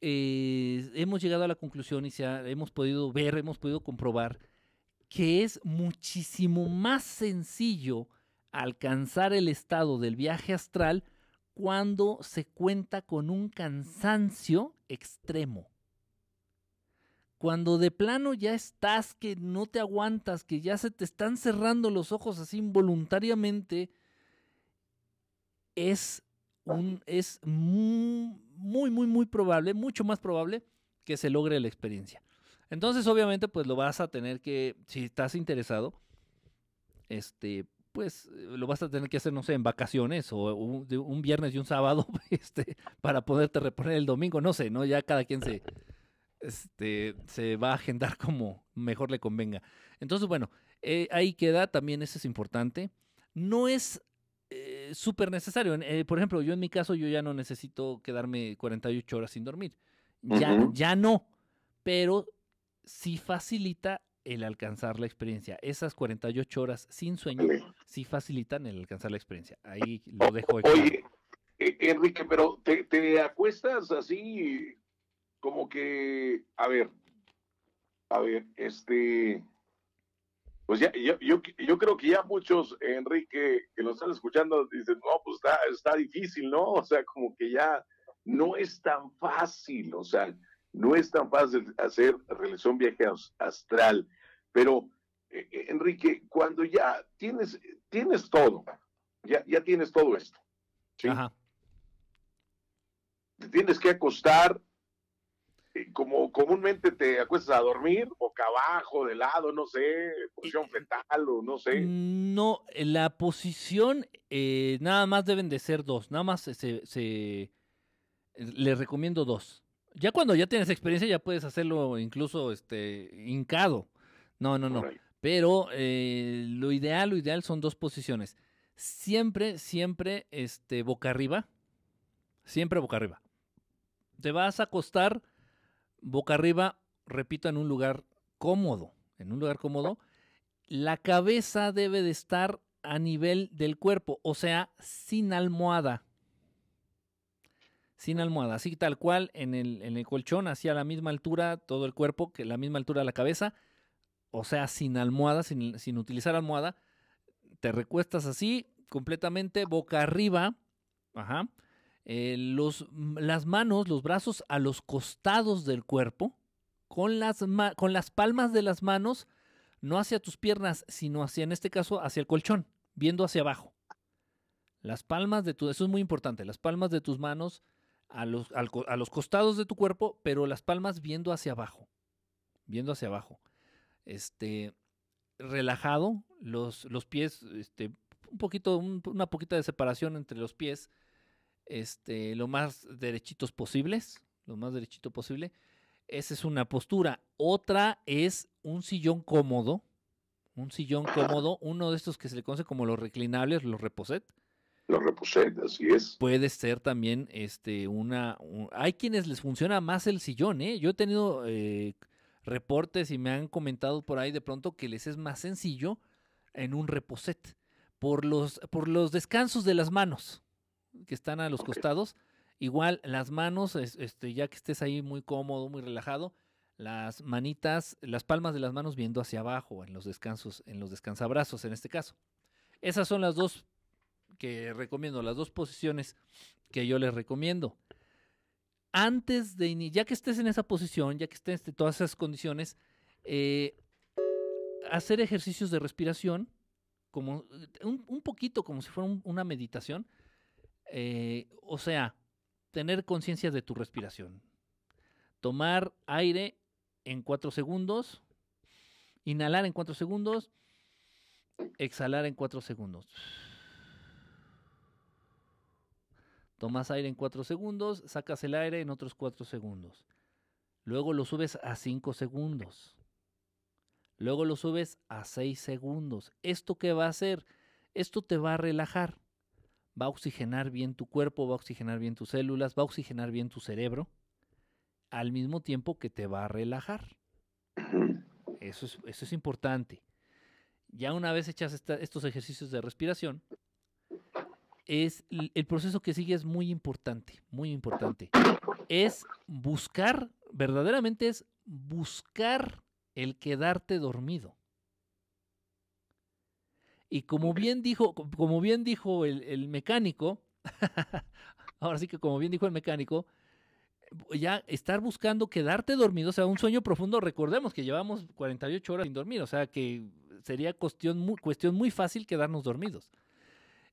Eh, hemos llegado a la conclusión y se hemos podido ver, hemos podido comprobar que es muchísimo más sencillo alcanzar el estado del viaje astral cuando se cuenta con un cansancio extremo. Cuando de plano ya estás, que no te aguantas, que ya se te están cerrando los ojos así involuntariamente, es, un, es muy, muy, muy probable, mucho más probable que se logre la experiencia. Entonces, obviamente, pues lo vas a tener que, si estás interesado, este, pues eh, lo vas a tener que hacer, no sé, en vacaciones o un, viernes y un sábado, este, para poderte reponer el domingo, no sé, ¿no? Ya cada quien se, este, se va a agendar como mejor le convenga. Entonces, bueno, eh, ahí queda, también eso es importante. No es eh, súper necesario. por ejemplo, yo en mi caso, yo ya no necesito quedarme 48 horas sin dormir. Ya, ya no, pero sí facilita el alcanzar la experiencia. Esas 48 horas sin sueño sí facilitan el alcanzar la experiencia. Ahí lo dejo. Oye, e, Enrique, pero te, acuestas así como que, a ver, a ver, este, pues ya, yo, yo, creo que ya muchos, Enrique, que nos están escuchando, dicen, no, pues está, está difícil, ¿no? O sea, como que ya no es tan fácil, o sea, no es tan fácil hacer, realizar un viaje astral, pero eh, eh, Enrique, cuando ya tienes, tienes todo, ya, ya tienes todo esto, ¿sí? Te tienes que acostar, eh, como comúnmente te acuestas a dormir, boca abajo, de lado, no sé, posición fetal o no sé. No, la posición nada más deben de ser dos, nada más se, se, les recomiendo dos. Ya cuando ya tienes experiencia ya puedes hacerlo incluso este hincado. No, no, no. Pero eh, lo ideal, lo ideal son dos posiciones. Siempre, siempre este, boca arriba. Siempre boca arriba. Te vas a acostar boca arriba, repito, en un lugar cómodo. En un lugar cómodo. La cabeza debe de estar a nivel del cuerpo, o sea, sin almohada sin almohada, así tal cual en el, colchón, así a la misma altura todo el cuerpo, que la misma altura de la cabeza, o sea, sin almohada, sin, sin utilizar almohada, te recuestas así, completamente boca arriba, ajá, eh, los, las manos, los brazos a los costados del cuerpo, con las, con las palmas de las manos, no hacia tus piernas, sino hacia, en este caso, hacia el colchón, viendo hacia abajo. Las palmas de tu, eso es muy importante, las palmas de tus manos a los, a los costados de tu cuerpo, pero las palmas viendo hacia abajo. Viendo hacia abajo. Este, relajado, los, los pies, este, un poquito, una poquita de separación entre los pies, este, lo más derechitos posibles, lo más derechito posible. Esa es una postura. Otra es un sillón cómodo, un sillón cómodo, uno de estos que se le conoce como los reclinables, los reposet, los reposet, así es. Puede ser también este una hay quienes les funciona más el sillón, ¿eh? Yo he tenido eh, reportes y me han comentado por ahí de pronto que les es más sencillo en un reposet por los por los descansos de las manos que están a los costados. Igual las manos, este, ya que estés ahí muy cómodo, muy relajado, las manitas, las palmas de las manos viendo hacia abajo en los descansos, en los descansabrazos en este caso. Esas son las dos que recomiendo, las dos posiciones que yo les recomiendo. Antes de ya que estés en esa posición, ya que estés en todas esas condiciones, eh, hacer ejercicios de respiración, como un, poquito como si fuera una meditación, eh, o sea, tener conciencia de tu respiración. tomar aire en 4 segundos, inhalar en 4 segundos, exhalar en 4 segundos. Tomas aire en 4 segundos, sacas el aire en otros 4 segundos. Luego lo subes a 5 segundos. Luego lo subes a 6 segundos. ¿Esto qué va a hacer? Esto te va a relajar. Va a oxigenar bien tu cuerpo, va a oxigenar bien tus células, va a oxigenar bien tu cerebro, al mismo tiempo que te va a relajar. Eso es, eso es importante. Ya una vez hechas estos ejercicios de respiración, es el proceso que sigue es muy importante, muy importante. Es buscar, verdaderamente es buscar el quedarte dormido. Y como bien dijo, como bien dijo el, mecánico, ahora sí que como bien dijo el mecánico, ya estar buscando quedarte dormido, o sea, un sueño profundo, recordemos que llevamos 48 horas sin dormir, o sea que sería cuestión muy, cuestión muy fácil quedarnos dormidos.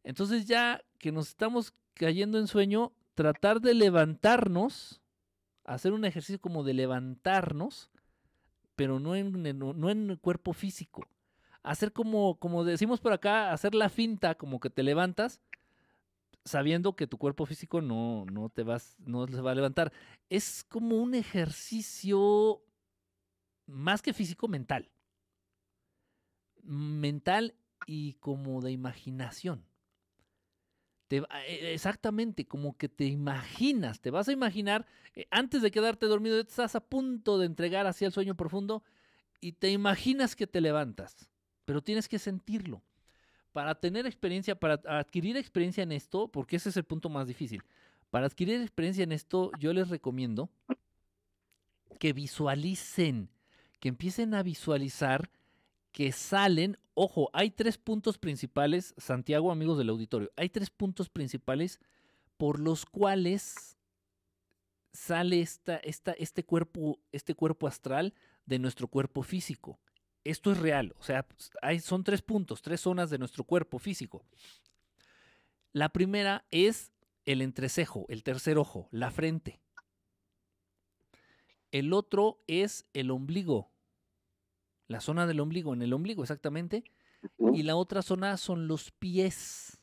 Entonces ya que nos estamos cayendo en sueño, tratar de levantarnos, hacer un ejercicio como de levantarnos, pero no en, no en el cuerpo físico. Hacer como, como decimos por acá, hacer la finta, como que te levantas, sabiendo que tu cuerpo físico no, no te vas, no se va a levantar. Es como un ejercicio más que físico, mental. Mental y como de imaginación. Te, e, exactamente, como que te imaginas, te vas a imaginar, eh, antes de quedarte dormido, estás a punto de entregar hacia el sueño profundo y te imaginas que te levantas, pero tienes que sentirlo. Para tener experiencia, para adquirir experiencia en esto, porque ese es el punto más difícil, para adquirir experiencia en esto, yo les recomiendo que visualicen, que empiecen a visualizar que salen, ojo, hay tres puntos principales, Santiago, amigos del auditorio, hay tres puntos principales por los cuales sale esta, esta, este, cuerpo, este cuerpo astral de nuestro cuerpo físico. Esto es real, o sea, hay, son tres puntos, tres zonas de nuestro cuerpo físico. La primera es el entrecejo, el tercer ojo, la frente. El otro es el ombligo, la zona del ombligo, en el ombligo exactamente, y la otra zona son los pies.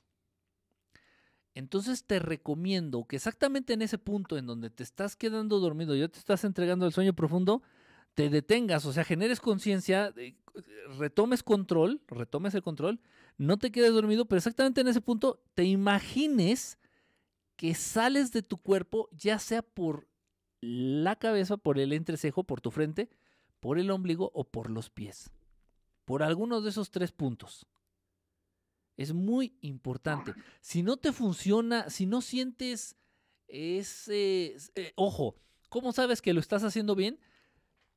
Entonces te recomiendo que exactamente en ese punto en donde te estás quedando dormido, ya te estás entregando el sueño profundo, te detengas, o sea, generes conciencia, retomes control, retomes el control, no te quedes dormido, pero exactamente en ese punto te imagines que sales de tu cuerpo, ya sea por la cabeza, por el entrecejo, por tu frente, por el ombligo o por los pies. Por algunos de esos tres puntos. Es muy importante. Si no te funciona, si no sientes ese... Eh, ojo, ¿cómo sabes que lo estás haciendo bien?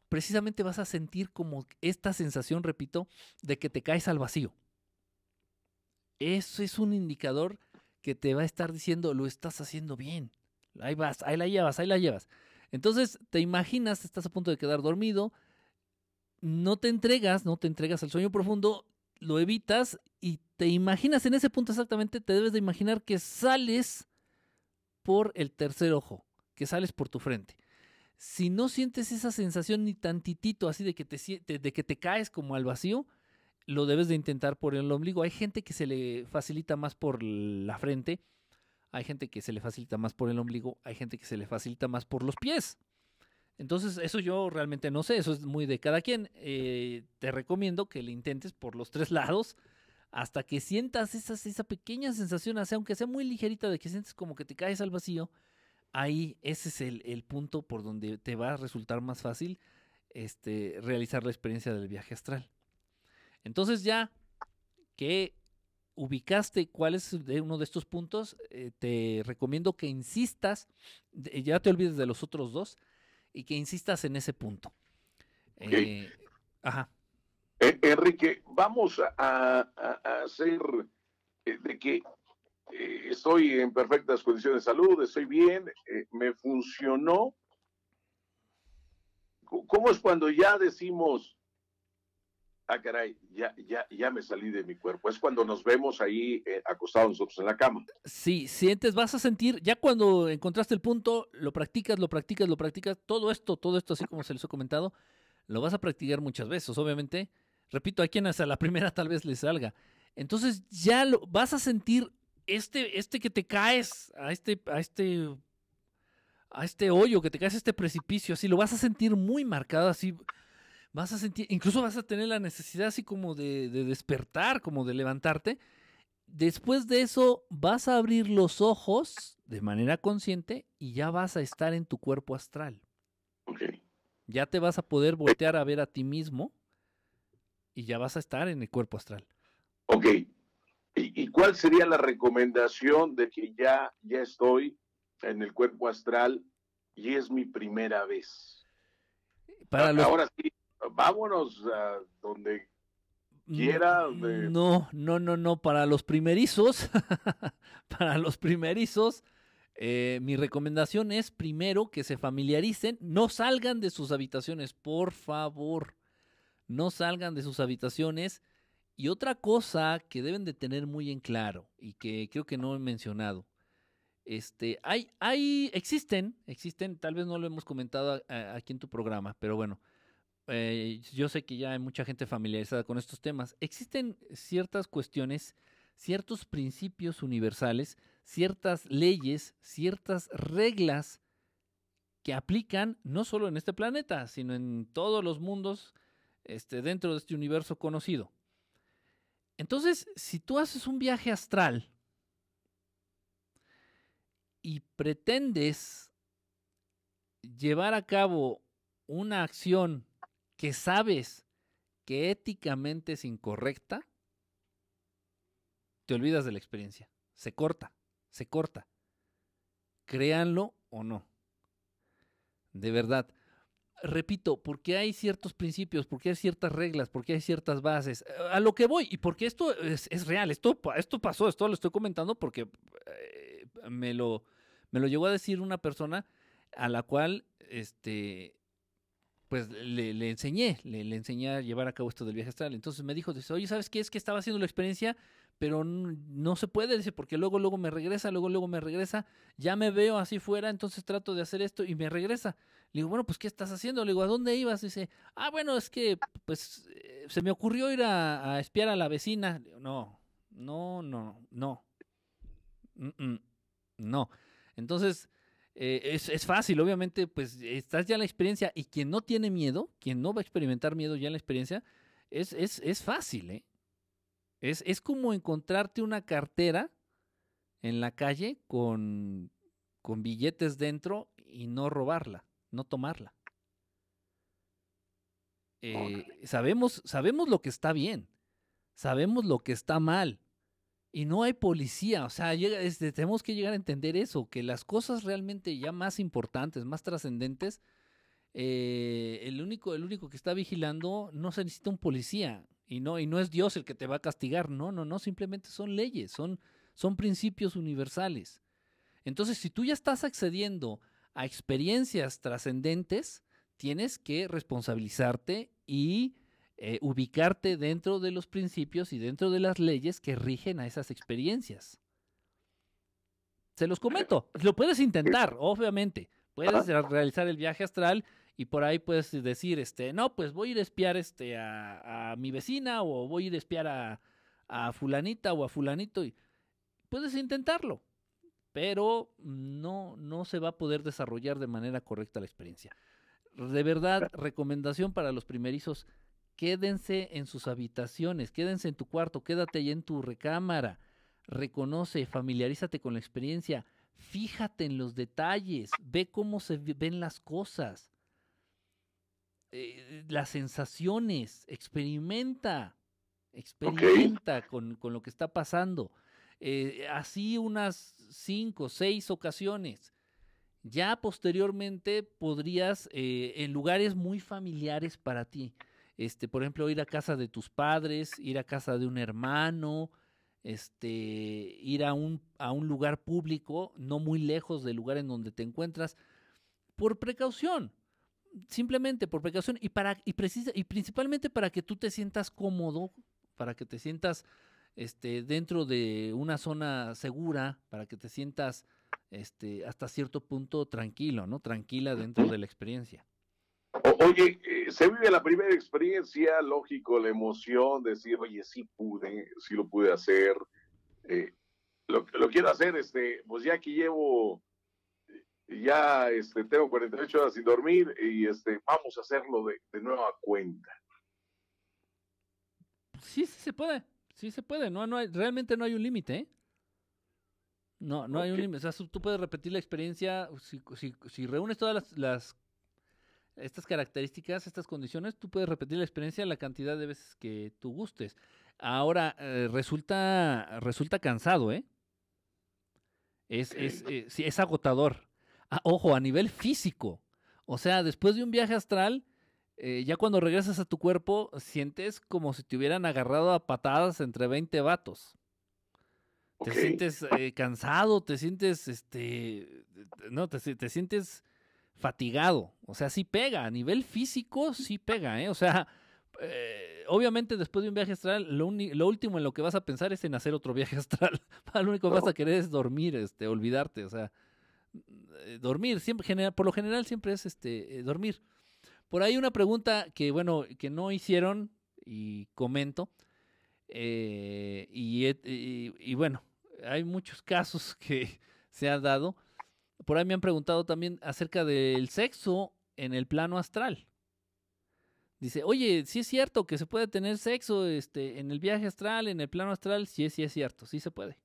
Precisamente vas a sentir como esta sensación, repito, de que te caes al vacío. Eso es un indicador que te va a estar diciendo, lo estás haciendo bien. Ahí vas, ahí la llevas, ahí la llevas. Entonces, te imaginas, estás a punto de quedar dormido, no te entregas, no te entregas al sueño profundo, lo evitas y te imaginas en ese punto exactamente, te debes de imaginar que sales por el tercer ojo, que sales por tu frente. Si no sientes esa sensación ni tantitito así de que te, de que te caes como al vacío, lo debes de intentar por el ombligo. Hay gente que se le facilita más por la frente, hay gente que se le facilita más por el ombligo, hay gente que se le facilita más por los pies. Entonces, eso yo realmente no sé, eso es muy de cada quien. Eh, te recomiendo que le intentes por los tres lados hasta que sientas esa, esa pequeña sensación, aunque sea muy ligerita, de que sientes como que te caes al vacío. Ahí ese es el, punto por donde te va a resultar más fácil este, realizar la experiencia del viaje astral. Entonces ya que ubicaste cuál es uno de estos puntos, eh, te recomiendo que insistas, ya te olvides de los otros dos, y que insistas en ese punto. Eh, ajá. Eh, Enrique, vamos a, hacer eh, de que estoy en perfectas condiciones de salud, estoy bien, me funcionó. ¿Cómo es cuando ya decimos, ah, caray, ya, ya, ya me salí de mi cuerpo. Es cuando nos vemos ahí eh, acostados nosotros en la cama. Sí, sientes, vas a sentir, ya cuando encontraste el punto, lo practicas, lo practicas, lo practicas, todo esto, todo esto, así como se les he comentado, lo vas a practicar muchas veces, obviamente. Repito, hay quien hasta la primera tal vez le salga. Entonces ya lo vas a sentir este, este que te caes a este, a este, a este hoyo, que te caes a este precipicio, así lo vas a sentir muy marcado, así vas a sentir, incluso vas a tener la necesidad así como de, despertar, como de levantarte. Después de eso vas a abrir los ojos de manera consciente y ya vas a estar en tu cuerpo astral. Ya te vas a poder voltear a ver a ti mismo y ya vas a estar en el cuerpo astral. Ok. ¿Y, cuál sería la recomendación de que ya, ya estoy en el cuerpo astral y es mi primera vez? Para Ahora sí, vámonos a donde quiera. No, no, no, no. Para los primerizos, para los primerizos, eh, mi recomendación es primero que se familiaricen, no salgan de sus habitaciones, por favor. No salgan de sus habitaciones. Y otra cosa que deben de tener muy en claro y que creo que no he mencionado. Este, hay, hay, existen, existen, tal vez no lo hemos comentado aquí en tu programa, pero bueno, eh, yo sé que ya hay mucha gente familiarizada con estos temas. Existen ciertas cuestiones, ciertos principios universales, ciertas leyes, ciertas reglas que aplican no solo en este planeta, sino en todos los mundos este, dentro de este universo conocido. Entonces, si tú haces un viaje astral y pretendes llevar a cabo una acción que sabes que éticamente es incorrecta, te olvidas de la experiencia. Se corta, se corta. Créanlo o no. De verdad. Repito, porque hay ciertos principios, porque hay ciertas reglas, porque hay ciertas bases. A lo que voy, y porque esto es, real, esto, esto pasó, esto lo estoy comentando porque eh, me, lo, me lo llegó a decir una persona a la cual este, pues le, enseñé, le, enseñé a llevar a cabo esto del viaje astral. Entonces me dijo, dice, oye, ¿sabes qué? Es que estaba haciendo la experiencia, pero no, se puede, dice, porque luego, luego me regresa, luego, luego me regresa, ya me veo así fuera, entonces trato de hacer esto y me regresa. Le digo, bueno, pues ¿qué estás haciendo? Le digo, ¿a dónde ibas? Dice, ah, bueno, es que pues eh, se me ocurrió ir a, espiar a la vecina. no, no, no, no. no. Entonces, eh, es, fácil, obviamente, pues estás ya en la experiencia y quien no tiene miedo, quien no va a experimentar miedo ya en la experiencia, es, es, es fácil, ¿eh? Es, es como encontrarte una cartera en la calle con, con billetes dentro y no robarla, no tomarla. Eh, sabemos, sabemos lo que está bien, sabemos lo que está mal, y no hay policía. O sea, tenemos que llegar a entender eso, que las cosas realmente ya más importantes, más trascendentes, eh, el, único, el único que está vigilando no se necesita un policía y no, y no es Dios el que te va a castigar. No, no, no, simplemente son leyes, son, son principios universales. Entonces, si tú ya estás accediendo a experiencias trascendentes, tienes que responsabilizarte y eh, ubicarte dentro de los principios y dentro de las leyes que rigen a esas experiencias. Se los comento, lo puedes intentar, obviamente. Puedes realizar el viaje astral y por ahí puedes decir, este, no, pues voy a ir a espiar este, a, mi vecina o voy a ir a espiar a, a fulanita o a fulanito. Y puedes intentarlo, pero no, no se va a poder desarrollar de manera correcta la experiencia. De verdad, recomendación para los primerizos, quédense en sus habitaciones, quédense en tu cuarto, quédate ahí en tu recámara, reconoce, familiarízate con la experiencia, fíjate en los detalles, ve cómo se ven las cosas, eh, las sensaciones, experimenta, experimenta con, lo que está pasando. Eh, así unas cinco, seis ocasiones. Ya posteriormente podrías, eh, en lugares muy familiares para ti, este, por ejemplo, ir a casa de tus padres, ir a casa de un hermano, este, ir a un, a un lugar público, no muy lejos del lugar en donde te encuentras, por precaución. simplemente por precaución y para y precisa y principalmente para que tú te sientas cómodo, para que te sientas este dentro de una zona segura, para que te sientas este hasta cierto punto tranquilo, ¿no? Tranquila dentro de la experiencia. Oye, eh, se vive la primera experiencia, lógico, la emoción, decir, oye, sí pude, sí lo pude hacer, eh, lo, lo quiero hacer, este, pues ya que llevo ya este, tengo 48 horas sin dormir y este, vamos a hacerlo de, de nueva cuenta. Sí, sí se puede, sí se puede, no, no hay, realmente no hay un límite, ¿eh? No, no hay un límite, o sea, tú puedes repetir la experiencia, si, si, si reúnes todas las, las, estas características, estas condiciones, tú puedes repetir la experiencia la cantidad de veces que tú gustes. Ahora, eh, resulta, resulta cansado, ¿eh? Es, es, eh, sí, es agotador. Ah, ojo, a nivel físico. O sea, después de un viaje astral, eh, ya cuando regresas a tu cuerpo, sientes como si te hubieran agarrado a patadas entre 20 vatos. Te sientes cansado, te sientes, este, no, te, te, sientes fatigado. O sea, sí pega, a nivel físico sí pega, ¿eh? O sea, eh, obviamente después de un viaje astral, lo, lo, último en lo que vas a pensar es en hacer otro viaje astral. lo único que vas a querer es dormir, este, olvidarte, o sea, eh, dormir, siempre, por lo general siempre es este, eh, dormir. Por ahí una pregunta que, bueno, que no hicieron y comento. Y, y, bueno, hay muchos casos que se han dado. Por ahí me han preguntado también acerca del sexo en el plano astral. Dice, oye, si es cierto que se puede tener sexo este, en el viaje astral, en el plano astral. Sí, sí es cierto, sí se puede.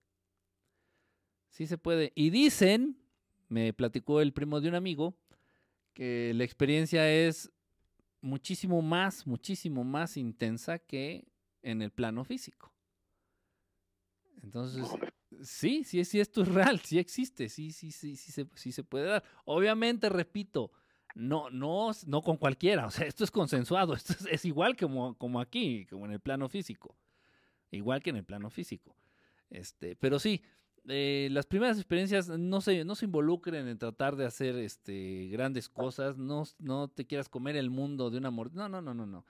Sí se puede. Y dicen me platicó el primo de un amigo que la experiencia es muchísimo más, muchísimo más intensa que en el plano físico. Entonces, sí, sí, sí, esto es real, sí existe, sí, sí, sí, sí se, sí se puede dar. Obviamente, repito, no, no, no con cualquiera, o sea, esto es consensuado, esto es, igual como, como aquí, como en el plano físico, igual que en el plano físico. Este, pero sí, eh, las primeras experiencias no se, no se involucren en tratar de hacer este, grandes cosas, no, no te quieras comer el mundo de un amor. No, no, no, no, no.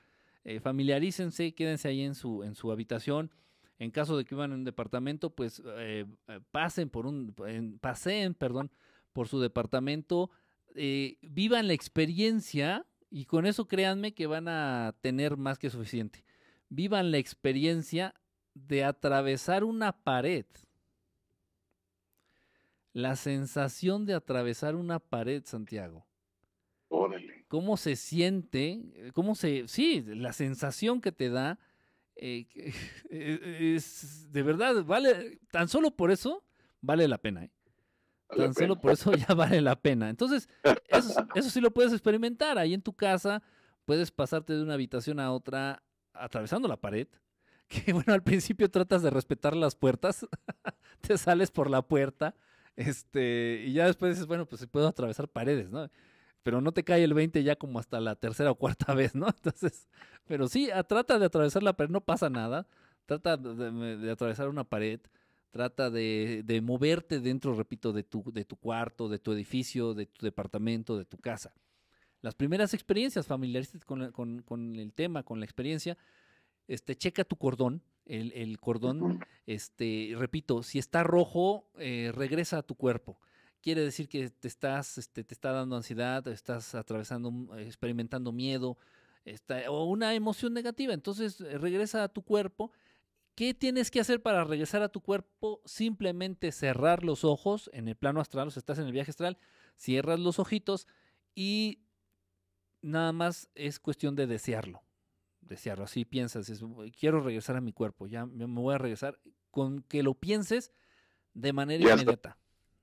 Eh, familiarícense, quédense ahí en su, en su habitación. En caso de que vivan en un departamento, pues eh, pasen por un, paseen, perdón, por su departamento, vivan la experiencia y con eso créanme que van a tener más que suficiente. Vivan la experiencia de atravesar una pared la sensación de atravesar una pared, Santiago. Órale. ¿Cómo se siente? ¿Cómo se... Sí, la sensación que te da eh, es, de verdad, vale, tan solo por eso vale la pena. ¿eh? Tan solo por eso ya vale la pena. Entonces, eso, eso sí lo puedes experimentar ahí en tu casa. Puedes pasarte de una habitación a otra atravesando la pared. Que bueno, al principio tratas de respetar las puertas. te sales por la puerta este, y ya después dices, bueno, pues puedo atravesar paredes, ¿no? Pero no te cae el 20 ya como hasta la tercera o cuarta vez, ¿no? Entonces, pero sí, trata de atravesar la pared, no pasa nada. Trata de, atravesar una pared, trata de, de, moverte dentro, repito, de tu, de tu cuarto, de tu edificio, de tu departamento, de tu casa. Las primeras experiencias familiares con, con, con el tema, con la experiencia, este, checa tu cordón, el, cordón, este, repito, si está rojo, eh, regresa a tu cuerpo. Quiere decir que te estás, este, te está dando ansiedad, estás atravesando, experimentando miedo, está, o una emoción negativa. Entonces eh, regresa a tu cuerpo. ¿Qué tienes que hacer para regresar a tu cuerpo? Simplemente cerrar los ojos en el plano astral, o sea, estás en el viaje astral, cierras los ojitos y nada más es cuestión de desearlo desearlo. Así piensas, quiero regresar a mi cuerpo, ya me voy a regresar. Con que lo pienses de manera inmediata.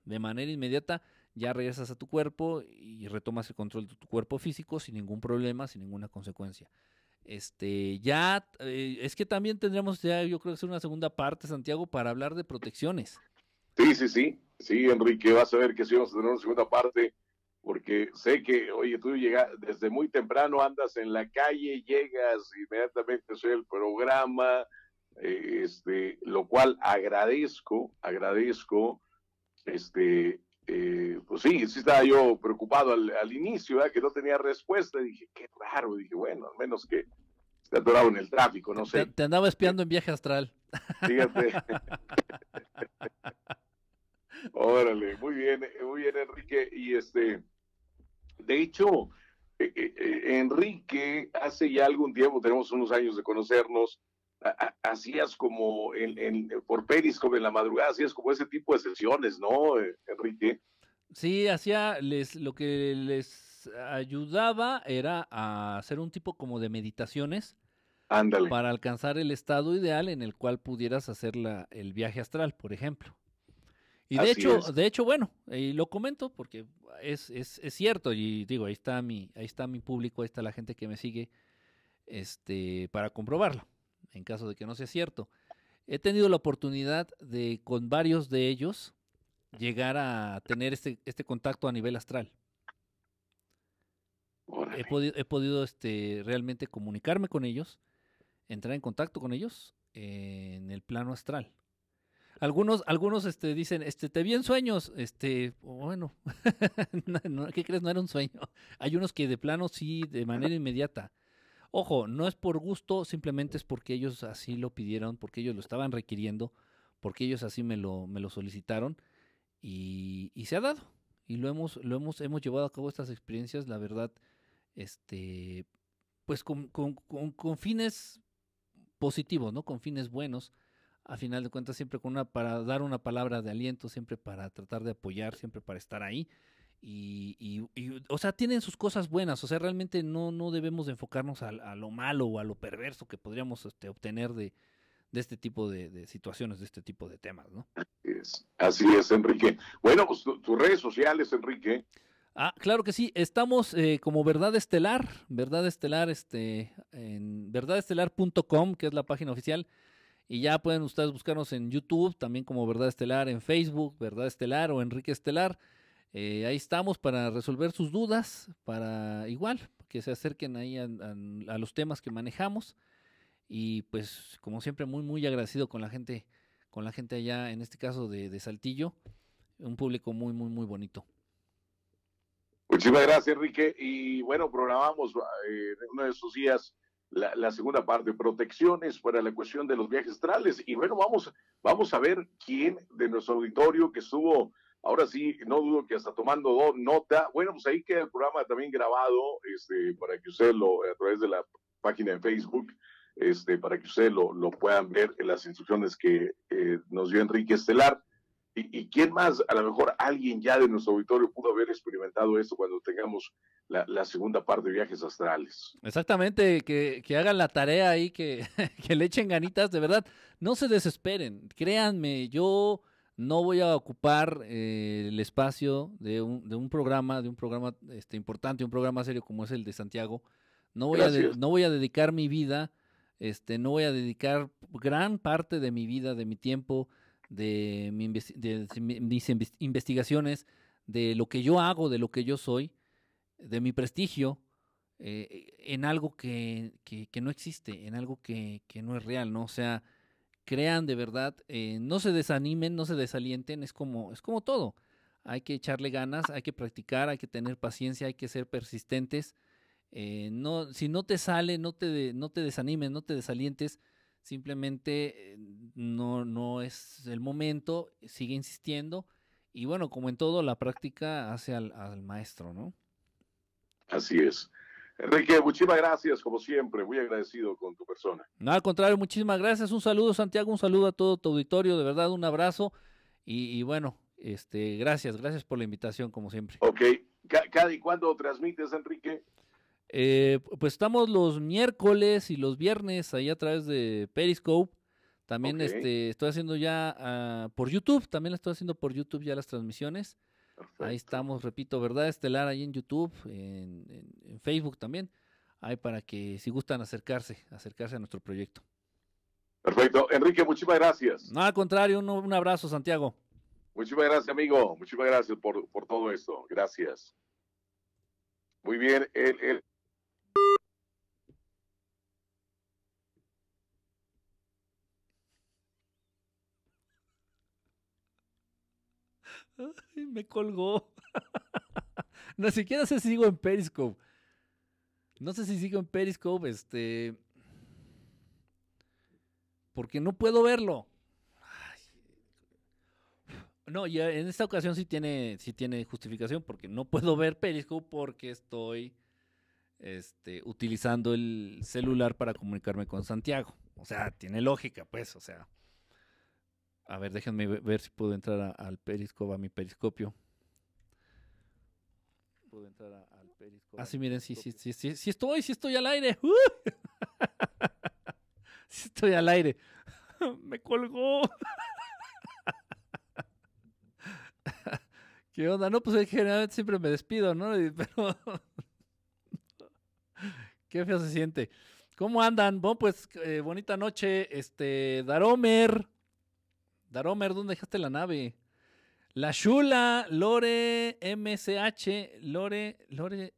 De manera inmediata ya regresas a tu cuerpo y retomas el control de tu cuerpo físico sin ningún problema, sin ninguna consecuencia. Este, ya, eh, es que también tendríamos ya, yo creo que hacer una segunda parte, Santiago, para hablar de protecciones. Sí, sí, sí, sí, Enrique, vas a ver que sí vamos a tener una segunda parte porque sé que, oye, tú llegas desde muy temprano, andas en la calle, llegas inmediatamente soy el programa, eh, este, lo cual agradezco, agradezco, este, eh, pues sí, sí estaba yo preocupado al, inicio, que no tenía respuesta. Dije, qué raro. Dije, bueno, al menos que esté atorado en el tráfico, no sé. Te, andaba espiando en viaje astral. Fíjate. Órale, muy bien, muy bien, Enrique. Y este, de hecho, eh, eh, Enrique, hace ya algún tiempo, tenemos unos años de conocernos, hacías como en, por Periscope en la madrugada, hacías como ese tipo de sesiones, ¿no, Enrique? Sí, hacía, les, lo que les ayudaba era a hacer un tipo como de meditaciones. Ándale. Para alcanzar el estado ideal en el cual pudieras hacer la, el viaje astral, por ejemplo. Y de hecho, de hecho, bueno, y lo comento porque es, es, es, cierto, y digo, ahí está mi, ahí está mi público, ahí está la gente que me sigue, este, para comprobarlo en caso de que no sea cierto. He tenido la oportunidad de, con varios de ellos, llegar a tener este, este contacto a nivel astral. He podido, he podido este, realmente comunicarme con ellos, entrar en contacto con ellos en el plano astral. Algunos, algunos este, dicen, este, te vi en sueños, este, bueno, ¿qué crees? No era un sueño. Hay unos que de plano sí, de manera inmediata. Ojo, no es por gusto, simplemente es porque ellos así lo pidieron, porque ellos lo estaban requiriendo, porque ellos así me lo, me lo solicitaron y, se ha dado. Y lo hemos, lo hemos, hemos llevado a cabo estas experiencias, la verdad, este, pues con, con, con, fines positivos, ¿no? Con fines buenos. A final de cuentas, siempre con una, para dar una palabra de aliento, siempre para tratar de apoyar, siempre para estar ahí. Y, o sea, tienen sus cosas buenas, o sea, realmente no, no debemos enfocarnos a, lo malo o a lo perverso que podríamos este, obtener de, de este tipo de, situaciones, de este tipo de temas, ¿no? Así es, Enrique. Bueno, pues tus redes sociales, Enrique. Ah, claro que sí, estamos eh, como Verdad Estelar, Verdad Estelar, este, en verdadestelar.com, que es la página oficial, y ya pueden ustedes buscarnos en YouTube, también como Verdad Estelar, en Facebook, Verdad Estelar o Enrique Estelar. Eh, ahí estamos para resolver sus dudas, para igual que se acerquen ahí a, los temas que manejamos. Y pues, como siempre, muy, muy agradecido con la gente, con la gente allá, en este caso de, Saltillo, un público muy, muy, muy bonito. Muchísimas gracias, Enrique. Y bueno, programamos eh, uno de esos días la, la, segunda parte, protecciones para la cuestión de los viajes astrales. Y bueno, vamos, vamos a ver quién de nuestro auditorio que estuvo Ahora sí, no dudo que hasta tomando nota. Bueno, pues ahí queda el programa también grabado, este, para que usted lo, a través de la página de Facebook, este, para que ustedes lo, lo puedan ver en las instrucciones que eh, nos dio Enrique Estelar. Y, quién más? A lo mejor alguien ya de nuestro auditorio pudo haber experimentado esto cuando tengamos la, la segunda parte de viajes astrales. Exactamente, que, que hagan la tarea ahí, que, que le echen ganitas, de verdad. No se desesperen, créanme, yo no voy a ocupar eh, el espacio de un, de un, programa, de un programa este, importante, un programa serio como es el de Santiago. No voy, a, no voy a dedicar mi vida, este, no voy a dedicar gran parte de mi vida, de mi tiempo, de, mi de mis investigaciones, de lo que yo hago, de lo que yo soy, de mi prestigio, eh, en algo que, que, que, no existe, en algo que, que no es real, ¿no? O sea, crean de verdad, eh, no se desanimen, no se desalienten, es como, es como todo. Hay que echarle ganas, hay que practicar, hay que tener paciencia, hay que ser persistentes. Eh, no, si no te sale, no te, no te desanimes, no te desalientes, simplemente eh, no, no es el momento, sigue insistiendo. Y bueno, como en todo, la práctica hace al, al maestro, ¿no? Así es. Enrique, muchísimas gracias, como siempre, muy agradecido con tu persona. No, al contrario, muchísimas gracias. Un saludo, Santiago, un saludo a todo tu auditorio, de verdad, un abrazo. Y, bueno, este, gracias, gracias por la invitación, como siempre. Ok, ¿cada y cuándo transmites, Enrique? Eh, pues estamos los miércoles y los viernes ahí a través de Periscope. También este, estoy haciendo ya ah, por YouTube, también estoy haciendo por YouTube ya las transmisiones. Ahí estamos, repito, ¿verdad? Estelar ahí en YouTube, en, Facebook también. Ahí para que si gustan acercarse, acercarse a nuestro proyecto. Perfecto. Enrique, muchísimas gracias. No, al contrario, un, abrazo, Santiago. Muchísimas gracias, amigo. Muchísimas gracias por, por todo esto. Gracias. Muy bien. El, me colgó. no siquiera sé si sigo en Periscope. No sé si sigo en Periscope, este. Porque no puedo verlo. No, ya en esta ocasión sí tiene, sí tiene justificación, porque no puedo ver Periscope porque estoy este, utilizando el celular para comunicarme con Santiago. O sea, tiene lógica, pues, o sea. A ver, déjenme ver si puedo entrar al Periscope, a mi periscopio. Puedo entrar al periscopio. Ah, sí, miren, sí, sí, sí, sí, sí estoy, sí estoy al aire. sí estoy al aire. Me colgó. ¿Qué onda? No, pues generalmente siempre me despido, ¿no? Pero. Qué feo se siente. ¿Cómo andan? Bueno, pues eh, bonita noche. Este, Daromer. Daromer, ¿dónde dejaste la nave? La Shula, Lore, MCH, Lore, Lore,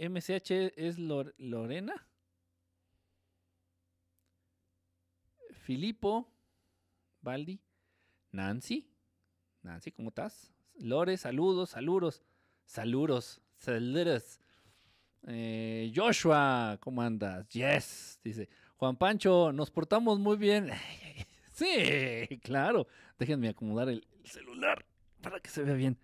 MCH es Lorena. Filipo, Baldi, Nancy, Nancy, ¿cómo estás? Lore, saludos, saludos, saludos, saludos. Eh, Joshua, ¿cómo andas? Yes, dice Juan Pancho, nos portamos muy bien. Sí, claro. Déjenme acomodar el celular para que se vea bien.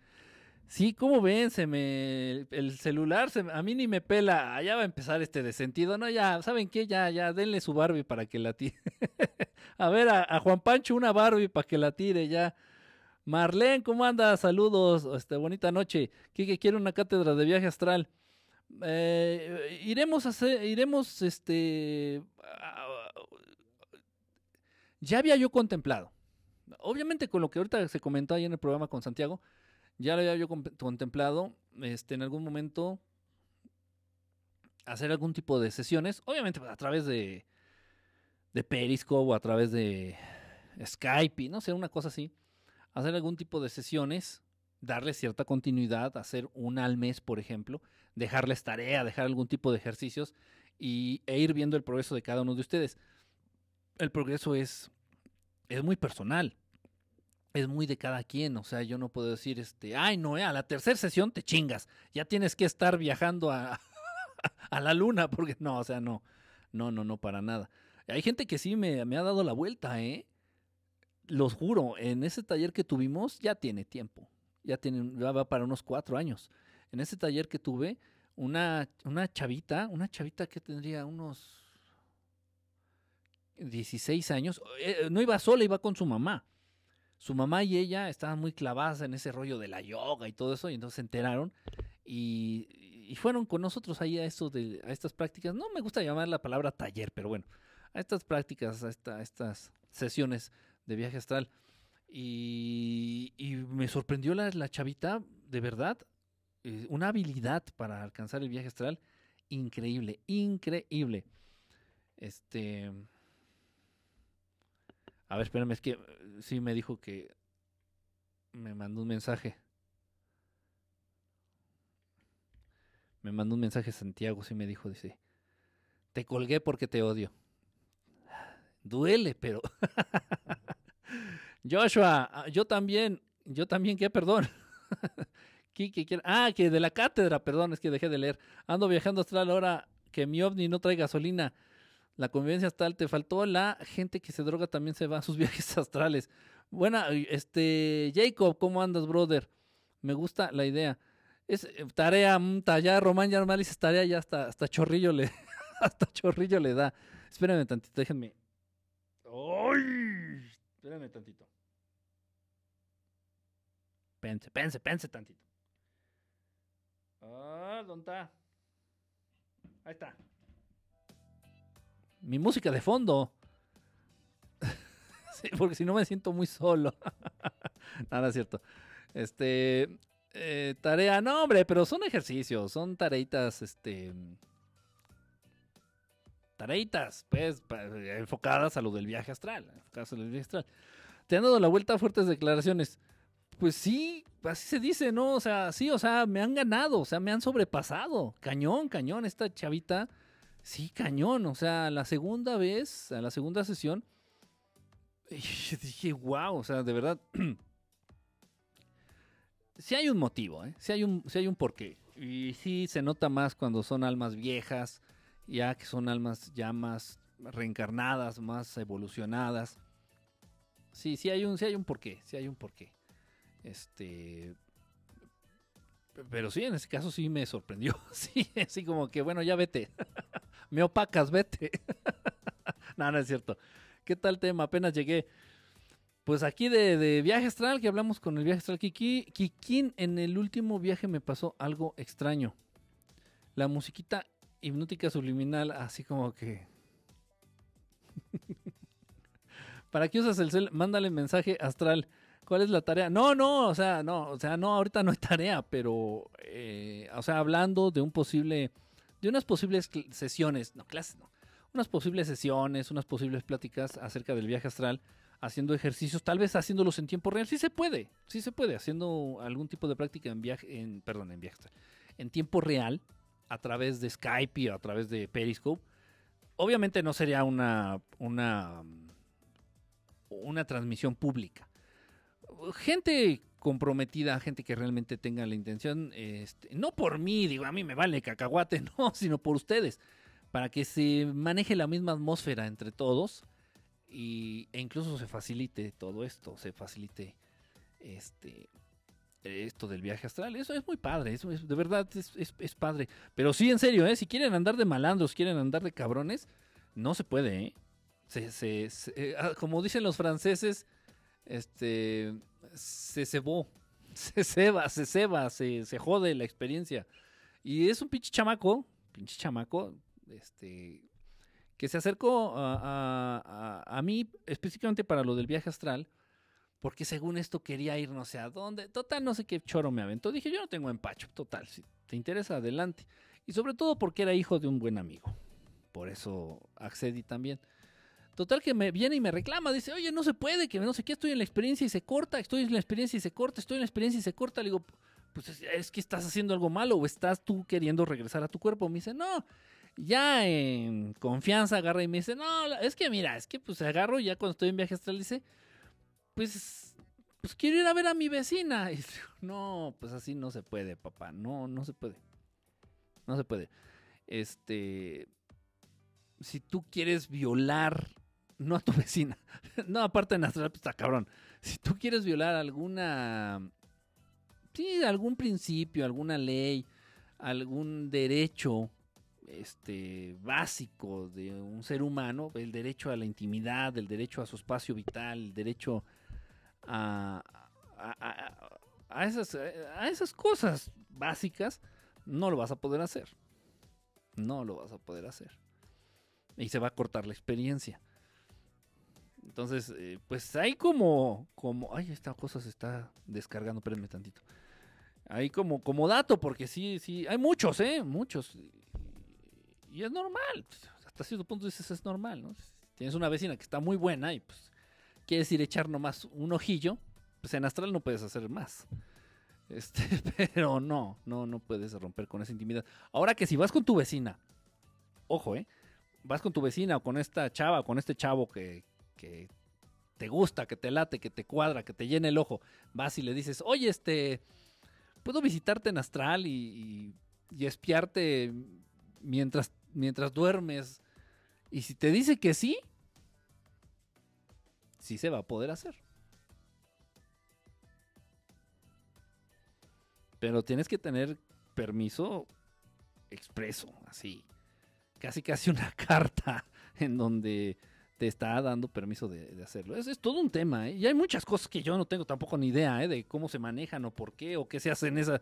Sí, ¿cómo ven? Se me, el celular se, a mí ni me pela. Allá va a empezar este de sentido. No, ya, ¿saben qué? Ya, ya, denle su Barbie para que la tire. a ver, a, Juan Pancho una Barbie para que la tire ya. Marlene, ¿cómo andas? Saludos, este, bonita noche. que quiere una cátedra de viaje astral. Eh, iremos a hacer, iremos, este, ya había yo contemplado, obviamente con lo que ahorita se comentó ahí en el programa con Santiago, ya lo había yo contemplado, este, en algún momento hacer algún tipo de sesiones, obviamente a través de, de Periscope o a través de Skype, no sé, una cosa así, hacer algún tipo de sesiones, darle cierta continuidad, hacer una al mes, por ejemplo, dejarles tarea, dejar algún tipo de ejercicios y, e ir viendo el progreso de cada uno de ustedes el progreso es, es muy personal. Es muy de cada quien, o sea, yo no puedo decir, este, ay, no, eh, a la tercera sesión te chingas, ya tienes que estar viajando a, a la luna, porque no, o sea, no, no, no, no, para nada. Hay gente que sí me, me ha dado la vuelta, ¿eh? Los juro, en ese taller que tuvimos ya tiene tiempo, ya, tiene, ya va para unos cuatro años. En ese taller que tuve, una, una chavita, una chavita que tendría unos 16 años, eh, no iba sola, iba con su mamá. Su mamá y ella estaban muy clavadas en ese rollo de la yoga y todo eso, y entonces se enteraron y, fueron con nosotros ahí a, de, a estas prácticas. No me gusta llamar la palabra taller, pero bueno, a estas prácticas, a, esta, estas sesiones de viaje astral. Y, y me sorprendió la, la, chavita, de verdad, eh, una habilidad para alcanzar el viaje astral increíble, increíble. Este, a ver, espérame, es que eh, sí me dijo que me mandó un mensaje. Me mandó un mensaje Santiago, sí me dijo, dice, te colgué porque te odio. Duele, pero... Joshua, ah, yo también, yo también, ¿qué? Perdón. Ah, que de la cátedra, perdón, es que dejé de leer. Ando viajando astral ahora que mi ovni no trae gasolina la convivencia astral, te faltó la gente que se droga también se va a sus viajes astrales. Buena, este, Jacob, ¿cómo andas, brother? Me gusta la idea. Es eh, tarea, mm, ya Román ya normal dice tarea, ya hasta, hasta chorrillo le, hasta chorrillo le da. Espérenme tantito, déjenme. ¡Ay! Espérenme tantito. Pense, pense, pense tantito. Ah, ¿dónde está? Ahí está mi música de fondo. porque si no me siento muy solo. Nada es cierto. Este, eh, tarea, no hombre, pero son ejercicios, son tareitas, este, tareitas, pues, enfocadas a lo del viaje astral, enfocadas a lo del viaje astral. Te han dado la vuelta a fuertes declaraciones. Pues sí, así se dice, ¿no? O sea, sí, o sea, me han ganado, o sea, me han sobrepasado. Cañón, cañón, esta chavita Sí, cañón. O sea, la segunda vez, a la segunda sesión, dije, wow, o sea, de verdad. sí hay un motivo, ¿eh? Sí hay un, hay un porqué. Y sí se nota más cuando son almas viejas, ya que son almas ya más reencarnadas, más evolucionadas. Sí, sí hay un, sí hay un porqué, sí hay un porqué. Este, pero sí, en ese caso sí me sorprendió. Sí, así como que, bueno, ya vete. me opacas, vete. no, no es cierto. ¿Qué tal tema? Apenas llegué. Pues aquí de, viaje astral, que hablamos con el viaje astral Kiki. Kikín, en el último viaje me pasó algo extraño. La musiquita hipnótica subliminal, así como que. ¿Para qué usas el cel? Mándale mensaje astral. ¿Cuál es la tarea? No, no, o sea, no, o sea, no, ahorita no hay tarea, pero, eh, o sea, hablando de un posible, de unas posibles sesiones, no, clases, no, unas posibles sesiones, unas posibles pláticas acerca del viaje astral, haciendo ejercicios, tal vez haciéndolos en tiempo real, sí se puede, sí se puede, haciendo algún tipo de práctica en viaje, en, perdón, en viaje astral, en tiempo real, a través de Skype y a través de Periscope. Obviamente no sería una, una, una transmisión pública gente comprometida, gente que realmente tenga la intención, este, no por mí, digo, a mí me vale cacahuate, no, sino por ustedes, para que se maneje la misma atmósfera entre todos y, e incluso se facilite todo esto, se facilite este esto del viaje astral, eso es muy padre, eso es, de verdad es, padre, pero sí, en serio, ¿eh? si quieren andar de malandros, quieren andar de cabrones, no se puede, ¿eh? se, se, eh, ah, como dicen los franceses, este, se cebó, se ceba, se ceba, se, se jode la experiencia. Y es un pinche chamaco, pinche chamaco, este, que se acercó a, a, mí específicamente para lo del viaje astral, porque según esto quería ir no sé a dónde. Total, no sé qué choro me aventó. Dije, yo no tengo empacho, total, si te interesa, adelante. Y sobre todo porque era hijo de un buen amigo. Por eso accedí también. Total que me viene y me reclama, dice, oye, no se puede, que no sé qué, estoy en la experiencia y se corta, estoy en la experiencia y se corta, estoy en la experiencia y se corta. Le digo, pues es que estás haciendo algo malo o estás tú queriendo regresar a tu cuerpo. Me dice, no, ya en confianza agarra y me dice, no, es que mira, es que pues agarro ya cuando estoy en viaje astral, dice, pues, pues quiero ir a ver a mi vecina. Y digo, no, pues así no se puede, papá, no, no se puede. No se puede. Este, si tú quieres violar no a tu vecina. No, aparte de pues está cabrón. Si tú quieres violar alguna. Sí, algún principio, alguna ley, algún derecho este, básico de un ser humano, el derecho a la intimidad, el derecho a su espacio vital, el derecho a, a, esas, a esas cosas básicas, no lo vas a poder hacer. No lo vas a poder hacer. Y se va a cortar la experiencia. Entonces, eh, pues hay como, como, ay, esta cosa se está descargando, espérenme tantito. Hay como, como dato, porque sí, sí, hay muchos, ¿eh? Muchos. Y, es normal. Hasta cierto punto dices, es normal, ¿no? Tienes una vecina que está muy buena y pues quieres ir a echar nomás un ojillo, pues en astral no puedes hacer más. Este, pero no, no, no puedes romper con esa intimidad. Ahora que si vas con tu vecina, ojo, ¿eh? Vas con tu vecina o con esta chava, o con este chavo que, que te gusta, que te late, que te cuadra, que te llene el ojo, vas y le dices, oye, este, ¿puedo visitarte en astral y, espiarte mientras, mientras duermes? Y si te dice que sí, sí se va a poder hacer. Pero tienes que tener permiso expreso, así. Casi casi una carta en donde te está dando permiso de, hacerlo. Es, todo un tema, ¿eh? Y hay muchas cosas que yo no tengo tampoco ni idea, ¿eh? De cómo se manejan o por qué o qué se hace en esa...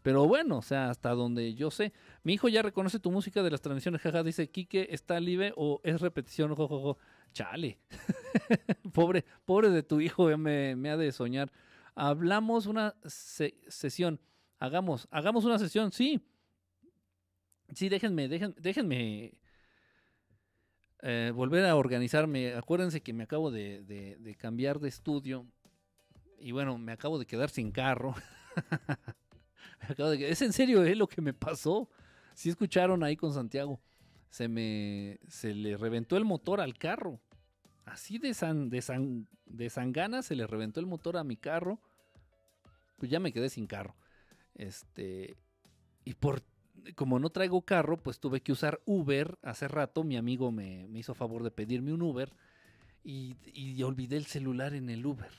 Pero bueno, o sea, hasta donde yo sé. Mi hijo ya reconoce tu música de las transmisiones, jaja, dice, Quique, ¿está libre o es repetición? Jojojo. Chale. pobre, pobre de tu hijo, me, me ha de soñar. Hablamos una sesión. Hagamos, hagamos una sesión, sí. Sí, déjenme, déjenme, déjenme eh, volver a organizarme. Acuérdense que me acabo de, cambiar de estudio. Y bueno, me acabo de quedar sin carro. es en serio es lo que me pasó. Si escucharon ahí con Santiago. Se me. se le reventó el motor al carro. Así de san, de san, de sangana se le reventó el motor a mi carro. pues ya me quedé sin carro. Este, y por, como no traigo carro, pues tuve que usar Uber. Hace rato mi amigo me, hizo favor de pedirme un Uber y, y, olvidé el celular en el Uber.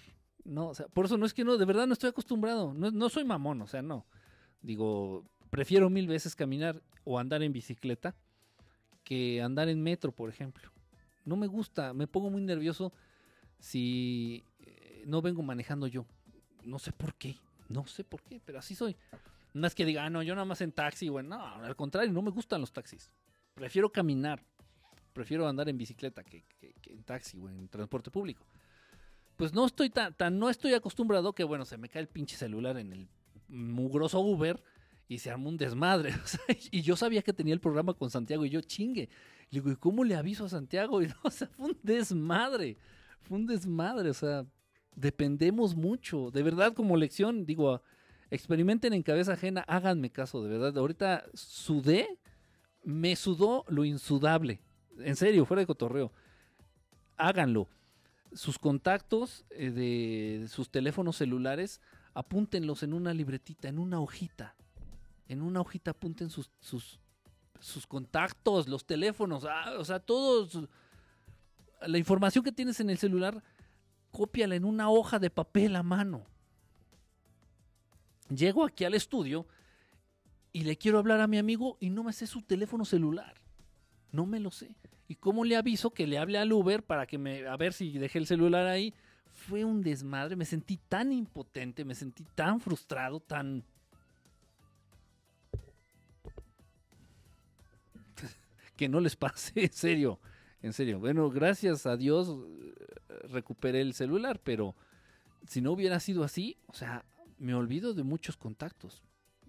No, o sea, por eso no es que no, de verdad no estoy acostumbrado. No, no soy mamón, o sea, no. Digo, prefiero mil veces caminar o andar en bicicleta que andar en metro, por ejemplo. No me gusta, me pongo muy nervioso si eh, no vengo manejando yo. No sé por qué, no sé por qué, pero así soy. No es que diga, ah, no, yo nada más en taxi, bueno, no, al contrario, no me gustan los taxis. Prefiero caminar, prefiero andar en bicicleta que, en taxi o en transporte público. Pues no estoy tan, tan, no estoy acostumbrado que, bueno, se me cae el pinche celular en el mugroso Uber y se armó un desmadre. y yo sabía que tenía el programa con Santiago y yo chingue. Le digo, ¿y cómo le aviso a Santiago? Y no, o sea, fue un desmadre. Fue un desmadre. O sea, dependemos mucho. De verdad, como lección, digo, experimenten en cabeza ajena, háganme caso, de verdad. Ahorita sudé, me sudó lo insudable. En serio, fuera de cotorreo. Háganlo. Sus contactos eh, de sus teléfonos celulares, apúntenlos en una libretita, en una hojita en una hojita apunten sus, sus, sus contactos, los teléfonos, ah, o sea, todos. La información que tienes en el celular, cópiala en una hoja de papel a mano. Llego aquí al estudio y le quiero hablar a mi amigo y no me sé su teléfono celular. No me lo sé. ¿Y cómo le aviso que le hable al Uber para que me. a ver si dejé el celular ahí? Fue un desmadre. Me sentí tan impotente, me sentí tan frustrado, tan que no les pase, en serio, en serio. Bueno, gracias a Dios eh, recuperé el celular, pero si no hubiera sido así, o sea, me olvido de muchos contactos.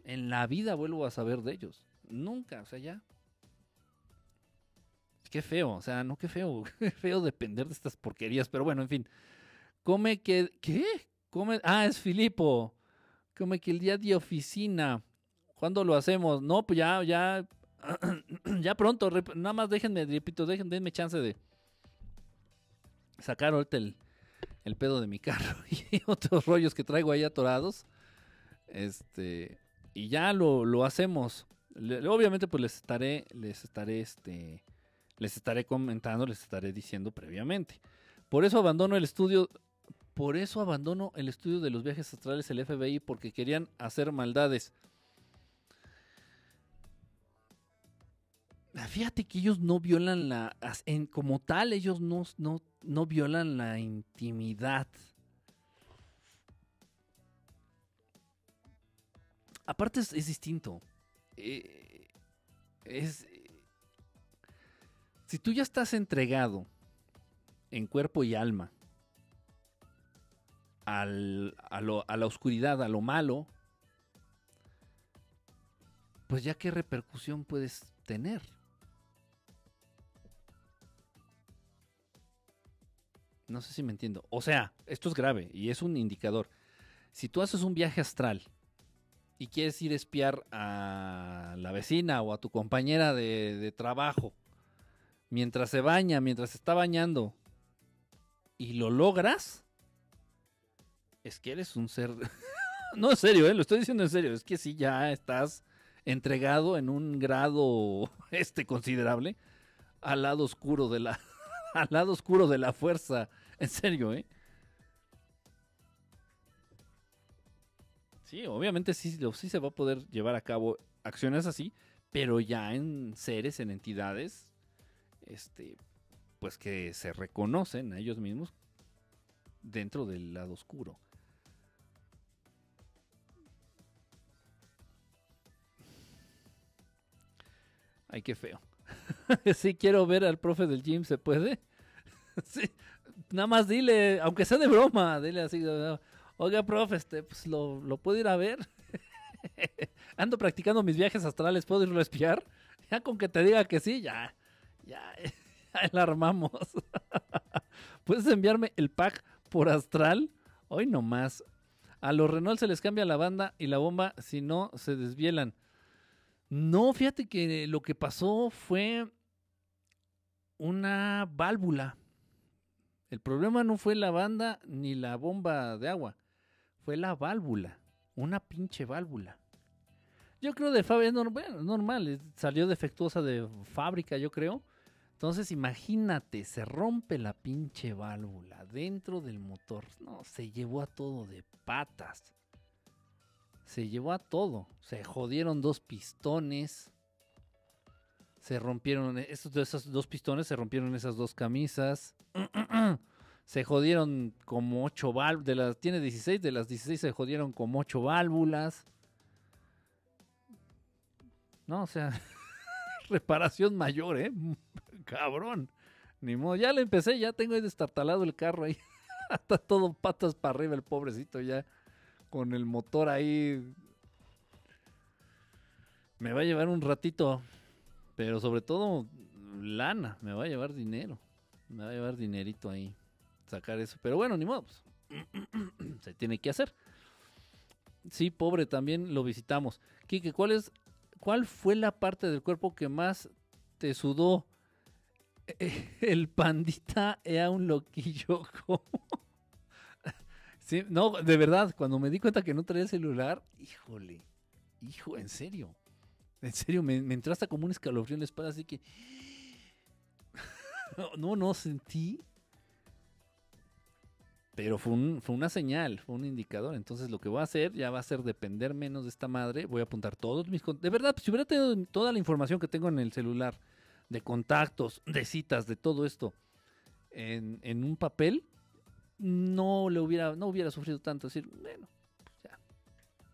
En la vida vuelvo a saber de ellos. Nunca, o sea, ya. Qué feo, o sea, no qué feo, qué feo depender de estas porquerías, pero bueno, en fin. Come que, ¿qué? Come, ah, es Filipo. Come que el día de oficina. ¿Cuándo lo hacemos? No, pues ya, ya ya pronto, nada más déjenme, repito, déjenme, denme chance de sacar ahorita el, el pedo de mi carro y otros rollos que traigo ahí atorados. Este, y ya lo, lo hacemos. obviamente, pues les estaré, les estaré, este, les estaré comentando, les estaré diciendo previamente. Por eso abandono el estudio, por eso abandono el estudio de los viajes astrales, el FBI, porque querían hacer maldades. Fíjate que ellos no violan la. Como tal, ellos no, no, no violan la intimidad. Aparte es, distinto. Eh, es. Si tú ya estás entregado en cuerpo y alma al, a, a la oscuridad, a lo malo, pues ya qué repercusión puedes tener. No sé si me entiendo. O sea, esto es grave y es un indicador. Si tú haces un viaje astral y quieres ir a espiar a la vecina o a tu compañera de, trabajo mientras se baña, mientras está bañando, y lo logras, es que eres un ser... no, en serio, ¿eh? lo estoy diciendo en serio. Es que si ya estás entregado en un grado este considerable al lado oscuro de la al lado oscuro de la fuerza En serio, ¿eh? Sí, obviamente sí, sí se va a poder llevar a cabo acciones así, pero ya en seres, en entidades, este, pues que se reconocen a ellos mismos dentro del lado oscuro. Ay, qué feo. sí quiero ver al profe del gym, ¿se puede? sí, nada más dile, aunque sea de broma, dile así, oiga, profe, este, pues lo, lo puedo ir a ver. Ando practicando mis viajes astrales, ¿puedo irlo a espiar? Ya con que te diga que sí, ya, ya, ya la armamos. ¿Puedes enviarme el pack por astral? Hoy nomás. A los Renault se les cambia la banda y la bomba, si no, se desvielan. No, fíjate que lo que pasó fue una válvula el problema no fue la banda ni la bomba de agua, fue la válvula. una pinche válvula. Yo creo de fábrica, bueno, normal, salió defectuosa de fábrica, yo creo. Entonces imagínate, se rompe la pinche válvula dentro del motor. No, se llevó a todo de patas. Se llevó a todo. Se jodieron dos pistones. Se rompieron esos, esos dos pistones, se rompieron esas dos camisas. se jodieron como ocho válvulas. De las, tiene 16, de las 16 se jodieron como ocho válvulas. No, o sea, reparación mayor, ¿eh? Cabrón. Ni modo, ya le empecé, ya tengo ahí destartalado el carro ahí. Está todo patas para arriba el pobrecito ya. Con el motor ahí. Me va a llevar un ratito. Pero sobre todo, lana. Me va a llevar dinero. Me va a llevar dinerito ahí. Sacar eso. Pero bueno, ni modo. Pues. Se tiene que hacer. Sí, pobre, también lo visitamos. Kike, ¿cuál es ¿cuál fue la parte del cuerpo que más te sudó? El pandita era un loquillo. sí, no, de verdad, cuando me di cuenta que no traía el celular, híjole, hijo, en serio. En serio, me, me entró hasta como un escalofrío en la espalda, así que... no, no, sentí pero fue, una señal, fue un indicador. Entonces lo que voy a hacer ya va a ser depender menos de esta madre. Voy a apuntar todos mis... De verdad, si hubiera tenido toda la información que tengo en el celular, de contactos, de citas, de todo esto, en, un papel, no le hubiera, no hubiera sufrido tanto. decir, bueno, ya,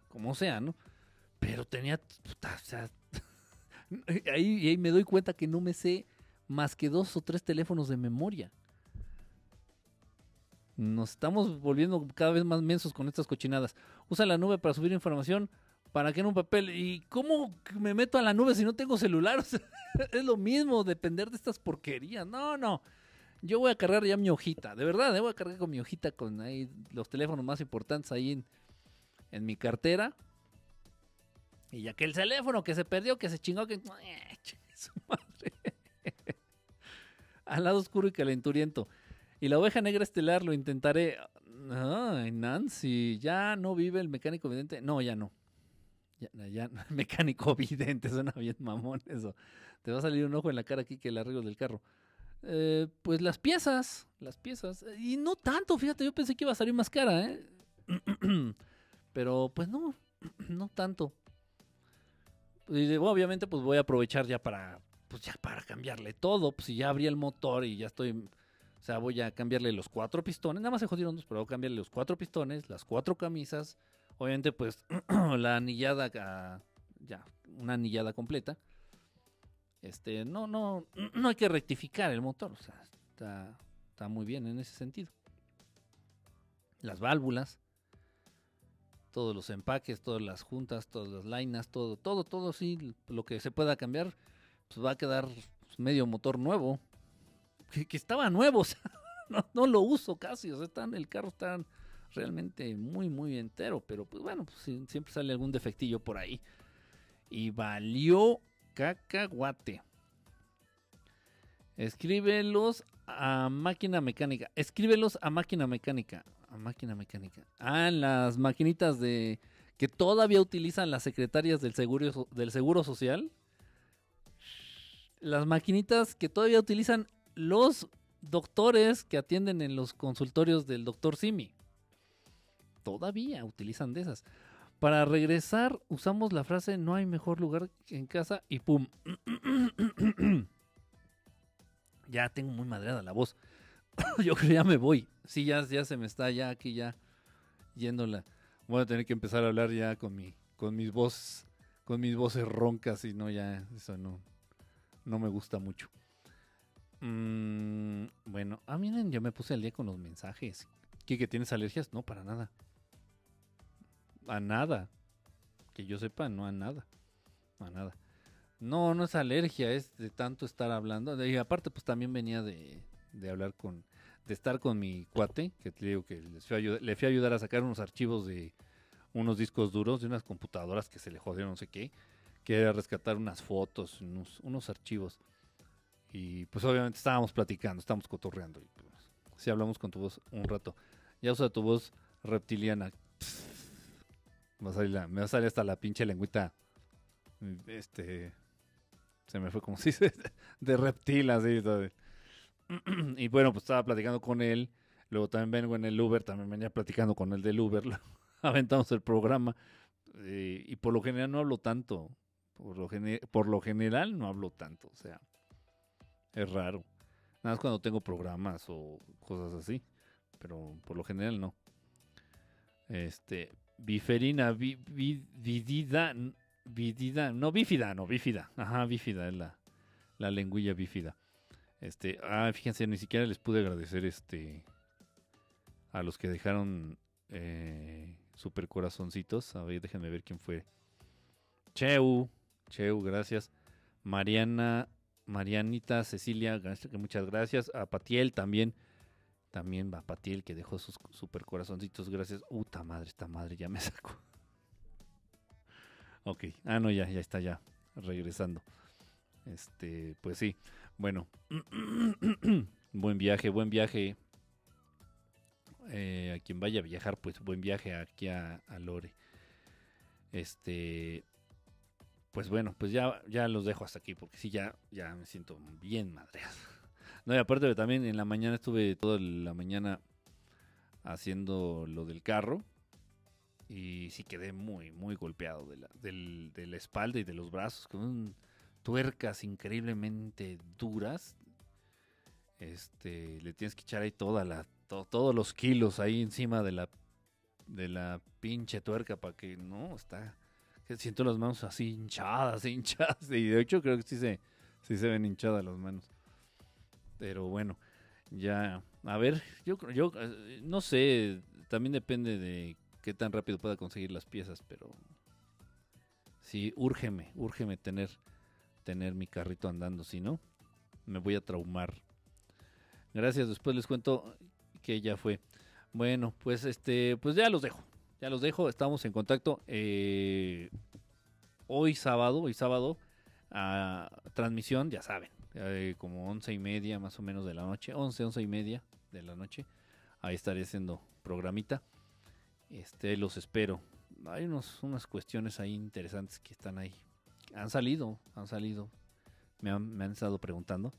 como sea, ¿no? Pero tenía... o sea, ahí, ahí me doy cuenta que no me sé más que dos o tres teléfonos de memoria. Nos estamos volviendo cada vez más mensos con estas cochinadas. Usa la nube para subir información. ¿Para qué en un papel? ¿Y cómo me meto a la nube si no tengo celular? es lo mismo depender de estas porquerías. No, no. Yo voy a cargar ya mi hojita. De verdad, ¿eh? voy a cargar con mi hojita con ahí los teléfonos más importantes ahí en mi cartera. Y ya que el teléfono que se perdió, que se chingó, que... Su madre. Al lado oscuro y calenturiento. Y la oveja negra estelar lo intentaré. Ay, Nancy, ya no vive el mecánico vidente. No, ya no. Ya, ya, mecánico vidente, suena bien mamón eso. Te va a salir un ojo en la cara aquí que el arreglo del carro. Eh, pues las piezas, las piezas. Y no tanto, fíjate, yo pensé que iba a salir más cara, ¿eh? Pero pues no, no tanto. Y obviamente pues voy a aprovechar ya para, pues ya para cambiarle todo. Pues si ya abrí el motor y ya estoy o sea, voy a cambiarle los cuatro pistones, nada más se jodieron dos, pero voy a cambiarle los cuatro pistones, las cuatro camisas, obviamente pues la anillada, ya, una anillada completa. Este, no, no, no hay que rectificar el motor, o sea, está, está muy bien en ese sentido. Las válvulas, todos los empaques, todas las juntas, todas las lainas, todo, todo, todo, sí, lo que se pueda cambiar, pues va a quedar medio motor nuevo, que, estaba nuevo, o sea, no, lo uso casi, o sea, el carro está realmente muy, muy entero, pero pues bueno, pues, siempre sale algún defectillo por ahí. Y valió cacahuate. Escríbelos a máquina mecánica. Escríbelos a máquina mecánica. Máquina mecánica. Ah, las maquinitas de que todavía utilizan las secretarias del seguro, del seguro social. Las maquinitas que todavía utilizan los doctores que atienden en los consultorios del doctor Simi. Todavía utilizan de esas. Para regresar, usamos la frase no hay mejor lugar que en casa y pum. ya tengo muy madreada la voz. Yo creo que ya me voy. Sí, ya, ya se me está ya aquí ya yéndola. Voy a tener que empezar a hablar ya con mi, con mis voces, con mis voces roncas y no ya, eso no, no me gusta mucho. Mm, bueno, ah, miren, yo me puse al día con los mensajes. ¿Qué, que tienes alergias? No, para nada. A nada. Que yo sepa, no a nada. A nada. No, no es alergia, es de tanto estar hablando. Y aparte, pues también venía de, de hablar con, de estar con mi cuate, que te digo que les fui a le fui a ayudar a sacar unos archivos de unos discos duros de unas computadoras que se le jodieron no sé qué. Que rescatar unas fotos, unos, unos archivos. Y pues obviamente estábamos platicando, estábamos cotorreando. Y pues, si hablamos con tu voz un rato. Ya usa tu voz reptiliana. Me va, a salir me va a salir hasta la pinche lengüita. Este. Se me fue como si. De reptil, así. todo. Y bueno, pues estaba platicando con él. Luego también vengo en el Uber. También venía platicando con el del Uber. Aventamos el programa. eh, y por lo general no hablo tanto. Por lo, por lo general no hablo tanto. O sea, es raro. Nada más cuando tengo programas o cosas así. Pero por lo general no. Este, biferina, vi, vi- vidida, vidida, no, bífida, no, bífida. Ajá, bífida es la, la lengüilla bífida. Este, ah, fíjense, ni siquiera les pude agradecer este a los que dejaron eh, super corazoncitos. A ver, déjenme ver quién fue. Cheu, Cheu, gracias. Mariana, Marianita, Cecilia, muchas gracias. A Patiel también. También va Patiel que dejó sus super corazoncitos. Gracias. Uta madre, esta madre ya me sacó. Ok. Ah, no, ya, ya está ya. Regresando. Este, pues sí. Bueno. buen viaje, buen viaje. Eh, a quien vaya a viajar, pues buen viaje aquí a, Lore. Este. Pues bueno, pues ya, ya los dejo hasta aquí, porque sí, ya, ya me siento bien madreado. No, y aparte también en la mañana estuve toda la mañana haciendo lo del carro. Y sí quedé muy, muy golpeado de la, del- espalda y de los brazos, con un- tuercas increíblemente duras. Este, le tienes que echar ahí toda la, to- todos los kilos ahí encima de la, de la pinche tuerca para que no, está, que siento las manos así hinchadas, hinchadas. Y de hecho creo que sí se, sí se ven hinchadas las manos. Pero bueno, ya, a ver, yo, yo eh, no sé, también depende de qué tan rápido pueda conseguir las piezas, pero sí, úrgeme, úrgeme tener, tener mi carrito andando, si no, me voy a traumar. Gracias, después les cuento que ya fue. Bueno, pues este, pues ya los dejo, ya los dejo, estamos en contacto. eh, hoy sábado, hoy sábado, a transmisión, ya saben, eh, como once y media más o menos de la noche, once, once y media de la noche, ahí estaré haciendo programita. Este, los espero. Hay unos, unas cuestiones ahí interesantes que están ahí. Han salido, han salido. Me han, me han estado preguntando.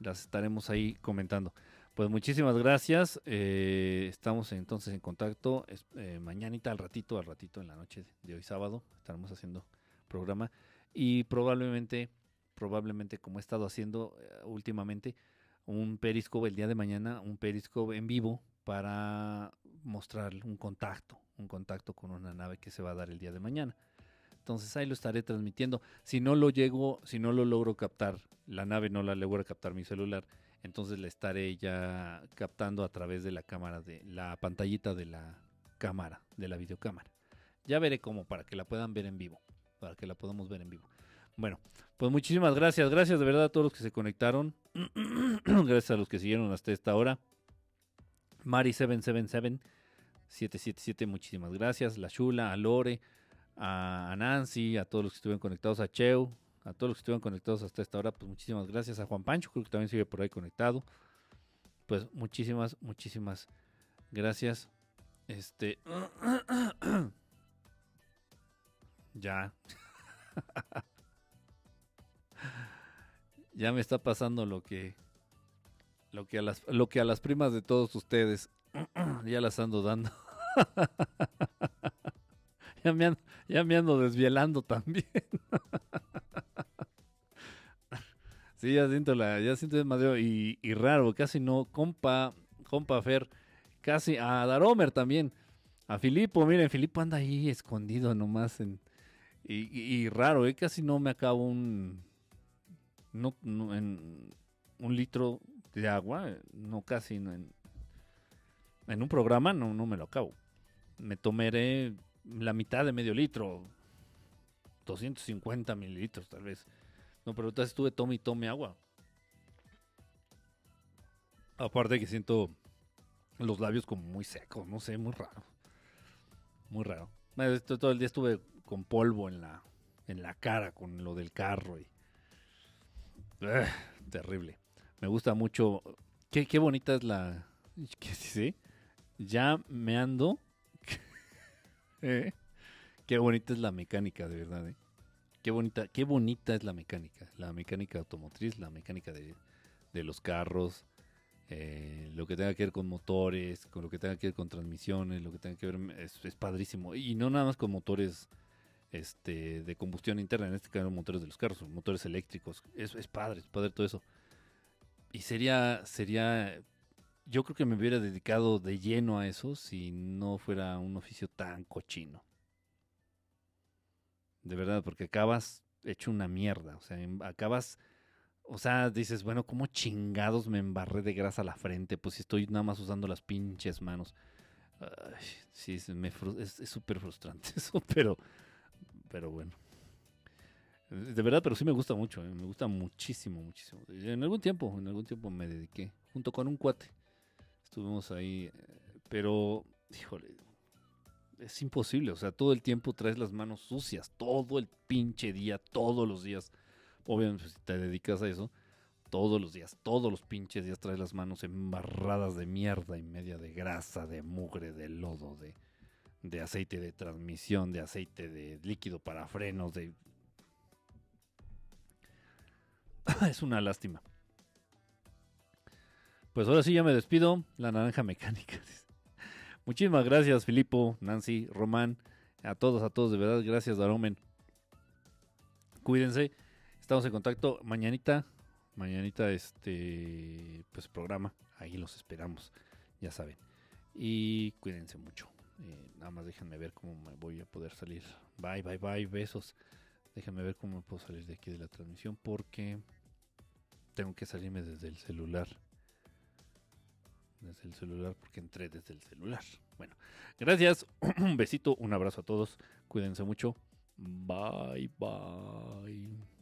Las estaremos ahí comentando. Pues muchísimas gracias. eh, estamos entonces en contacto. Es- eh, mañanita al ratito, al ratito en la noche de hoy sábado, estaremos haciendo programa. Y probablemente, probablemente como he estado haciendo eh, últimamente, un periscope el día de mañana, un periscope en vivo para mostrar un contacto, un contacto con una nave que se va a dar el día de mañana. Entonces ahí lo estaré transmitiendo. Si no lo llego, si no lo logro captar, la nave no la logro captar mi celular, entonces la estaré ya captando a través de la cámara de la pantallita de la cámara, de la videocámara. Ya veré cómo para que la puedan ver en vivo, para que la podamos ver en vivo. Bueno, pues muchísimas gracias, gracias de verdad a todos los que se conectaron. gracias a los que siguieron hasta esta hora. Mari777 777, muchísimas gracias. La Chula, a Lore, a, Nancy, a todos los que estuvieron conectados, a Cheu, a todos los que estuvieron conectados hasta esta hora, pues muchísimas gracias. A Juan Pancho, creo que también sigue por ahí conectado. Pues muchísimas, muchísimas gracias. Este. ya. ya me está pasando lo que. Lo que, a las, lo que a las primas de todos ustedes ya las ando dando. ya, me ando, ya me ando desvielando también. sí, ya siento la, ya siento demasiado y, y raro, casi no, compa, compa Fer, casi, a Daromer también, a Filipo, miren, Filipo anda ahí escondido nomás en, y, y- y raro, eh, casi no me acabo un, no, no, en un litro de agua, no casi, en, en un programa no, no me lo acabo. Me tomaré la mitad de medio litro, 250 mililitros tal vez. No, pero entonces estuve tome y tome agua. Aparte que siento los labios como muy secos, no sé, muy raro. Muy raro. Todo el día estuve con polvo en la, en la cara con lo del carro y... Terrible. Me gusta mucho. Qué, qué bonita es la... ¿Qué sí? Ya me ando... ¿Eh? Qué bonita es la mecánica, de verdad, ¿eh? Qué bonita, qué bonita es la mecánica. La mecánica automotriz, la mecánica de, los carros, eh, lo que tenga que ver con motores, con lo que tenga que ver con transmisiones, lo que tenga que ver, es, padrísimo. Y no nada más con motores este, de combustión interna, en este caso motores de los carros, motores eléctricos. Es, es padre, es padre todo eso. Y sería, sería, yo creo que me hubiera dedicado de lleno a eso si no fuera un oficio tan cochino. De verdad, porque acabas hecho una mierda. O sea, acabas. O sea, dices, bueno, ¿cómo chingados me embarré de grasa la frente? Pues si estoy nada más usando las pinches manos. Sí, es súper frustrante eso, pero, pero bueno. De verdad, pero sí me gusta mucho, eh, me gusta muchísimo, muchísimo. En algún tiempo, en algún tiempo me dediqué, junto con un cuate. Estuvimos ahí, eh, pero, híjole, es imposible, o sea, todo el tiempo traes las manos sucias, todo el pinche día, todos los días. Obviamente, si te dedicas a eso, todos los días, todos los pinches días traes las manos embarradas de mierda y media de grasa, de mugre, de lodo, de, de aceite de transmisión, de aceite de líquido para frenos, de... es una lástima. Pues ahora sí ya me despido. La naranja mecánica. Muchísimas gracias, Filipo, Nancy, Román, a todos, a todos, de verdad, gracias, Daromen. Cuídense, estamos en contacto mañanita, mañanita este, pues programa, ahí los esperamos, ya saben. Y cuídense mucho. Eh, nada más déjenme ver cómo me voy a poder salir. Bye, bye, bye, besos. Déjenme ver cómo me puedo salir de aquí de la transmisión porque tengo que salirme desde el celular desde el celular porque entré desde el celular. Bueno, gracias, un besito, un abrazo a todos, cuídense mucho, bye bye.